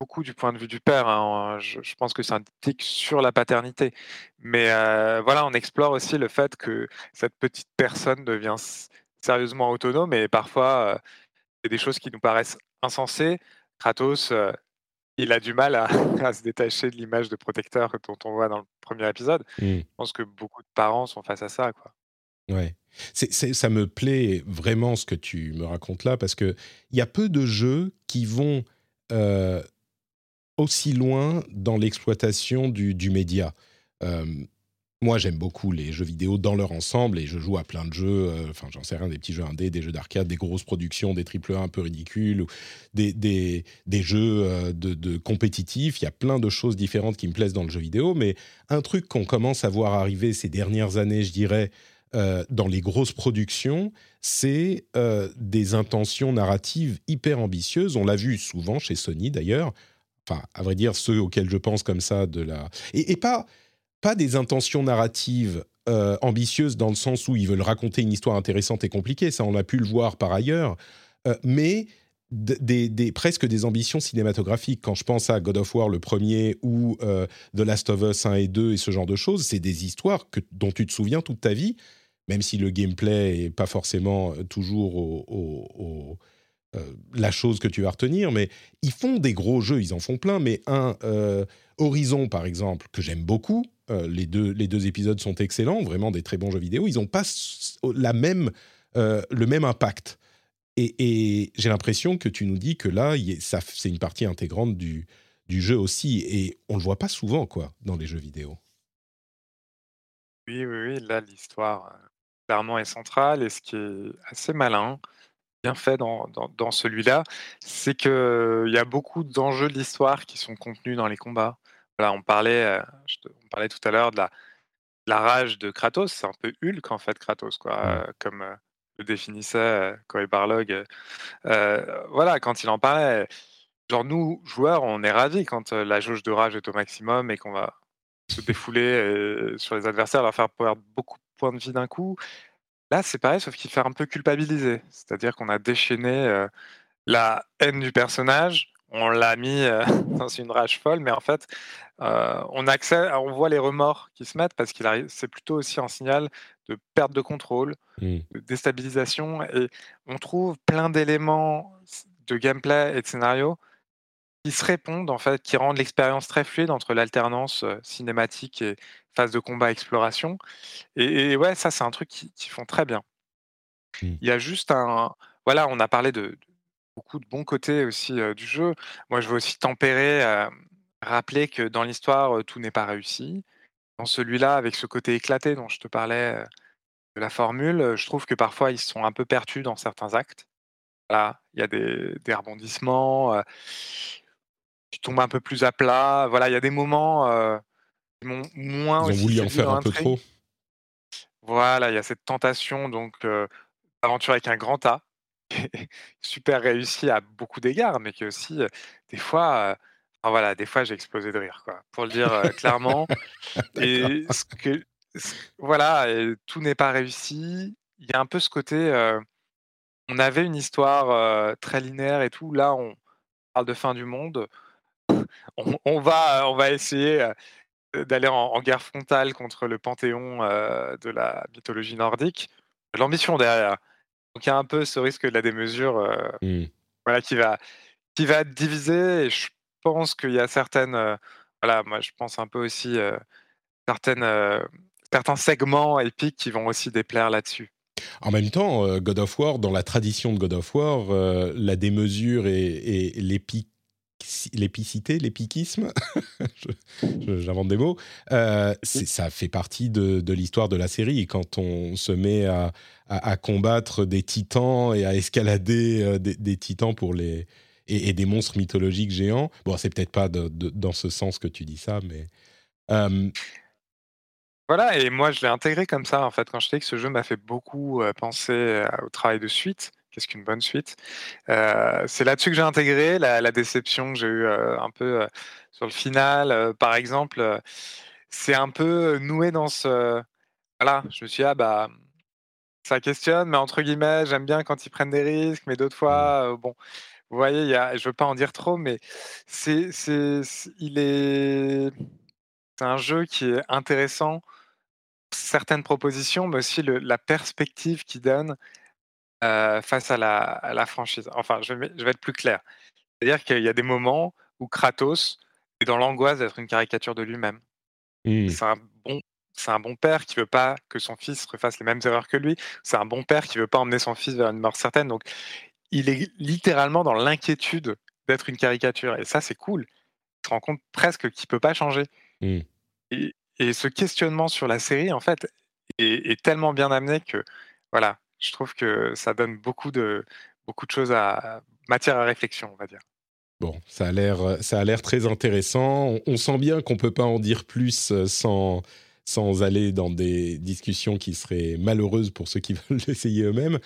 beaucoup du point de vue du père. hein. Je, je pense que c'est un tic sur la paternité. Mais euh, voilà, on explore aussi le fait que cette petite personne devient sérieusement autonome et parfois, euh, c'est des choses qui nous paraissent insensées. Kratos, euh, il a du mal à, à se détacher de l'image de protecteur dont on voit dans le premier épisode. Mm. Je pense que beaucoup de parents sont face à ça. Quoi. Ouais. C'est- ça me plaît vraiment ce que tu me racontes là parce que il y a peu de jeux qui vont euh, aussi loin dans l'exploitation du, média. Euh, moi, j'aime beaucoup les jeux vidéo dans leur ensemble et je joue à plein de jeux. euh, Enfin, j'en sais rien, des petits jeux indés, des jeux d'arcade, des grosses productions, des triple A un peu ridicules, des, des, des jeux euh, de, compétitifs. Il y a plein de choses différentes qui me plaisent dans le jeu vidéo. Mais un truc qu'on commence à voir arriver ces dernières années, je dirais, dans les grosses productions, c'est des intentions narratives hyper ambitieuses. On l'a vu souvent chez Sony d'ailleurs. Enfin, à vrai dire, ceux auxquels je pense comme ça de la et, pas pas des intentions narratives euh, ambitieuses dans le sens où ils veulent raconter une histoire intéressante et compliquée. Ça, on a pu le voir par ailleurs, Euh, mais des, des- presque des ambitions cinématographiques. Quand je pense à God of War le premier ou euh, The Last of Us 1 et 2 et ce genre de choses, c'est des histoires que, dont tu te souviens toute ta vie, même si le gameplay est pas forcément toujours au- la chose que tu vas retenir, mais ils font des gros jeux, ils en font plein, mais un euh, Horizon par exemple, que j'aime beaucoup, euh, les, deux, les deux épisodes sont excellents, vraiment des très bons jeux vidéo, ils n'ont pas la même, euh, le même impact. Et, j'ai l'impression que tu nous dis que là, c'est une partie intégrante du, jeu aussi, et on le voit pas souvent quoi dans les jeux vidéo. Oui, oui, oui, là, l'histoire, euh, clairement, est centrale. Et ce qui est assez malin, bien fait dans, dans, dans celui-là, c'est qu'il y a beaucoup d'enjeux de l'histoire qui sont contenus dans les combats. Voilà, on parlait, euh, je te- on parlait tout à l'heure de la, de la rage de Kratos. C'est un peu Hulk, en fait, Kratos, quoi, euh, comme euh, le définissait euh, Cory Barlog. euh, euh, voilà, quand il en parlait, genre, nous, joueurs, on est ravis quand euh, la jauge de rage est au maximum et qu'on va se défouler euh, sur les adversaires, leur faire perdre beaucoup de points de vie d'un coup. Là, c'est pareil, sauf qu'il fait un peu culpabiliser. C'est-à-dire qu'on a déchaîné euh, la haine du personnage, on l'a mis euh, dans une rage folle, mais en fait, euh, on, accède, on voit les remords qui se mettent parce qu'il arrive. C'est plutôt aussi un signal de perte de contrôle, Mmh. de déstabilisation et on trouve plein d'éléments de gameplay et de scénario qui se répondent en fait, qui rendent l'expérience très fluide entre l'alternance, cinématique et phase de combat exploration et et ouais, ça, c'est un truc qu'ils qu'ils font très bien. Mmh. Il y a juste un voilà, on a parlé de de beaucoup de bons côtés aussi, du jeu. Moi, je veux aussi tempérer, rappeler que dans l'histoire, tout n'est pas réussi. Dans celui-là, avec ce côté éclaté dont je te parlais, de la formule, je trouve que parfois ils sont un peu perçus dans certains actes. Voilà, il y a des des rebondissements, qui tombent un peu plus à plat. Voilà, il y a des moments, m'ont moins Ils ont aussi voulu en faire un peu trop? Voilà, il y a cette tentation donc heu, aventure avec un grand A, super réussi à beaucoup d'égards, mais qui aussi, heu, des fois, enfin voilà, des fois j'ai explosé de rire quoi, pour le dire, clairement. Et ce que ce voilà et tout n'est pas réussi. Il y a un peu ce côté, on avait une histoire, très linéaire et tout, là on parle de fin du monde, on on va on va essayer, d'aller en en guerre frontale contre le panthéon, heu, de la mythologie nordique. L'ambition derrière. Donc il y a un peu ce risque de la démesure, heu, Mmh. voilà qui va qui va diviser et je pense qu'il y a certaines, heu, voilà, moi je pense un peu aussi, certaines, certains segments épiques qui vont aussi déplaire là-dessus. En même temps, God of War, dans la tradition de God of War, la démesure et et l'épic l'épicité, l'épiquisme, j'invente des mots, c'est ça fait partie de l'histoire de la série. Quand on se met à combattre des titans et à escalader, heu, des titans pour les et et des monstres mythologiques géants. Bon, c'est peut-être pas dans ce sens que tu dis ça, mais hem, Voilà et moi je l'ai intégré comme ça en fait, quand je dit que ce jeu m'a fait beaucoup, penser, au travail de suite. Qu'est-ce qu'une bonne suite? Heu, c'est là-dessus que j'ai intégré la la déception que j'ai eue, heu, un peu, heu, sur le final, par exemple, c'est un peu noué dans ce voilà, je me suis dit: «Ah bah, ça questionne, mais entre guillemets, j'aime bien quand ils prennent des risques, mais d'autres mmh, fois, heu, bon». Vous voyez, il y a je veux pas en dire trop, mais c'est c'est il est c'est un jeu qui est intéressant, certaines propositions, mais aussi le la perspective qu'il donne, heu, face à la à la franchise. Enfin, je vais je vais être plus clair. C'est-à-dire qu'il y a des moments où Kratos est dans l'angoisse d'être une caricature de lui-même. mmh, C'est un bon c'est un bon père qui veut pas que son fils refasse les mêmes erreurs que lui. C'est un bon père qui veut pas emmener son fils vers une mort certaine, donc il est littéralement dans l'inquiétude d'être une caricature et ça, c'est cool. Il se rend compte presque qu'il peut pas changer mmh. et et ce questionnement sur la série, en fait, est est tellement bien amené que, voilà, je trouve que ça donne beaucoup de beaucoup de choses à matière à réflexion, on va dire. Bon, ça a l'air, euh, très intéressant. On, sent bien qu'on peut pas en dire plus euh, sans, sans aller dans des discussions qui seraient malheureuses pour ceux qui veulent l'essayer eux-mêmes.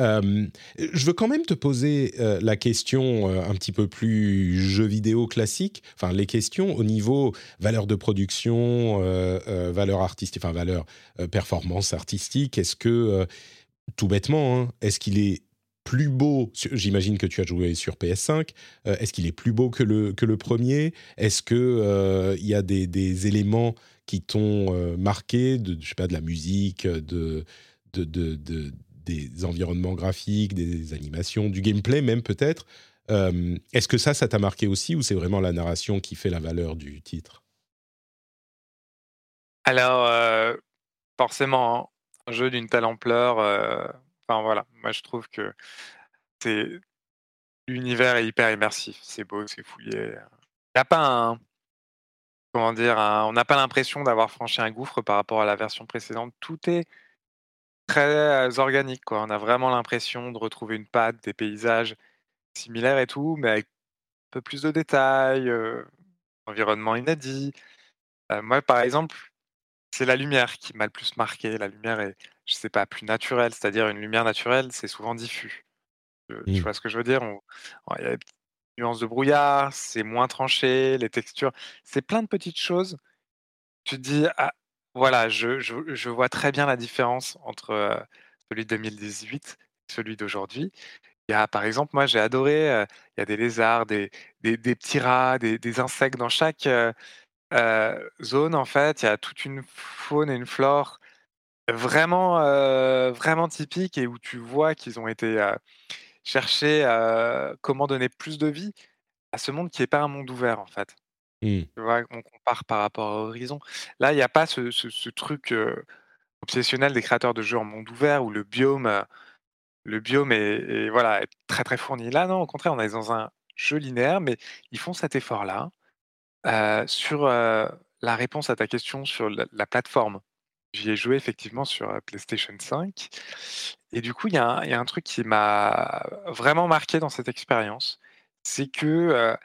Euh, je veux quand même te poser la question un petit peu plus jeu vidéo classique, enfin les questions au niveau valeur de production, valeur artistique, enfin valeur performance artistique. Est-ce que tout bêtement, hein, est-ce qu'il est plus beau J'imagine que tu as joué sur PS5. euh, est-ce qu'il est plus beau que le, que le premier? Est-ce que euh, y a des, des éléments qui t'ont euh, marqué, de, je sais pas, de la musique, de, de, de- de- des environnements graphiques, des animations, du gameplay même peut-être Euh, Est-ce que ça, ça t'a marqué aussi ou c'est vraiment la narration qui fait la valeur du titre? Alors, forcément, jeu d'une telle ampleur, heu, enfin voilà, moi je trouve que c'est l'univers est hyper immersif. C'est beau, c'est fouillé, il comment dire? On n'a pas l'impression d'avoir franchi un gouffre par rapport à la version précédente. Tout est très, heu, organique. On a vraiment l'impression de retrouver une patte, des paysages similaires et tout, mais avec un peu plus de détails, heu, environnement inédit. Moi, par exemple, c'est la lumière qui m'a le plus marqué. La lumière est, je sais pas, plus naturelle, c'est-à-dire une lumière naturelle, c'est souvent diffus. Heu, tu Hmm. vois ce que je veux dire? On il y a des petites nuances de brouillard, c'est moins tranché, les textures, c'est plein de petites choses. Tu te dis: «Ah, voilà, je je je vois très bien la différence entre, heu, celui de 2018 et celui d'aujourd'hui». Il y a par exemple, moi j'ai adoré, heu, il y a des lézards, des des des petits rats, des des insectes dans chaque, heu zone en fait, il y a toute une faune et une flore vraiment, vraiment typique et où tu vois qu'ils ont été, chercher, comment donner plus de vie à ce monde qui est pas un monde ouvert, en fait. Mmh. Tu vois? On compare par rapport à Horizon. Là, il y a pas ce ce ce truc, obsessionnel des créateurs de jeux en monde ouvert où le biome, le biome est est voilà, est très, très fourni. Là, non, au contraire, on est dans un jeu linéaire, mais ils font cet effort-là, sur, la réponse à ta question sur la la plateforme. J'y ai joué effectivement sur, PlayStation 5 et du coup, il y a un il y a un truc qui m'a vraiment marqué dans cette expérience, c'est que,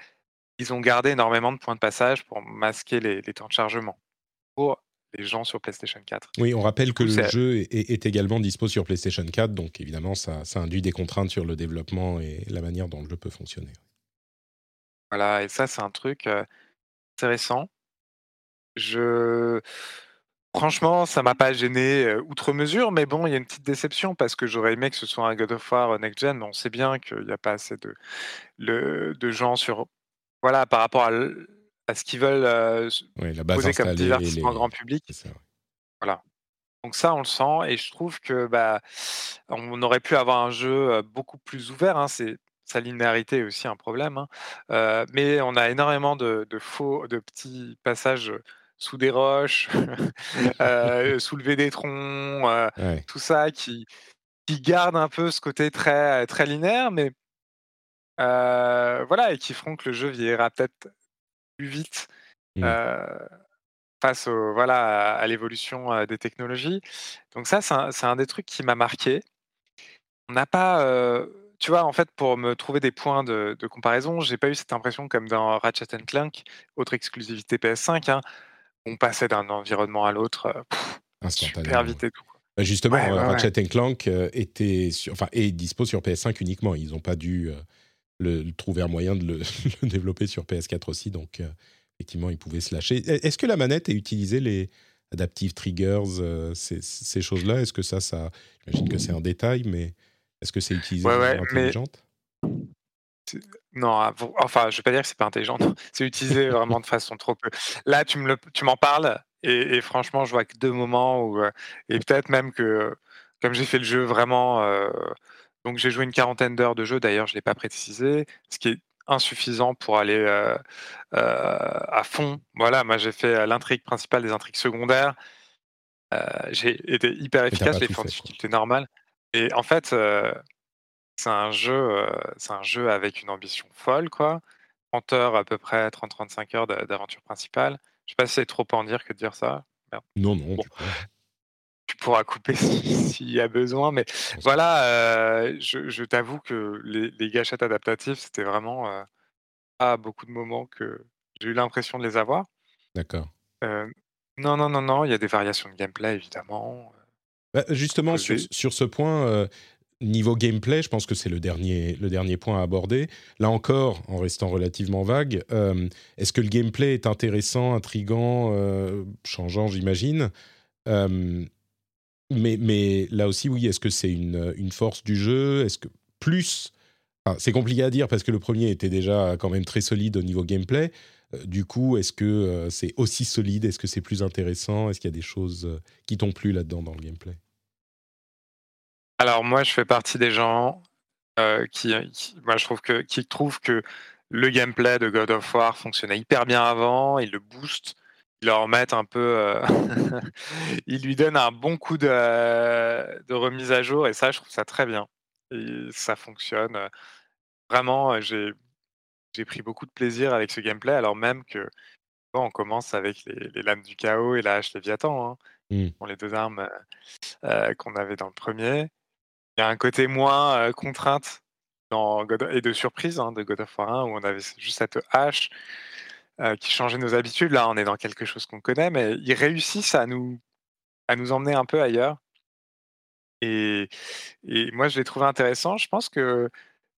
ils ont gardé énormément de points de passage pour masquer les les temps de chargement, pour les gens sur PlayStation 4. Oui, on rappelle que coup, le jeu est, est également dispo sur PlayStation 4, donc évidemment, ça, ça induit des contraintes sur le développement et la manière dont le jeu peut fonctionner. voilà et ça, c'est un truc, intéressant. Je franchement, ça m'a pas gêné, outre mesure, mais bon, il y a une petite déception parce que j'aurais aimé que ce soit un God of War, heu, next gen, on sait bien qu'il y a pas assez de le de gens sur voilà, par rapport à ce qu'ils veulent, heu, s Oui, la base poser comme divertissement les... grand public. c'est ça, ouais. Voilà. Donc ça, on le sent et je trouve que, bah, on aurait pu avoir un jeu, beaucoup plus ouvert, hein. C'est sa linéarité est aussi un problème, hein. Mais on a énormément de de faux de petits passages, sous des roches, heu, soulever des troncs, Ouais. tout ça qui qui garde un peu ce côté très, très linéaire, mais voilà et qui feront que le jeu vieillira peut-être plus vite, Mmh. face au voilà, à l'évolution, des technologies. Donc ça, c'est un des trucs qui m'a marqué. On n'a pas, tu vois, en fait, pour me trouver des points de de comparaison, j'ai pas eu cette impression comme dans Ratchet& Clank, autre exclusivité PS5, hein, on passait d'un environnement à l'autre, heu, super Instantanément. ouais. vite et tout. Bah, Justement, Ouais, euh, ouais, ouais. Ratchet Clank euh, était sur, enfin, est dispo sur PS5 uniquement. Ils n'ont pas dû euh, le, le trouver un moyen de le, le développer sur PS4 aussi, donc euh, effectivement, ils pouvaient se lâcher. E- Est-ce que la manette a utilisé les adaptive triggers, euh, ces, ces choses-là? Est-ce que ça, ça, j'imagine que c'est un détail, mais est-ce que c'est utilisé Ouais, de ouais, manière mais intelligente? Non, ah, enfin, je vais pas dire que c'est pas intelligent, c'est utilisé vraiment de façon trop peu. Là, tu me le tu m'en parles et et franchement, je vois que 2 moments où, heu et peut-être même que, comme j'ai fait le jeu vraiment, heu donc j'ai joué une quarantaine d'heures de jeu, d'ailleurs, je l'ai pas précisé, ce qui est insuffisant pour aller, heu, à fond. Voilà, moi, j'ai fait, l'intrigue principale, des intrigues secondaires. J'ai été hyper efficace, pas je l'ai et en fait, c'est un jeu, c'est un jeu avec une ambition folle, quoi. 30 heures à peu près, 30-35 heures d'a d'aventure principale. Je sais pas si c'est trop en dire que de dire ça? Merde. Non, non, Bon, tu peux. tu pourras couper si s'il y a besoin, mais voilà, je je t'avoue que les les gâchettes adaptatives, c'était vraiment, à beaucoup de moments que j'ai eu l'impression de les avoir. D'accord. Non, non, non, non, il y a des variations de gameplay évidemment, Bah, justement, sur, sur ce point, euh, niveau gameplay, je pense que c'est le dernier, le dernier point à aborder. Là encore, en restant relativement vague, euh, est-ce que le gameplay est intéressant, intrigant, euh, changeant, j'imagine? Mais, mais là aussi, oui, est-ce que c'est une, une force du jeu? Est-ce que plus... enfin, c'est compliqué à dire parce que le premier était déjà quand même très solide au niveau gameplay. Euh, du coup, est-ce que euh, c'est aussi solide? Est-ce que c'est plus intéressant? Est-ce qu'il y a des choses euh, qui t'ont plu là-dedans dans le gameplay? Alors moi, je fais partie des gens qui moi je trouve que qui trouve que le gameplay de God of War fonctionnait hyper bien avant, ils le boostent, ils le remettent un peu, ils lui donnent un bon coup de remise à jour et ça, je trouve ça très bien. Et ça fonctionne, vraiment, j'ai j'ai pris beaucoup de plaisir avec ce gameplay alors même que, bon, on commence avec les les lames du chaos et la hache Léviathan, hein, Hmm. sont les 2 armes, heu heu, qu'on avait dans le premier. Il y a un côté moins, heu, contrainte dans God et de surprise, hein, de God of War 1 où on avait juste cette hache, qui changeait nos habitudes. Là, on est dans quelque chose qu'on connaît, mais ils réussissent à nous à nous emmener un peu ailleurs et et moi, je l'ai trouvé intéressant. Je pense que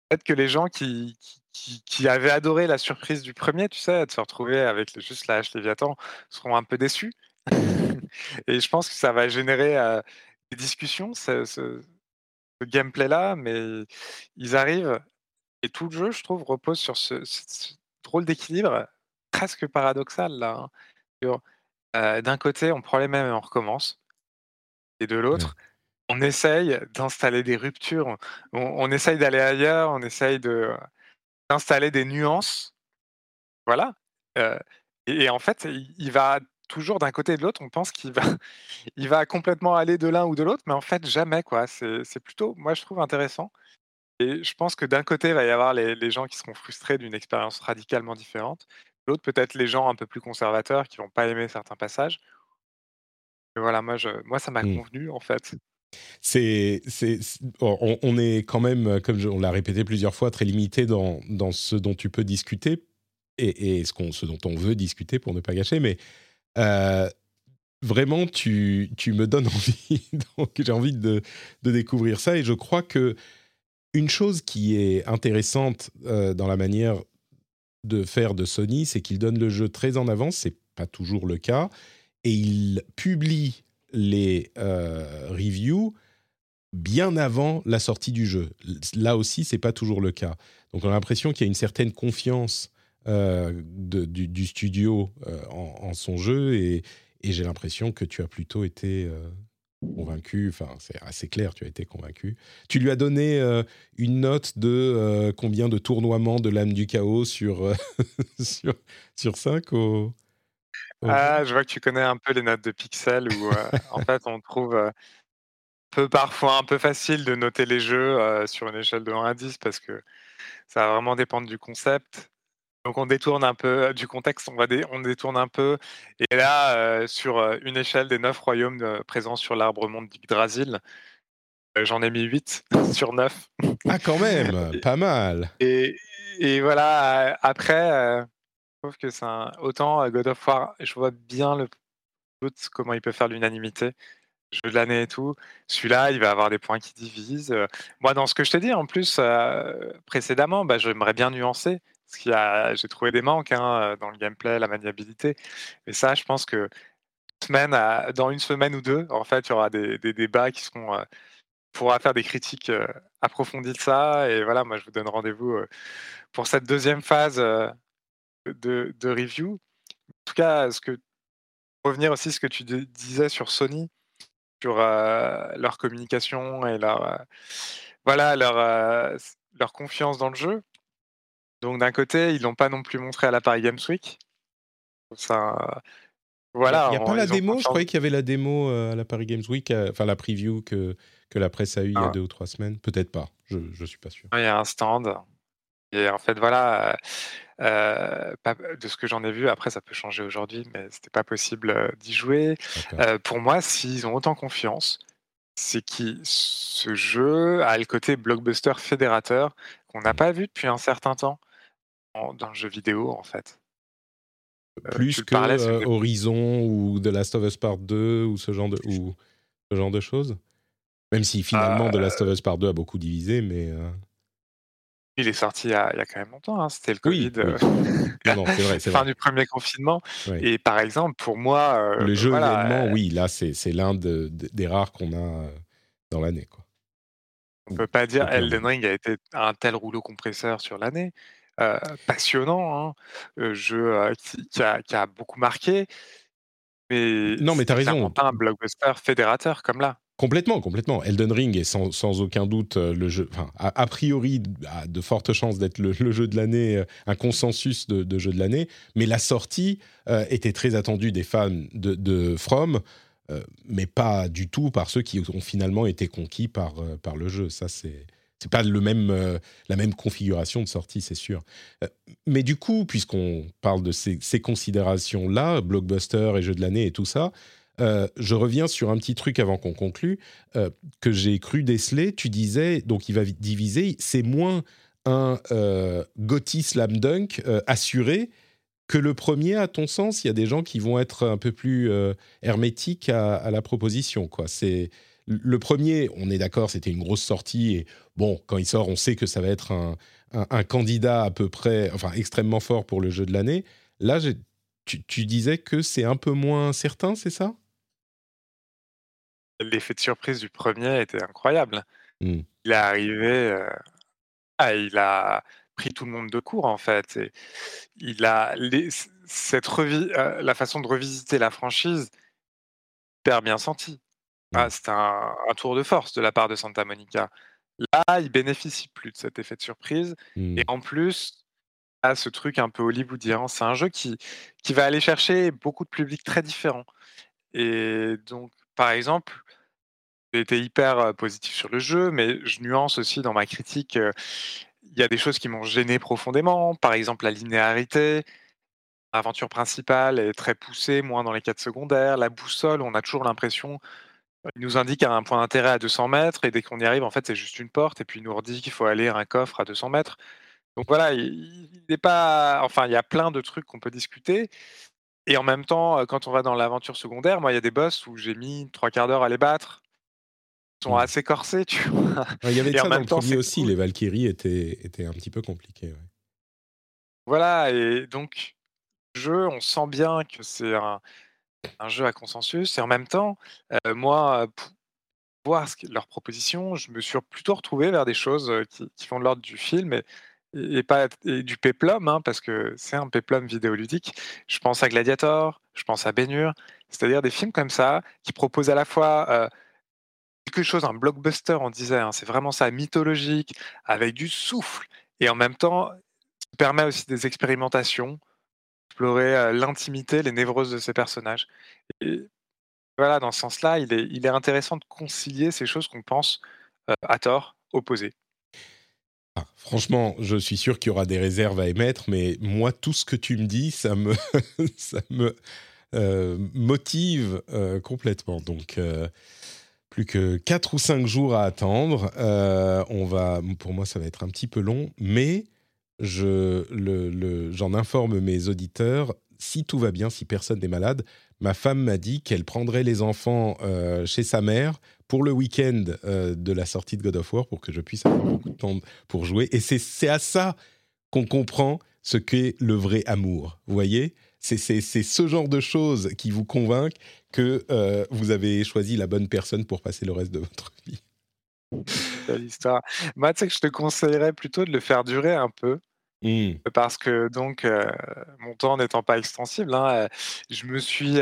peut-être que les gens qui qui qui qui avaient adoré la surprise du premier, tu sais, de se retrouver avec juste la hache Léviathan, seront un peu déçus. Et je pense que ça va générer, heu, des discussions, ce ce ce gameplay-là, mais ils arrivent Et tout le jeu, je trouve, repose sur ce drôle d'équilibre presque paradoxal là, hein, sur, heu, d'un côté, on prend les mêmes et on recommence et de l'autre, on essaye d'installer des ruptures, on, essaye d'aller ailleurs, on essaye de d'installer des nuances. Voilà. et, en fait, il, va toujours d'un côté et de l'autre. On pense qu'il va, il va complètement aller de l'un ou de l'autre, mais en fait, jamais. quoi. C'est plutôt, moi, je trouve intéressant. Et je pense que d'un côté, il va y avoir les, les gens qui seront frustrés d'une expérience radicalement différente. L'autre, peut-être les gens un peu plus conservateurs qui vont pas aimer certains passages. voilà, moi, je, moi ça m'a mmh. convenu, en fait. C'est, on, est quand même, comme on l'a répété plusieurs fois, très limité dans, ce dont tu peux discuter et, ce, dont on veut discuter pour ne pas gâcher. Mais euh, vraiment, tu, me donnes envie. donc, j'ai envie de, de, découvrir ça. Et je crois que une chose qui est intéressante euh, dans la manière de faire de Sony, c'est qu'il donne le jeu très en avance. C'est pas toujours le cas, et il publie les euh, reviews bien avant la sortie du jeu. Là aussi, c'est pas toujours le cas. Donc, on a l'impression qu'il y a une certaine confiance euh, du, studio euh, en, son jeu, et, j'ai l'impression que tu as plutôt été convaincu. Enfin, c'est assez clair, tu as été convaincu. Tu lui as donné une note de combien de tournoiements de l'âme du chaos sur, sur, sur 5 au, ah, je vois que tu connais un peu les notes de Pixel où euh, en fait on trouve euh, peu parfois un peu facile de noter les jeux euh, sur une échelle de 1 à 10 parce que ça va vraiment dépendre du concept. Donc on détourne un peu du contexte, on, va on détourne un peu. Et là, sur une échelle des 9 royaumes présents sur l'arbre monde d'Yggdrasil, j'en ai mis 8 sur 9. Ah quand même, pas mal. Et, et voilà, après trouve que c'est un... autant God of War, je vois bien le comment il peut faire l'unanimité, jeu de l'année et tout. Celui-là, il va avoir des points qui divisent. Moi, dans ce que je t'ai dit, en plus, précédemment, bah, j'aimerais bien nuancer. Parce qu'il a... j'ai trouvé des manques hein, dans le gameplay, la maniabilité. Et ça, je pense que semaine dans une semaine ou deux, en fait, il y aura des, débats qui seront. Euh, pourra faire des critiques approfondies de ça. Et voilà, moi, je vous donne rendez-vous pour cette deuxième phase de, review. En tout cas, ce que revenir aussi ce que tu disais sur Sony, sur euh, leur communication et leur euh, voilà leur euh, leur confiance dans le jeu. Donc d'un côté, ils l'ont pas non plus montré à la Paris Games Week. Ça, voilà. Il n'y a, pas la démo? Je croyais qu'il y avait la démo à la Paris Games Week, enfin la preview que que la presse a eu il y a ah. deux ou trois semaines. Peut-être pas. Je je suis pas sûr. Il y a un stand. Et en fait, voilà, euh, de ce que j'en ai vu, après ça peut changer aujourd'hui, mais c'était pas possible euh, d'y jouer. Euh, pour moi, s'ils ont autant confiance, c'est que ce jeu a le côté blockbuster fédérateur qu'on n'a mmh. pas vu depuis un certain temps dans le jeu vidéo, en fait. Plus que Horizon ou The Last of Us Part 2 ou ce genre de, ou ce genre de choses Même si finalement The Last of Us Part 2 a beaucoup divisé, mais... Il est sorti il y a, quand même longtemps, hein, c'était le Covid, euh, fin du premier confinement. Et par exemple, pour moi, euh, le jeu événement, euh, oui, là c'est l'un des rares qu'on a dans l'année. On peut pas dire Elden Ring a été un tel rouleau compresseur sur l'année. passionnant, hein, jeu qui, a, beaucoup marqué. Mais non, mais as raison. Pas un blockbuster fédérateur comme là. Complètement, complètement. Elden Ring est sans, aucun doute euh, le jeu, enfin, a, priori, a de fortes chances d'être le, jeu de l'année, euh, un consensus de, jeu de l'année. Mais la sortie euh, était très attendue des fans de, From, mais pas du tout par ceux qui ont finalement été conquis par, par le jeu. Ça, c'est c'est pas le même, la même configuration de sortie, c'est sûr. mais du coup, puisqu'on parle de ces, ces considérations-là, blockbuster et jeu de l'année et tout ça, euh, je reviens sur un petit truc avant qu'on conclue, euh, que j'ai cru déceler. Tu disais, donc il va diviser, c'est moins un euh, Gotti Slam Dunk euh, assuré que le premier, à ton sens Il y a des gens qui vont être un peu plus hermétiques à, la proposition. C'est, le premier, on est d'accord, c'était une grosse sortie. Et bon, quand il sort, on sait que ça va être un, candidat à peu près, enfin extrêmement fort pour le jeu de l'année. Là, tu disais que c'est un peu moins certain, c'est ça? L'effet de surprise du premier était incroyable. Mmh. Il est arrivé, euh, ah, il a pris tout le monde de court en fait. Et il a cette revi euh, la façon de revisiter la franchise hyper bien senti. Ah, c'était un, un tour de force de la part de Santa Monica. Là, il bénéficie plus de cet effet de surprise. Mmh. Et en plus, à ce truc un peu hollywoodien, c'est un jeu qui, qui va aller chercher beaucoup de publics très différents. Et donc, par exemple, j'ai été hyper positif sur le jeu, mais je nuance aussi dans ma critique. Il y a des choses qui m'ont gêné profondément. Par exemple, la linéarité. L'aventure principale est très poussée, moins dans les quêtes secondaires. La boussole, on a toujours l'impression il nous indique un point d'intérêt à 200 mètres et dès qu'on y arrive, en fait, c'est juste une porte et puis il nous redit qu'il faut aller à un coffre à 200 mètres. Donc voilà, il n'est pas. Enfin, il y a plein de trucs qu'on peut discuter. Et en même temps, euh, quand on va dans l'aventure secondaire, moi, il y a des boss où j'ai mis trois quarts d'heure à les battre. Ils sont Mm. assez corsés, tu vois. Ouais, Il y avait Et en ça dans même le temps, aussi. cool. Les Valkyries étaient, étaient un petit peu compliquées. ouais. Voilà, et donc, le jeu, on sent bien que c'est un, un jeu à consensus. Et en même temps, euh, moi, pour voir ce que- leurs propositions, je me suis plutôt retrouvé vers des choses euh, qui, qui font de l'ordre du film et, et pas du péplum, hein, parce que c'est un péplum vidéoludique. Je pense à Gladiator, je pense à Ben-Hur, c'est-à-dire des films comme ça qui proposent à la fois euh, quelque chose, un blockbuster, on disait, hein, c'est vraiment ça, mythologique, avec du souffle, et en même temps, ça permet aussi des expérimentations, explorer euh, l'intimité, les névroses de ces personnages. Et voilà, dans ce sens-là, il est, il est intéressant de concilier ces choses qu'on pense euh, à tort, opposées. Ah, franchement, je suis sûr qu'il y aura des réserves à émettre, mais moi, tout ce que tu me dis, ça me, euh, motive euh, complètement. Donc, euh, plus que 4 ou 5 jours à attendre. On va, pour moi, ça va être un petit peu long, mais j'en informe mes auditeurs. Si tout va bien, si personne n'est malade, ma femme m'a dit qu'elle prendrait les enfants chez sa mère pour le week-end euh, de la sortie de God of War pour que je puisse avoir beaucoup de temps pour jouer. Et c'est, à ça qu'on comprend ce qu'est le vrai amour. Vous voyez? C'est, ce genre de choses qui vous convainquent que euh, vous avez choisi la bonne personne pour passer le reste de votre vie. Belle histoire. Moi, tu sais que je te conseillerais plutôt de le faire durer un peu. Mm. Parce que donc, euh, mon temps n'étant pas extensible, hein, je me suis,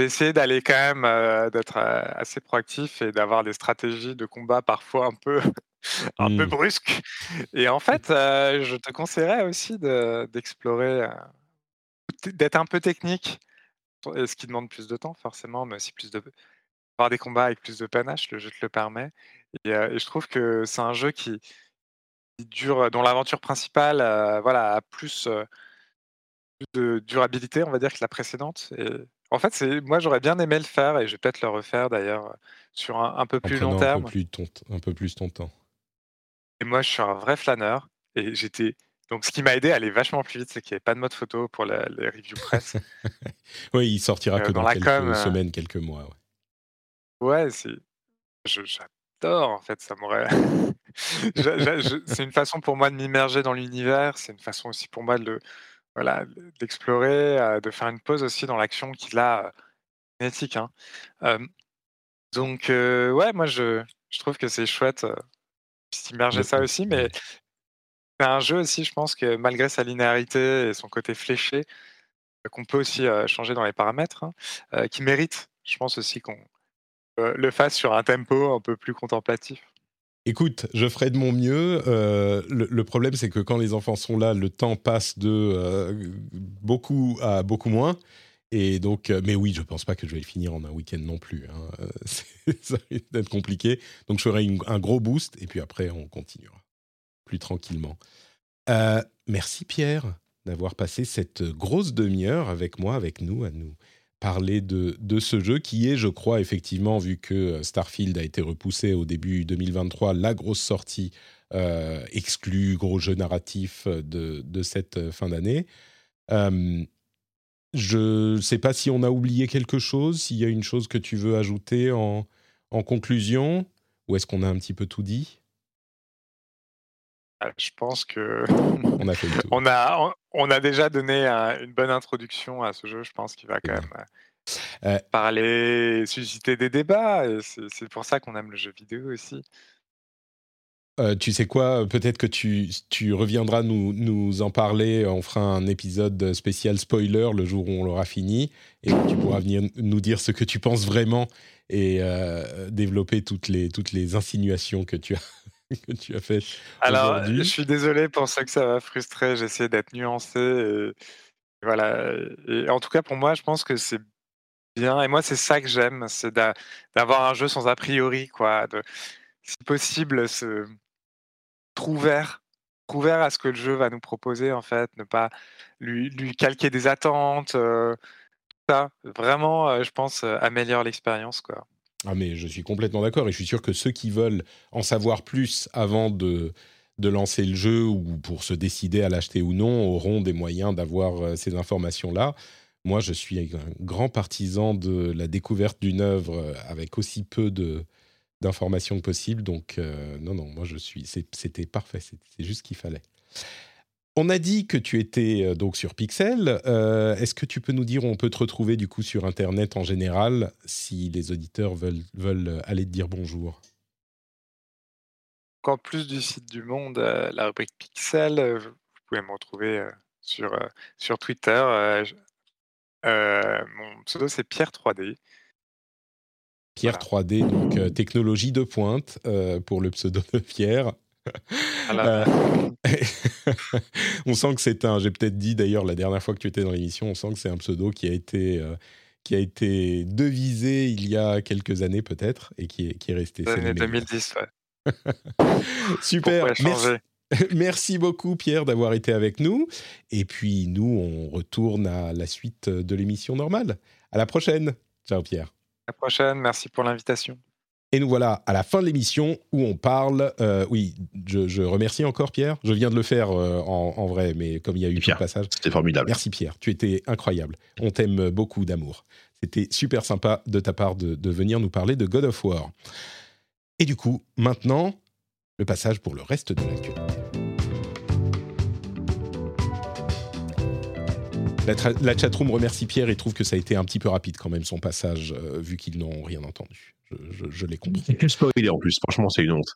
j'ai essayé d'aller quand même, euh, d'être euh, assez proactif et d'avoir des stratégies de combat parfois un peu, un peu Mm. brusques. Et en fait, euh, je te conseillerais aussi de- d'explorer, d'être un peu technique, et ce qui demande plus de temps forcément, mais aussi plus de, avoir des combats avec plus de panache, le jeu te le permet. Et, et je trouve que c'est un jeu qui, qui dure, dont l'aventure principale, voilà, a plus, plus de durabilité, on va dire, que la précédente. Et en fait, c'est, moi, j'aurais bien aimé le faire, et je vais peut-être le refaire d'ailleurs euh, sur un, un peu En plus long un terme. peu, plus ton, un peu plus ton temps. Et moi, je suis un vrai flâneur, et j'étais. Donc, ce qui m'a aidé à aller vachement plus vite, c'est qu'il n'y avait pas de mode photo pour la- les reviews presse. Oui, il sortira Euh, que dans quelques com, euh, semaines, quelques mois. ouais. Ouais, c'est. J'adore, en fait, ça m'aurait. C'est une façon pour moi de m'immerger dans l'univers, c'est une façon aussi pour moi de le- voilà, de- d'explorer, euh, de faire une pause aussi dans l'action qui là, euh, kinétique. hein. Donc, ouais, moi, je, je trouve que c'est chouette s'immerger ça aussi, mais c'est un jeu aussi, je pense que malgré sa linéarité et son côté fléché, euh, qu'on peut aussi changer dans les paramètres, hein, qui mérite, je pense aussi qu'on le fasse sur un tempo un peu plus contemplatif. Écoute, je ferai de mon mieux. Euh, le, problème, c'est que quand les enfants sont là, le temps passe de euh, beaucoup à beaucoup moins. Et donc, euh, mais oui, je pense pas que je vais finir en un week-end non plus. hein. Ça risque d'être compliqué. Donc, je ferai un gros boost et puis après, on continuera plus tranquillement. Merci Pierre d'avoir passé cette grosse demi-heure avec moi, avec nous, à nous parler de, de ce jeu qui est, je crois, effectivement, vu que euh, Starfield a été repoussé au début 2023, la grosse sortie euh, exclue, gros jeu narratif de, de cette euh, fin d'année. Euh, je ne sais pas si on a oublié quelque chose, s'il y a une chose que tu veux ajouter en, conclusion, ou est-ce qu'on a un petit peu tout dit? Euh, Je pense que On a fait le tour. on a, on, on a déjà donné un- une bonne introduction à ce jeu. Je pense qu'il va quand même euh, Euh, parler, susciter des débats. C'est c'est pour ça qu'on aime le jeu vidéo aussi. euh, tu sais quoi Peut-être que tu, tu reviendras nous, nous en parler. On fera un épisode spécial spoiler le jour où on l'aura fini. Et tu pourras venir nous dire ce que tu penses vraiment et euh, développer toutes les, toutes les insinuations que tu as, que tu as faites. Alors, je suis désolé pour ceux que ça va frustrer. J'essaie d'être nuancé. Et, voilà. Et en tout cas, pour moi, je pense que c'est bien. Et moi, c'est ça que j'aime, c'est d'a- d'avoir un jeu sans a priori, quoi. De, si possible, se ouvert, ouvert à ce que le jeu va nous proposer, en fait, ne pas lui, lui calquer des attentes. euh, ça, vraiment, euh, je pense, euh, améliore l'expérience, quoi. Ah mais je suis complètement d'accord et je suis sûr que ceux qui veulent en savoir plus avant de, de lancer le jeu ou pour se décider à l'acheter ou non auront des moyens d'avoir euh, ces informations-là. Moi, je suis un grand partisan de la découverte d'une œuvre euh, avec aussi peu de d'informations que possible. Donc euh, non, non, moi je suis, c'était parfait, c'est juste ce qu'il fallait. On a dit que tu étais euh, donc sur Pixel. Euh, Est-ce que tu peux nous dire où on peut te retrouver du coup sur Internet en général si les auditeurs veulent, veulent aller te dire bonjour? En plus du site du Monde, euh, la rubrique Pixel, euh, vous pouvez me retrouver euh, sur, euh, sur Twitter. euh, euh, mon pseudo, c'est Pierre 3D. Pierre 3D, donc euh, technologie de pointe euh, pour le pseudo de Pierre. Voilà. Euh, on sent que c'est un. J'ai peut-être dit d'ailleurs la dernière fois que tu étais dans l'émission, on sent que c'est un pseudo qui a été euh, qui a été devisé il y a quelques années peut-être et qui est, qui est resté. L'année meilleur. 2010, ouais. Super. Merci, merci beaucoup Pierre d'avoir été avec nous. Et puis nous, on retourne à la suite de l'émission normale. À la prochaine. Ciao Pierre. À la prochaine, merci pour l'invitation. Et nous voilà à la fin de l'émission où on parle. euh, oui, je, je remercie encore Pierre. Je viens de le faire euh, en, en vrai, mais comme il y a eu Pierre. passage. C'était formidable. Merci Pierre, tu étais incroyable. On t'aime beaucoup d'amour. C'était super sympa de ta part de, de venir nous parler de God of War. Et du coup, maintenant, le passage pour le reste de l'actualité. La, la chatroom remercie Pierre et trouve que ça a été un petit peu rapide quand même son passage, euh, vu qu'ils n'ont rien entendu. Je, je, je les comprends. Et quel spoiler en plus, franchement, c'est une honte.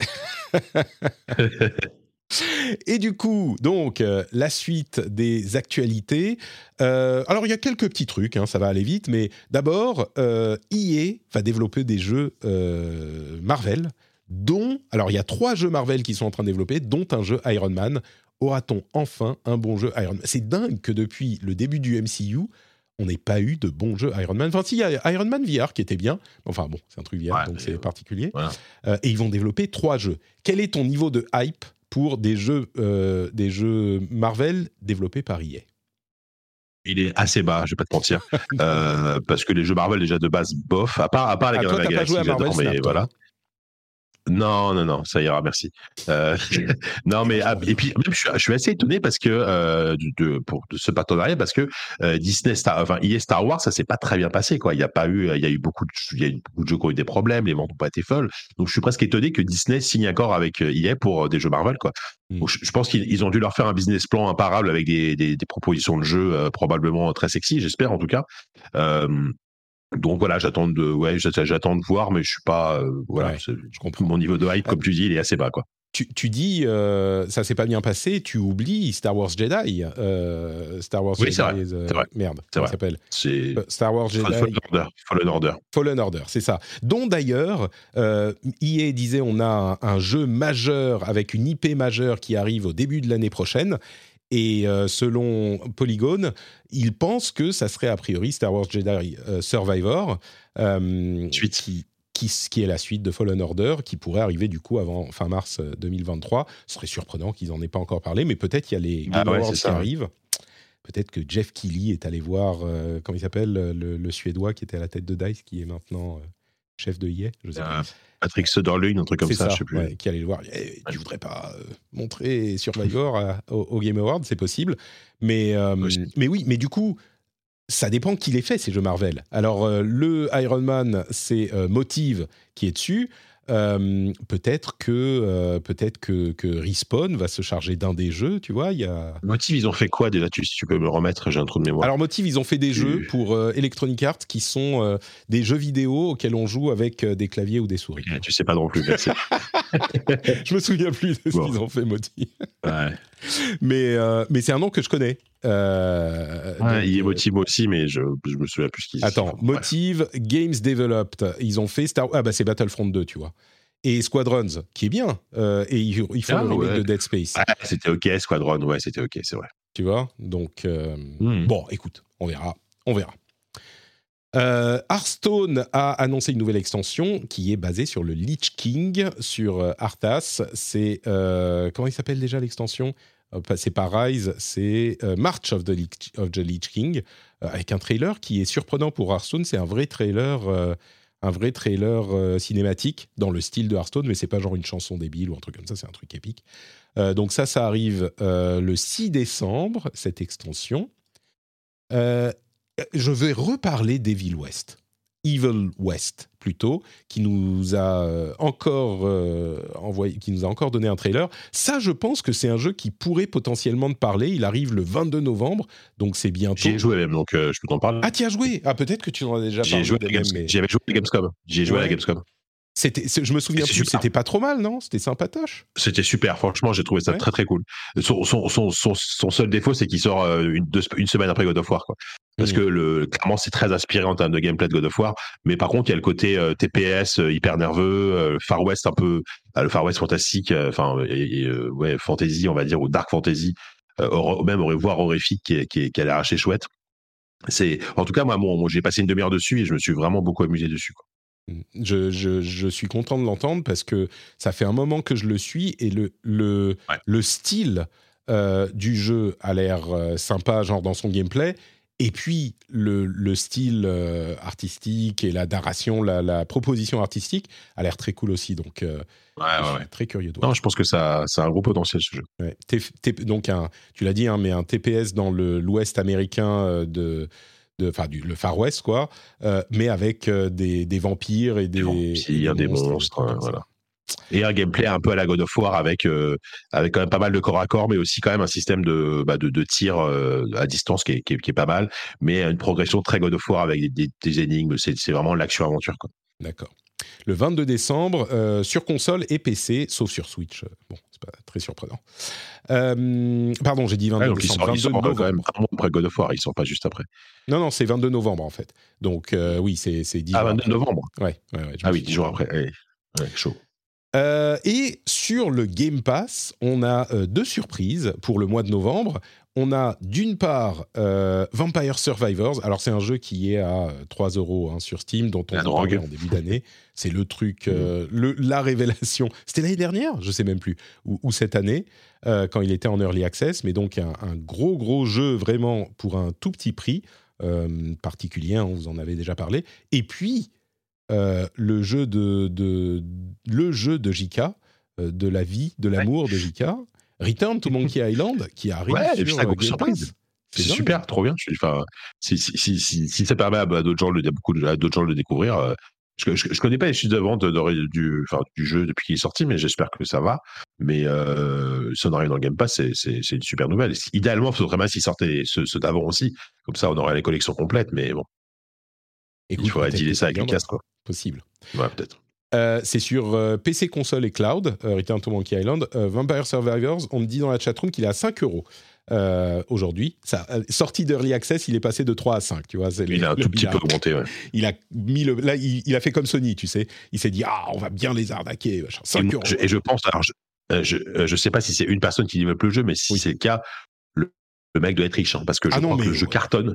Et du coup, donc, euh, la suite des actualités. Euh, alors, il y a quelques petits trucs, hein, ça va aller vite, mais d'abord, euh, EA va développer des jeux Marvel, dont. Alors, il y a trois jeux Marvel qui sont en train de développer, dont un jeu Iron Man. Aura-t-on enfin un bon jeu Iron Man? C'est dingue que depuis le début du MCU, on n'ait pas eu de bons jeux Iron Man. Enfin, si, il y a Iron Man VR qui était bien. Enfin, bon, c'est un truc VR, Ouais, donc c'est euh, particulier. voilà. Euh, et ils vont développer trois jeux. Quel est ton niveau de hype pour des jeux, euh, des jeux Marvel développés par EA Il est assez bas, je vais pas te mentir. Euh, parce que les jeux Marvel, déjà de base, bof. À part, à part les Ah, Gardiens toi, de la Galaxie, à j'adore, mais voilà. Non, non, non, ça ira, merci. Euh, non, mais ah, et puis même je suis, assez étonné parce que euh, de, de- pour de ce partenariat parce que euh, Disney Star, enfin EA Star Wars, ça s'est pas très bien passé quoi. Il y a pas eu, il y a eu beaucoup de, il y a eu beaucoup de jeux qui ont eu des problèmes, les ventes n'ont pas été folles. Donc je suis presque étonné que Disney signe un accord avec euh, EA pour euh, des jeux Marvel quoi. Mm. Donc, je, je pense qu'ils ils ont dû leur faire un business plan imparable avec des, des, des propositions de jeux euh, probablement très sexy, j'espère en tout cas. Donc voilà, j'attends de, ouais, j'attends de voir, mais je suis pas, euh, voilà, Ouais, Je comprends. mon niveau de hype, comme tu dis, il est assez bas, quoi. Tu, tu dis, euh, ça s'est pas bien passé, tu oublies Star Wars Jedi. euh, Star Wars Oui, Jedi. c'est vrai, vrai, merde, ça s'appelle? C'est Star Wars Jedi. Fallen Order. Fallen Order. Fallen Order, c'est ça. Dont d'ailleurs, EA disait on a un, un jeu majeur avec une IP majeure qui arrive au début de l'année prochaine. Et euh, selon Polygon, ils pensent que ça serait a priori Star Wars Jedi euh, Survivor, euh, Suite. Qui, qui, qui est la suite de Fallen Order, qui pourrait arriver du coup avant fin mars euh, 2023. Ce serait surprenant qu'ils n'en aient pas encore parlé, mais peut-être qu'il y a les Ah Game ouais, qui arrivent. Peut-être que Jeff Keighley est allé voir, euh, comment il s'appelle, le, le Suédois qui était à la tête de DICE, qui est maintenant euh, chef de EA, je sais pas. Patrick Söderlund, un truc comme C'est ça, je sais plus. ouais, qui allait le voir. Eh, tu voudrais pas euh, montrer Survivor à- au, au Game Awards C'est possible. Mais, euh, Possible. mais oui, mais du coup, ça dépend qui les fait, ces jeux Marvel. Alors, euh, le Iron Man, c'est Motive qui est dessus. Euh, peut-être que, euh, peut-être que, que Respawn va se charger d'un des jeux, tu vois. Il y a... Motive, ils ont fait quoi déjà tu, Si tu peux me remettre, j'ai un trou de mémoire. Alors Motive, ils ont fait des Tu- jeux pour euh, Electronic Arts qui sont euh, des jeux vidéo auxquels on joue avec des claviers ou des souris. Tu sais pas non plus, merci. je me souviens plus de ce Bon. qu'ils ont fait, Moti. Ouais. Mais, mais c'est un nom que je connais. Euh, donc, il est euh, Motive aussi, mais je, je me souviens plus ce qu'il Attends. Motive Games Developed. Ils ont fait Star. Ah bah c'est Battlefront 2, tu vois. Et Squadrons, qui est bien. Euh, et ils, ils font Ah, le ouais. de Dead Space. Ouais, c'était ok, Squadron, ouais, c'était ok, c'est vrai. Tu vois Donc, euh, Hmm. bon, écoute, on verra. On verra. Euh, Hearthstone a annoncé une nouvelle extension qui est basée sur le Lich King sur Arthas. C'est comment il s'appelle déjà l'extension? C'est pas Rise, c'est euh, March of the, Lich King euh, avec un trailer qui est surprenant pour Hearthstone. C'est un vrai trailer, euh, un vrai trailer euh, cinématique dans le style de Hearthstone, mais c'est pas genre une chanson débile ou un truc comme ça. C'est un truc épique. Euh, donc ça, ça arrive euh, le 6 décembre, cette extension. Euh, je vais reparler d'Evil West. Evil West, plutôt, qui nous a euh, encore euh, envoyé, qui nous a encore donné un trailer. Ça, je pense que c'est un jeu qui pourrait potentiellement te parler. Il arrive le 22 novembre, donc c'est bientôt. J'y ai joué même, donc euh, je peux t'en parler. Ah, tu as joué? Ah, peut-être que tu en as déjà J'y parlé. ai joué à la de même, Games- mais J'avais joué à la Gamescom. J'y ai joué à Ouais. la Gamescom. C'était, je me souviens plus. C'était pas trop mal, non? C'était sympatoche. C'était super, franchement, j'ai trouvé ça Ouais. très très cool. Son, son, son, son, son seul défaut, c'est qu'il sort euh, une, deux- une semaine après God of War. Quoi. Parce Mhm. que le, clairement, c'est très inspiré en termes de gameplay de God of War. Mais par contre, il y a le côté euh, TPS euh, hyper nerveux, euh, Far West un peu, euh, le Far West fantastique, enfin, ouais, fantasy, on va dire, ou dark fantasy, hor- même voire horrifique, qui, est- qui, est- qui a l'air assez chouette. C'est, en tout cas, moi, mon- j'ai passé une demi-heure dessus et je me suis vraiment beaucoup amusé dessus. Quoi. Je, je- je suis content de l'entendre parce que ça fait un moment que je le suis et le, le, Ouais. le style euh, du jeu a l'air euh, sympa, genre dans son gameplay. Et puis le, le style euh, artistique et la narration, la, la proposition artistique a l'air très cool aussi. Donc, Ouais, je suis très curieux de voir. Non, je pense que ça, ça a un gros potentiel ce jeu. T- donc un, tu l'as dit, hein, mais un TPS dans l'Ouest américain de, de, enfin du le Far West quoi, euh, mais avec euh, des, des vampires et des, Des vampires, et des monstres, voilà. Et un gameplay un peu à la God of War avec, euh, avec quand même pas mal de corps à corps, mais aussi quand même un système de, bah, de, de tir euh, à distance qui est, qui, est, qui est pas mal, mais une progression très God of War avec des, des, énigmes. C'est vraiment l'action-aventure. D'accord. Le 22 décembre euh, sur console et PC, sauf sur Switch. Euh, Bon, c'est pas très surprenant. Euh, pardon, j'ai dit 22 Ouais, donc il décembre. sort, il 22 sort quand novembre. même un mois après God of War, il sort pas juste après. Non, non, c'est 22 novembre en fait. Donc euh, oui, c'est c'est 10 Ah, jours 22 après. novembre. Ouais, ouais, ouais, Ah oui, suis 10 jours après. Ouais, ouais, chaud. Euh, et sur le Game Pass, on a euh, deux surprises pour le mois de novembre. On a d'une part euh, Vampire Survivors. Alors c'est un jeu qui est à euh, 3 euros hein, sur Steam, dont on a parlé en début d'année. C'est le truc, euh, le, la révélation. C'était l'année dernière, je sais même plus, ou, ou cette année, euh, quand il était en early access. Mais donc un, un gros gros jeu vraiment pour un tout petit prix euh, particulier. hein, on vous en avait déjà parlé. Et puis euh, le jeu de, de le jeu de JK, euh, de la vie, de l'amour de JK, Return to Monkey Island, qui arrive Ouais, sur ça, Game. Pass. C'est super, trop bien. Enfin, si, si, si, si, si ça permet à, d'autres gens, gens de le découvrir, euh, je, je connais pas les chiffres de vente de- du, enfin, du jeu depuis qu'il est sorti, mais j'espère que ça va. Mais euh, si on arrive dans le Game Pass, c'est, une super nouvelle. Et idéalement, il faudrait bien s'il sortait ceux, ceux d'avant aussi. Comme ça, on aurait les collections complètes. Mais bon, Écoute, il faudrait dealer ça avec. Quoi. Possible. Ouais, peut-être. Euh, c'est sur euh, PC, console et cloud, euh, Return to Monkey Island. Vampire Survivors, on me dit dans la chatroom qu'il est à 5 euros aujourd'hui. Ça, sorti d'Early Access, il est passé de 3 à 5. Tu vois, c'est Il a un le- tout petit a- peu augmenté. Ouais. Il a mis le, là, il, il a fait comme Sony, tu sais. Il s'est dit, ah, on va bien les arnaquer. machin. Et, 5 moi, euros. je, et je pense, alors, je, euh, je, euh, je sais pas si c'est une personne qui développe le jeu, mais si Oui. c'est le cas, le, le mec doit être riche, hein, parce que je Ah non, crois mais que le jeu cartonne.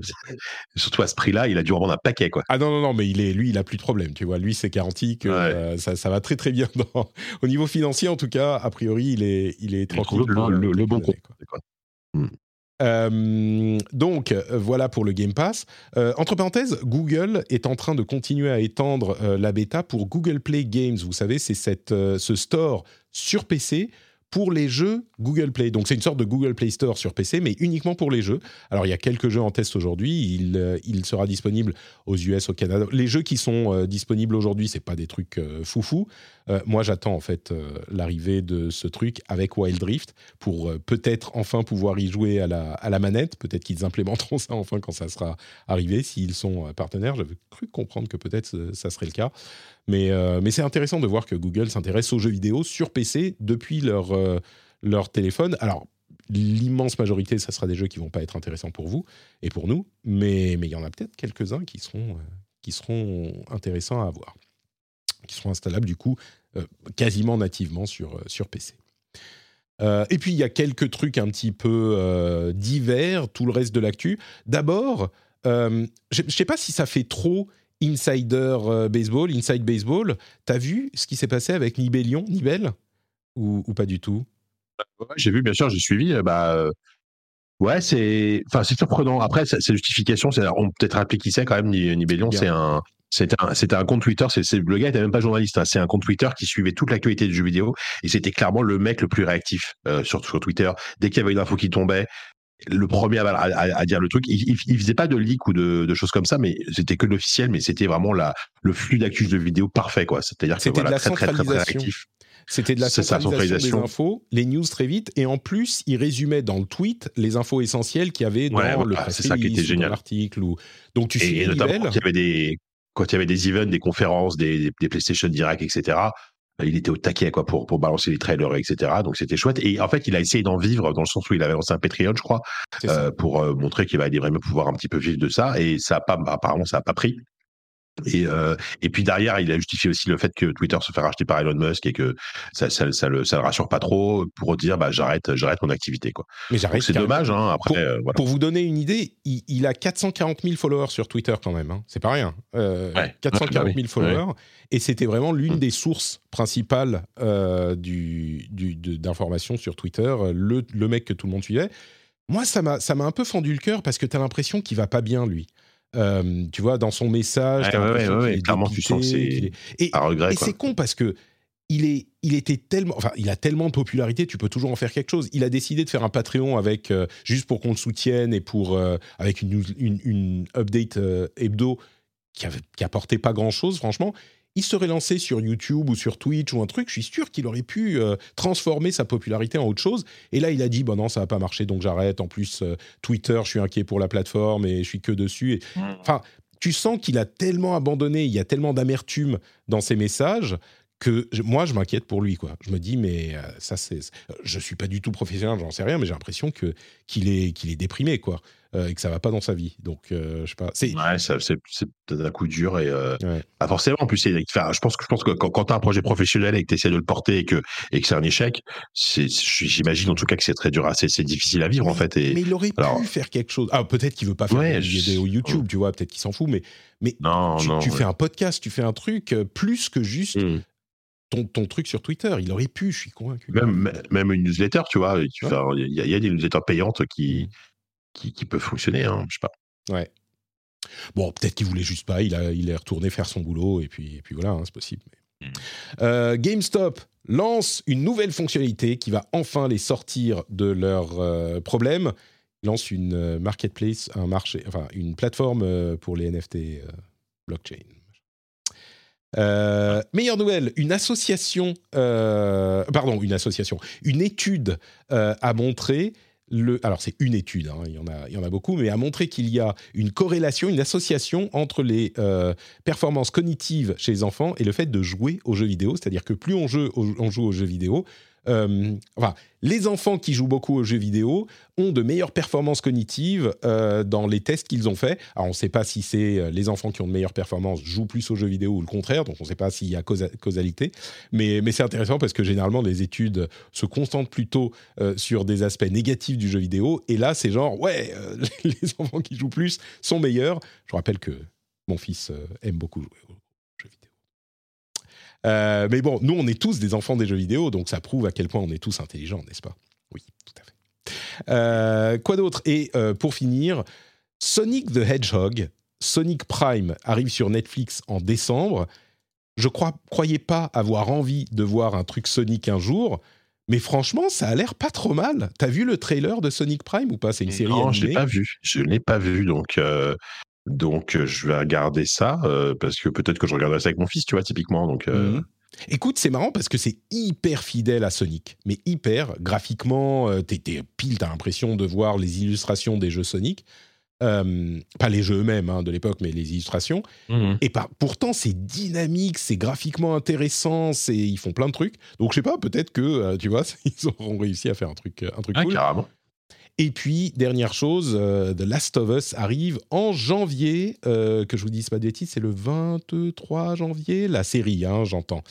Surtout à ce prix-là, il a dû en vendre un paquet, quoi. Ah non, non, non, mais il est, lui, il a plus de problème, tu vois. Lui, c'est garanti que Ouais. euh, ça, ça va très, très bien. Dans... Au niveau financier, en tout cas, a priori, il est, il est Il tranquille. le, le- euh, le bon compte. quoi. Euh, donc euh, voilà pour le Game Pass. Euh, entre parenthèses, Google est en train de continuer à étendre euh, la bêta pour Google Play Games. Vous savez, c'est cette, ce store sur PC pour les jeux Google Play. Donc c'est une sorte de Google Play Store sur PC, mais uniquement pour les jeux. Alors il y a quelques jeux en test aujourd'hui. Il, euh, sera disponible aux US, au Canada. Les jeux qui sont euh, disponibles aujourd'hui, c'est pas des trucs euh, moi, j'attends en fait l'arrivée de ce truc avec Wild Rift pour peut-être enfin pouvoir y jouer à la, à la manette. Peut-être qu'ils implémenteront ça enfin quand ça sera arrivé, s'ils sont partenaires. J'avais cru comprendre que peut-être ça serait le cas. Mais, mais c'est intéressant de voir que Google s'intéresse aux jeux vidéo sur PC depuis leur euh, leur téléphone. Alors, l'immense majorité, ça sera des jeux qui vont pas être intéressants pour vous et pour nous, mais il y en a peut-être quelques-uns qui seront, euh, qui seront intéressants à avoir, qui seront installables du coup euh, quasiment nativement sur, sur PC. et puis il y a quelques trucs un petit peu divers, tout le reste de l'actu. D'abord, je ne sais pas si ça fait trop insider baseball, inside baseball. T'as vu ce qui s'est passé avec Nibelion, Nibel? Ou, pas du tout? J'ai vu, bien sûr, j'ai suivi. Euh, bah, euh, ouais, c'est, enfin, c'est surprenant. Après, c'est justification, c'est, on peut être rappelé qui c'est quand même. Nibelion, c'est un, c'était un, un compte Twitter. C'est, le gars n'était même pas journaliste. Hein, c'est un compte Twitter qui suivait toute l'actualité du jeu vidéo et c'était clairement le mec le plus réactif euh, sur, sur Twitter. Dès qu'il y avait une info qui tombait, le premier à, dire le truc. Il, il, faisait pas de leak ou de, choses comme ça, mais c'était que l'officiel, mais c'était vraiment la, le flux d'actu de vidéo parfait, quoi. C'est-à-dire que c'était voilà, très, très, très, très, réactif. C'était de la centralisation, des infos, les news très vite, et en plus, il résumait dans le tweet les infos essentielles qu'il y avait dans le press release, dans l'article. Ou... Donc tu et, et notamment il y avait des quand il y avait des events, des conférences, des, des PlayStation Direct, etc. Il était au taquet quoi pour pour balancer les trailers, etc. Donc c'était chouette. Et en fait, il a essayé d'en vivre dans le sens où il avait lancé un Patreon, je crois, euh, pour euh, montrer qu'il va vraiment pouvoir un petit peu vivre de ça. Et ça a pas, apparemment, ça a pas pris. Et, euh, et puis derrière, il a justifié aussi le fait que Twitter se fait racheter par Elon Musk et que ça, ça, ça, le, ça le rassure pas trop pour dire bah j'arrête, j'arrête mon activité quoi. Mais j'arrête. C'est dommage. Hein, après, pour, euh, voilà. pour, vous donner une idée, il, il, a 440 000 followers sur Twitter quand même. Hein. C'est pas rien. Euh, ouais. 440 000 followers ouais. et c'était vraiment l'une mmh. des sources principales euh, du, du, d'informations sur Twitter. Le, le mec que tout le monde suivait. Moi, ça m'a, ça m'a un peu fendu le cœur parce que tu as l'impression qu'il va pas bien lui. Euh, tu vois, dans son message, ouais, ouais, ouais, clairement, tu sens que c'est et, regret, et c'est con parce que il est, il était tellement, enfin, il a tellement de popularité, tu peux toujours en faire quelque chose. Il a décidé de faire un Patreon avec euh, juste pour qu'on le soutienne et pour euh, avec une, une, une update hebdo qui, avait, qui apportait pas grand chose, franchement il serait lancé sur YouTube ou sur Twitch ou un truc, je suis sûr qu'il aurait pu euh, transformer sa popularité en autre chose. Et là, il a dit, bon non, ça va pas marcher, donc j'arrête. En plus, euh, Twitter, je suis inquiet pour la plateforme et je suis que dessus. Et... Enfin, tu sens qu'il a tellement abandonné, il y a tellement d'amertume dans ses messages que moi, je m'inquiète pour lui. Quoi. Je me dis, mais euh, ça, c'est. Je suis pas du tout professionnel, j'en sais rien, mais j'ai l'impression que qu'il est qu'il est déprimé, quoi. Euh, et que ça va pas dans sa vie. Donc, euh, je sais pas. C'est ouais, c'est peut-être un coup dur et euh, ouais. pas forcément. En plus, enfin, je pense que je pense que quand, quand tu as un projet professionnel et que tu essaies de le porter et que et que c'est un échec, j'imagine en tout cas que c'est très dur, c'est difficile à vivre mais, en fait. Et, mais il aurait alors, pu faire quelque chose. Ah, peut-être qu'il veut pas faire ouais, des vidéos YouTube, tu vois. Peut-être qu'il s'en fout, mais mais non, tu, non, tu ouais. fais un podcast, tu fais un truc plus que juste. Mm. Ton, ton, truc sur Twitter. Il aurait pu, je suis convaincu. Même, même une newsletter, tu vois. Il ouais. y, y, a des newsletters payantes qui, qui, qui peuvent fonctionner, hein, je sais pas. Ouais. Bon, peut-être qu'il voulait juste pas, il, a, il est retourné faire son boulot, et puis, et puis voilà, hein, c'est possible. Mais... Mmh. Euh, GameStop lance une nouvelle fonctionnalité qui va enfin les sortir de leurs euh, problèmes. Il lance une euh, marketplace, un marché, enfin une plateforme euh, pour les NFT blockchain. Euh, meilleure nouvelle, une association, euh, pardon, une association, une étude euh, a montré le, alors c'est une étude, hein, il, y en a, il y en a beaucoup, mais a montré qu'il y a une corrélation, une association entre les euh, performances cognitives chez les enfants et le fait de jouer aux jeux vidéo. C'est-à-dire que plus on, joue, on joue aux jeux vidéo, euh, les enfants qui jouent beaucoup aux jeux vidéo ont de meilleures performances cognitives euh, dans les tests qu'ils ont faits. Alors, on ne sait pas si c'est les enfants qui ont de meilleures performances jouent plus aux jeux vidéo ou le contraire, donc on ne sait pas s'il y a causa causalité. Mais, c'est intéressant parce que généralement, les études se concentrent plutôt euh, sur des aspects négatifs du jeu vidéo. Et là, c'est genre, ouais, euh, les enfants qui jouent plus sont meilleurs. Je rappelle que mon fils aime beaucoup jouer. Euh, mais bon, nous, on est tous des enfants des jeux vidéo, donc ça prouve à quel point on est tous intelligents, n'est-ce pas? Oui, tout à fait. Euh, quoi d'autre? Et euh, pour finir, Sonic the Hedgehog, Sonic Prime arrive sur Netflix en décembre. Je crois, croyais pas avoir envie de voir un truc Sonic un jour, Mais franchement, ça a l'air pas trop mal. T'as vu le trailer de Sonic Prime ou pas? C'est une série Non, animée. je l'ai pas vu. Je l'ai pas vu, donc donc je vais regarder ça euh, parce que peut-être que je regarderai ça avec mon fils, tu vois, typiquement. Donc euh, Mhm. Écoute, c'est marrant parce que c'est hyper fidèle à Sonic, mais hyper graphiquement. euh, t'es, t'es pile, t'as l'impression de voir les illustrations des jeux Sonic, pas les jeux eux-mêmes hein, de l'époque, mais les illustrations. mhm. Et par, pourtant, c'est dynamique, c'est graphiquement intéressant, c'est, ils font plein de trucs. Donc, je sais pas, peut-être que, tu vois, ils auront réussi à faire un truc, un truc Ah, cool. carrément. Et puis, dernière chose, euh, The Last of Us arrive en janvier, euh, que je vous dise pas de bêtises, c'est le 23 janvier, la série, hein, j'entends.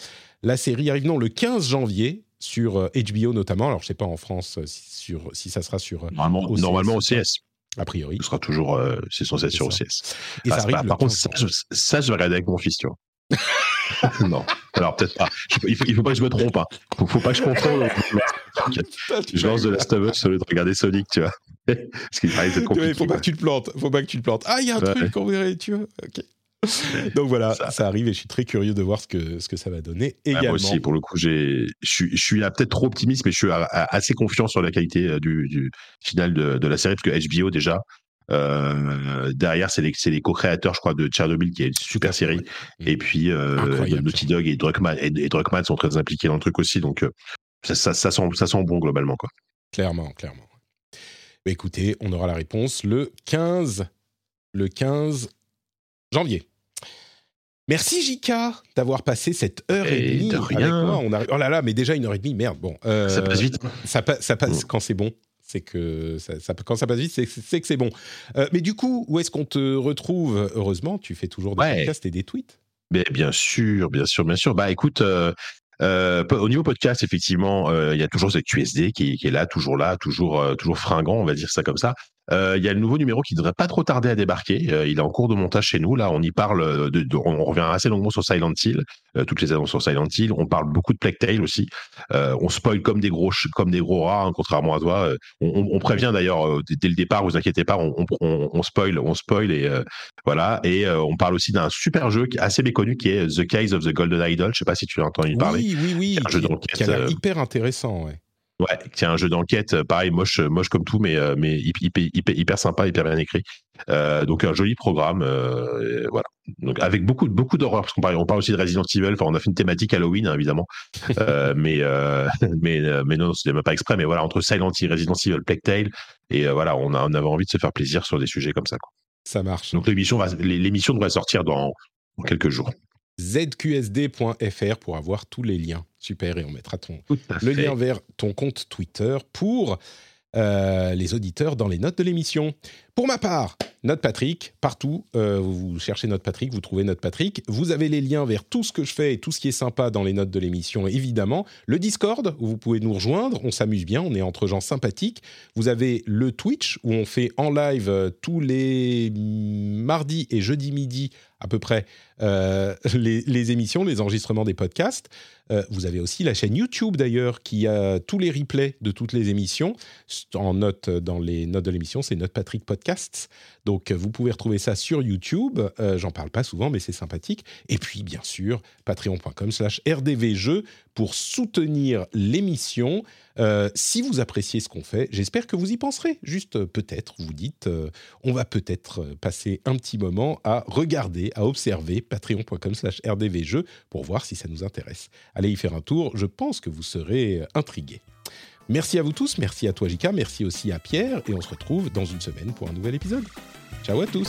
La série arrive, non, le 15 janvier, sur euh, HBO notamment. Alors, je sais pas en France euh, si, sur, si ça sera sur, euh, Normalement, OCS, normalement au. CS. a priori. Ce sera toujours, euh, c'est censé être sur. OCS. Et Ah, ça pas- par contre, 15 ça, je, ça, je vais regarder avec mon fils, tu vois. non. Alors peut-être pas. Je- il, faut, il faut pas que je me trompe. Hein. Faut, faut pas que je confonde. je lance de la of Us au lieu de regarder Sonic, tu vois. Parce qu'il paraît que c'est Ouais, compliqué. faut pas que tu te plantes. Faut pas que tu te plantes. Ah, il y a un truc qu'on verrait, tu vois. Ok. Donc voilà, ça. Ça. arrive et je suis très curieux de voir ce que, ce que ça va donner Ah, également. moi aussi, pour le coup, je suis, peut-être trop optimiste, mais je suis assez confiant sur la qualité euh, du, du final de, de la série, parce que HBO déjà, euh, derrière, c'est les, les co-créateurs, je crois, de Chernobyl, qui est une super série. Et puis, euh, Naughty Dog et Druckmann, et, et Druckmann sont très impliqués dans le truc aussi, donc euh, ça, ça, ça sent, ça sent bon globalement, quoi. Clairement, clairement. Mais écoutez, on aura la réponse le 15, le 15 janvier. Merci Jika d'avoir passé cette heure et, Et demie de avec moi. On arrive- Oh là là, mais déjà une heure et demie, merde. Bon, euh, Ça passe vite. Ça, pa- ça passe Mm. quand c'est bon. C'est que ça, ça- quand ça passe vite, c'est c'est que c'est bon. Euh, mais du coup, où est-ce qu'on te retrouve? Heureusement, tu fais toujours des Ouais. podcasts et des tweets. Mais bien sûr, bien sûr, bien sûr. Bah écoute, euh, euh, au niveau podcast, effectivement, euh, il y a toujours cette QSD qui, qui est là, toujours là, toujours, euh, toujours fringant, on va dire ça comme ça. Euh, Il y a le nouveau numéro qui devrait pas trop tarder à débarquer. Euh, il est en cours de montage chez nous. Là, on y parle. De, de- on revient assez longuement sur Silent Hill, euh, toutes les annonces sur Silent Hill. On parle beaucoup de Plague Tale aussi. Euh, on spoil comme des gros, comme des gros rats, hein, contrairement à toi. Euh, On, on- on prévient d'ailleurs euh, dès, le départ. Vous inquiétez pas, on, on, spoil, on spoil et euh, voilà. Et euh, on parle aussi d'un super jeu assez méconnu qui est The Case of the Golden Idol. Je sais pas si tu as entendu parler. Oui, oui, oui. Un jeu qui- d'enquête, qui a l'air euh, hyper intéressant. Ouais. Ouais, c'est un jeu d'enquête, euh, pareil, moche, moche comme tout, mais, euh, mais hyper, hyper, hyper, hyper sympa, hyper bien écrit. Euh, donc un joli programme, euh, voilà. Donc avec beaucoup, beaucoup d'horreur, parce qu'on parle, on parle aussi de Resident Evil. Enfin, on a fait une thématique Halloween, hein, évidemment, euh, mais, euh, mais, euh, mais non, c'était même pas exprès. Mais voilà, entre Silent Hill, Resident Evil, Plague Tale, et euh, voilà, on, a, on avait envie de se faire plaisir sur des sujets comme ça. Quoi. Ça marche. Donc l'émission, va, l'émission devrait sortir dans, dans quelques jours. zqsd.fr pour avoir tous les liens. Super, et on mettra ton, le lien vers ton compte Twitter pour euh, les auditeurs dans les notes de l'émission. Pour ma part, Note Patrick, partout, euh, vous cherchez Note Patrick, vous trouvez Note Patrick. Vous avez les liens vers tout ce que je fais et tout ce qui est sympa dans les notes de l'émission, évidemment. Le Discord, où vous pouvez nous rejoindre, on s'amuse bien, on est entre gens sympathiques. Vous avez le Twitch, où on fait en live euh, tous les mardis et jeudis midi, à peu près, euh, les, émissions, les enregistrements des podcasts. Vous avez aussi la chaîne YouTube d'ailleurs qui a tous les replays de toutes les émissions en note dans les notes de l'émission, c'est Note Patrick Donc euh, vous pouvez retrouver ça sur YouTube. Euh, J'en parle pas souvent, mais c'est sympathique. Et puis bien sûr, patreon.com/slash rdvjeux pour soutenir l'émission. Euh, si vous appréciez ce qu'on fait, j'espère que vous y penserez. Juste peut-être, vous dites, on va peut-être passer un petit moment à regarder, à observer patreon.com/slash rdvjeux pour voir si ça nous intéresse. Allez y faire un tour. Je pense que vous serez intrigués. Merci à vous tous, merci à toi Jika, merci aussi à Pierre, et on se retrouve dans une semaine pour un nouvel épisode. Ciao à tous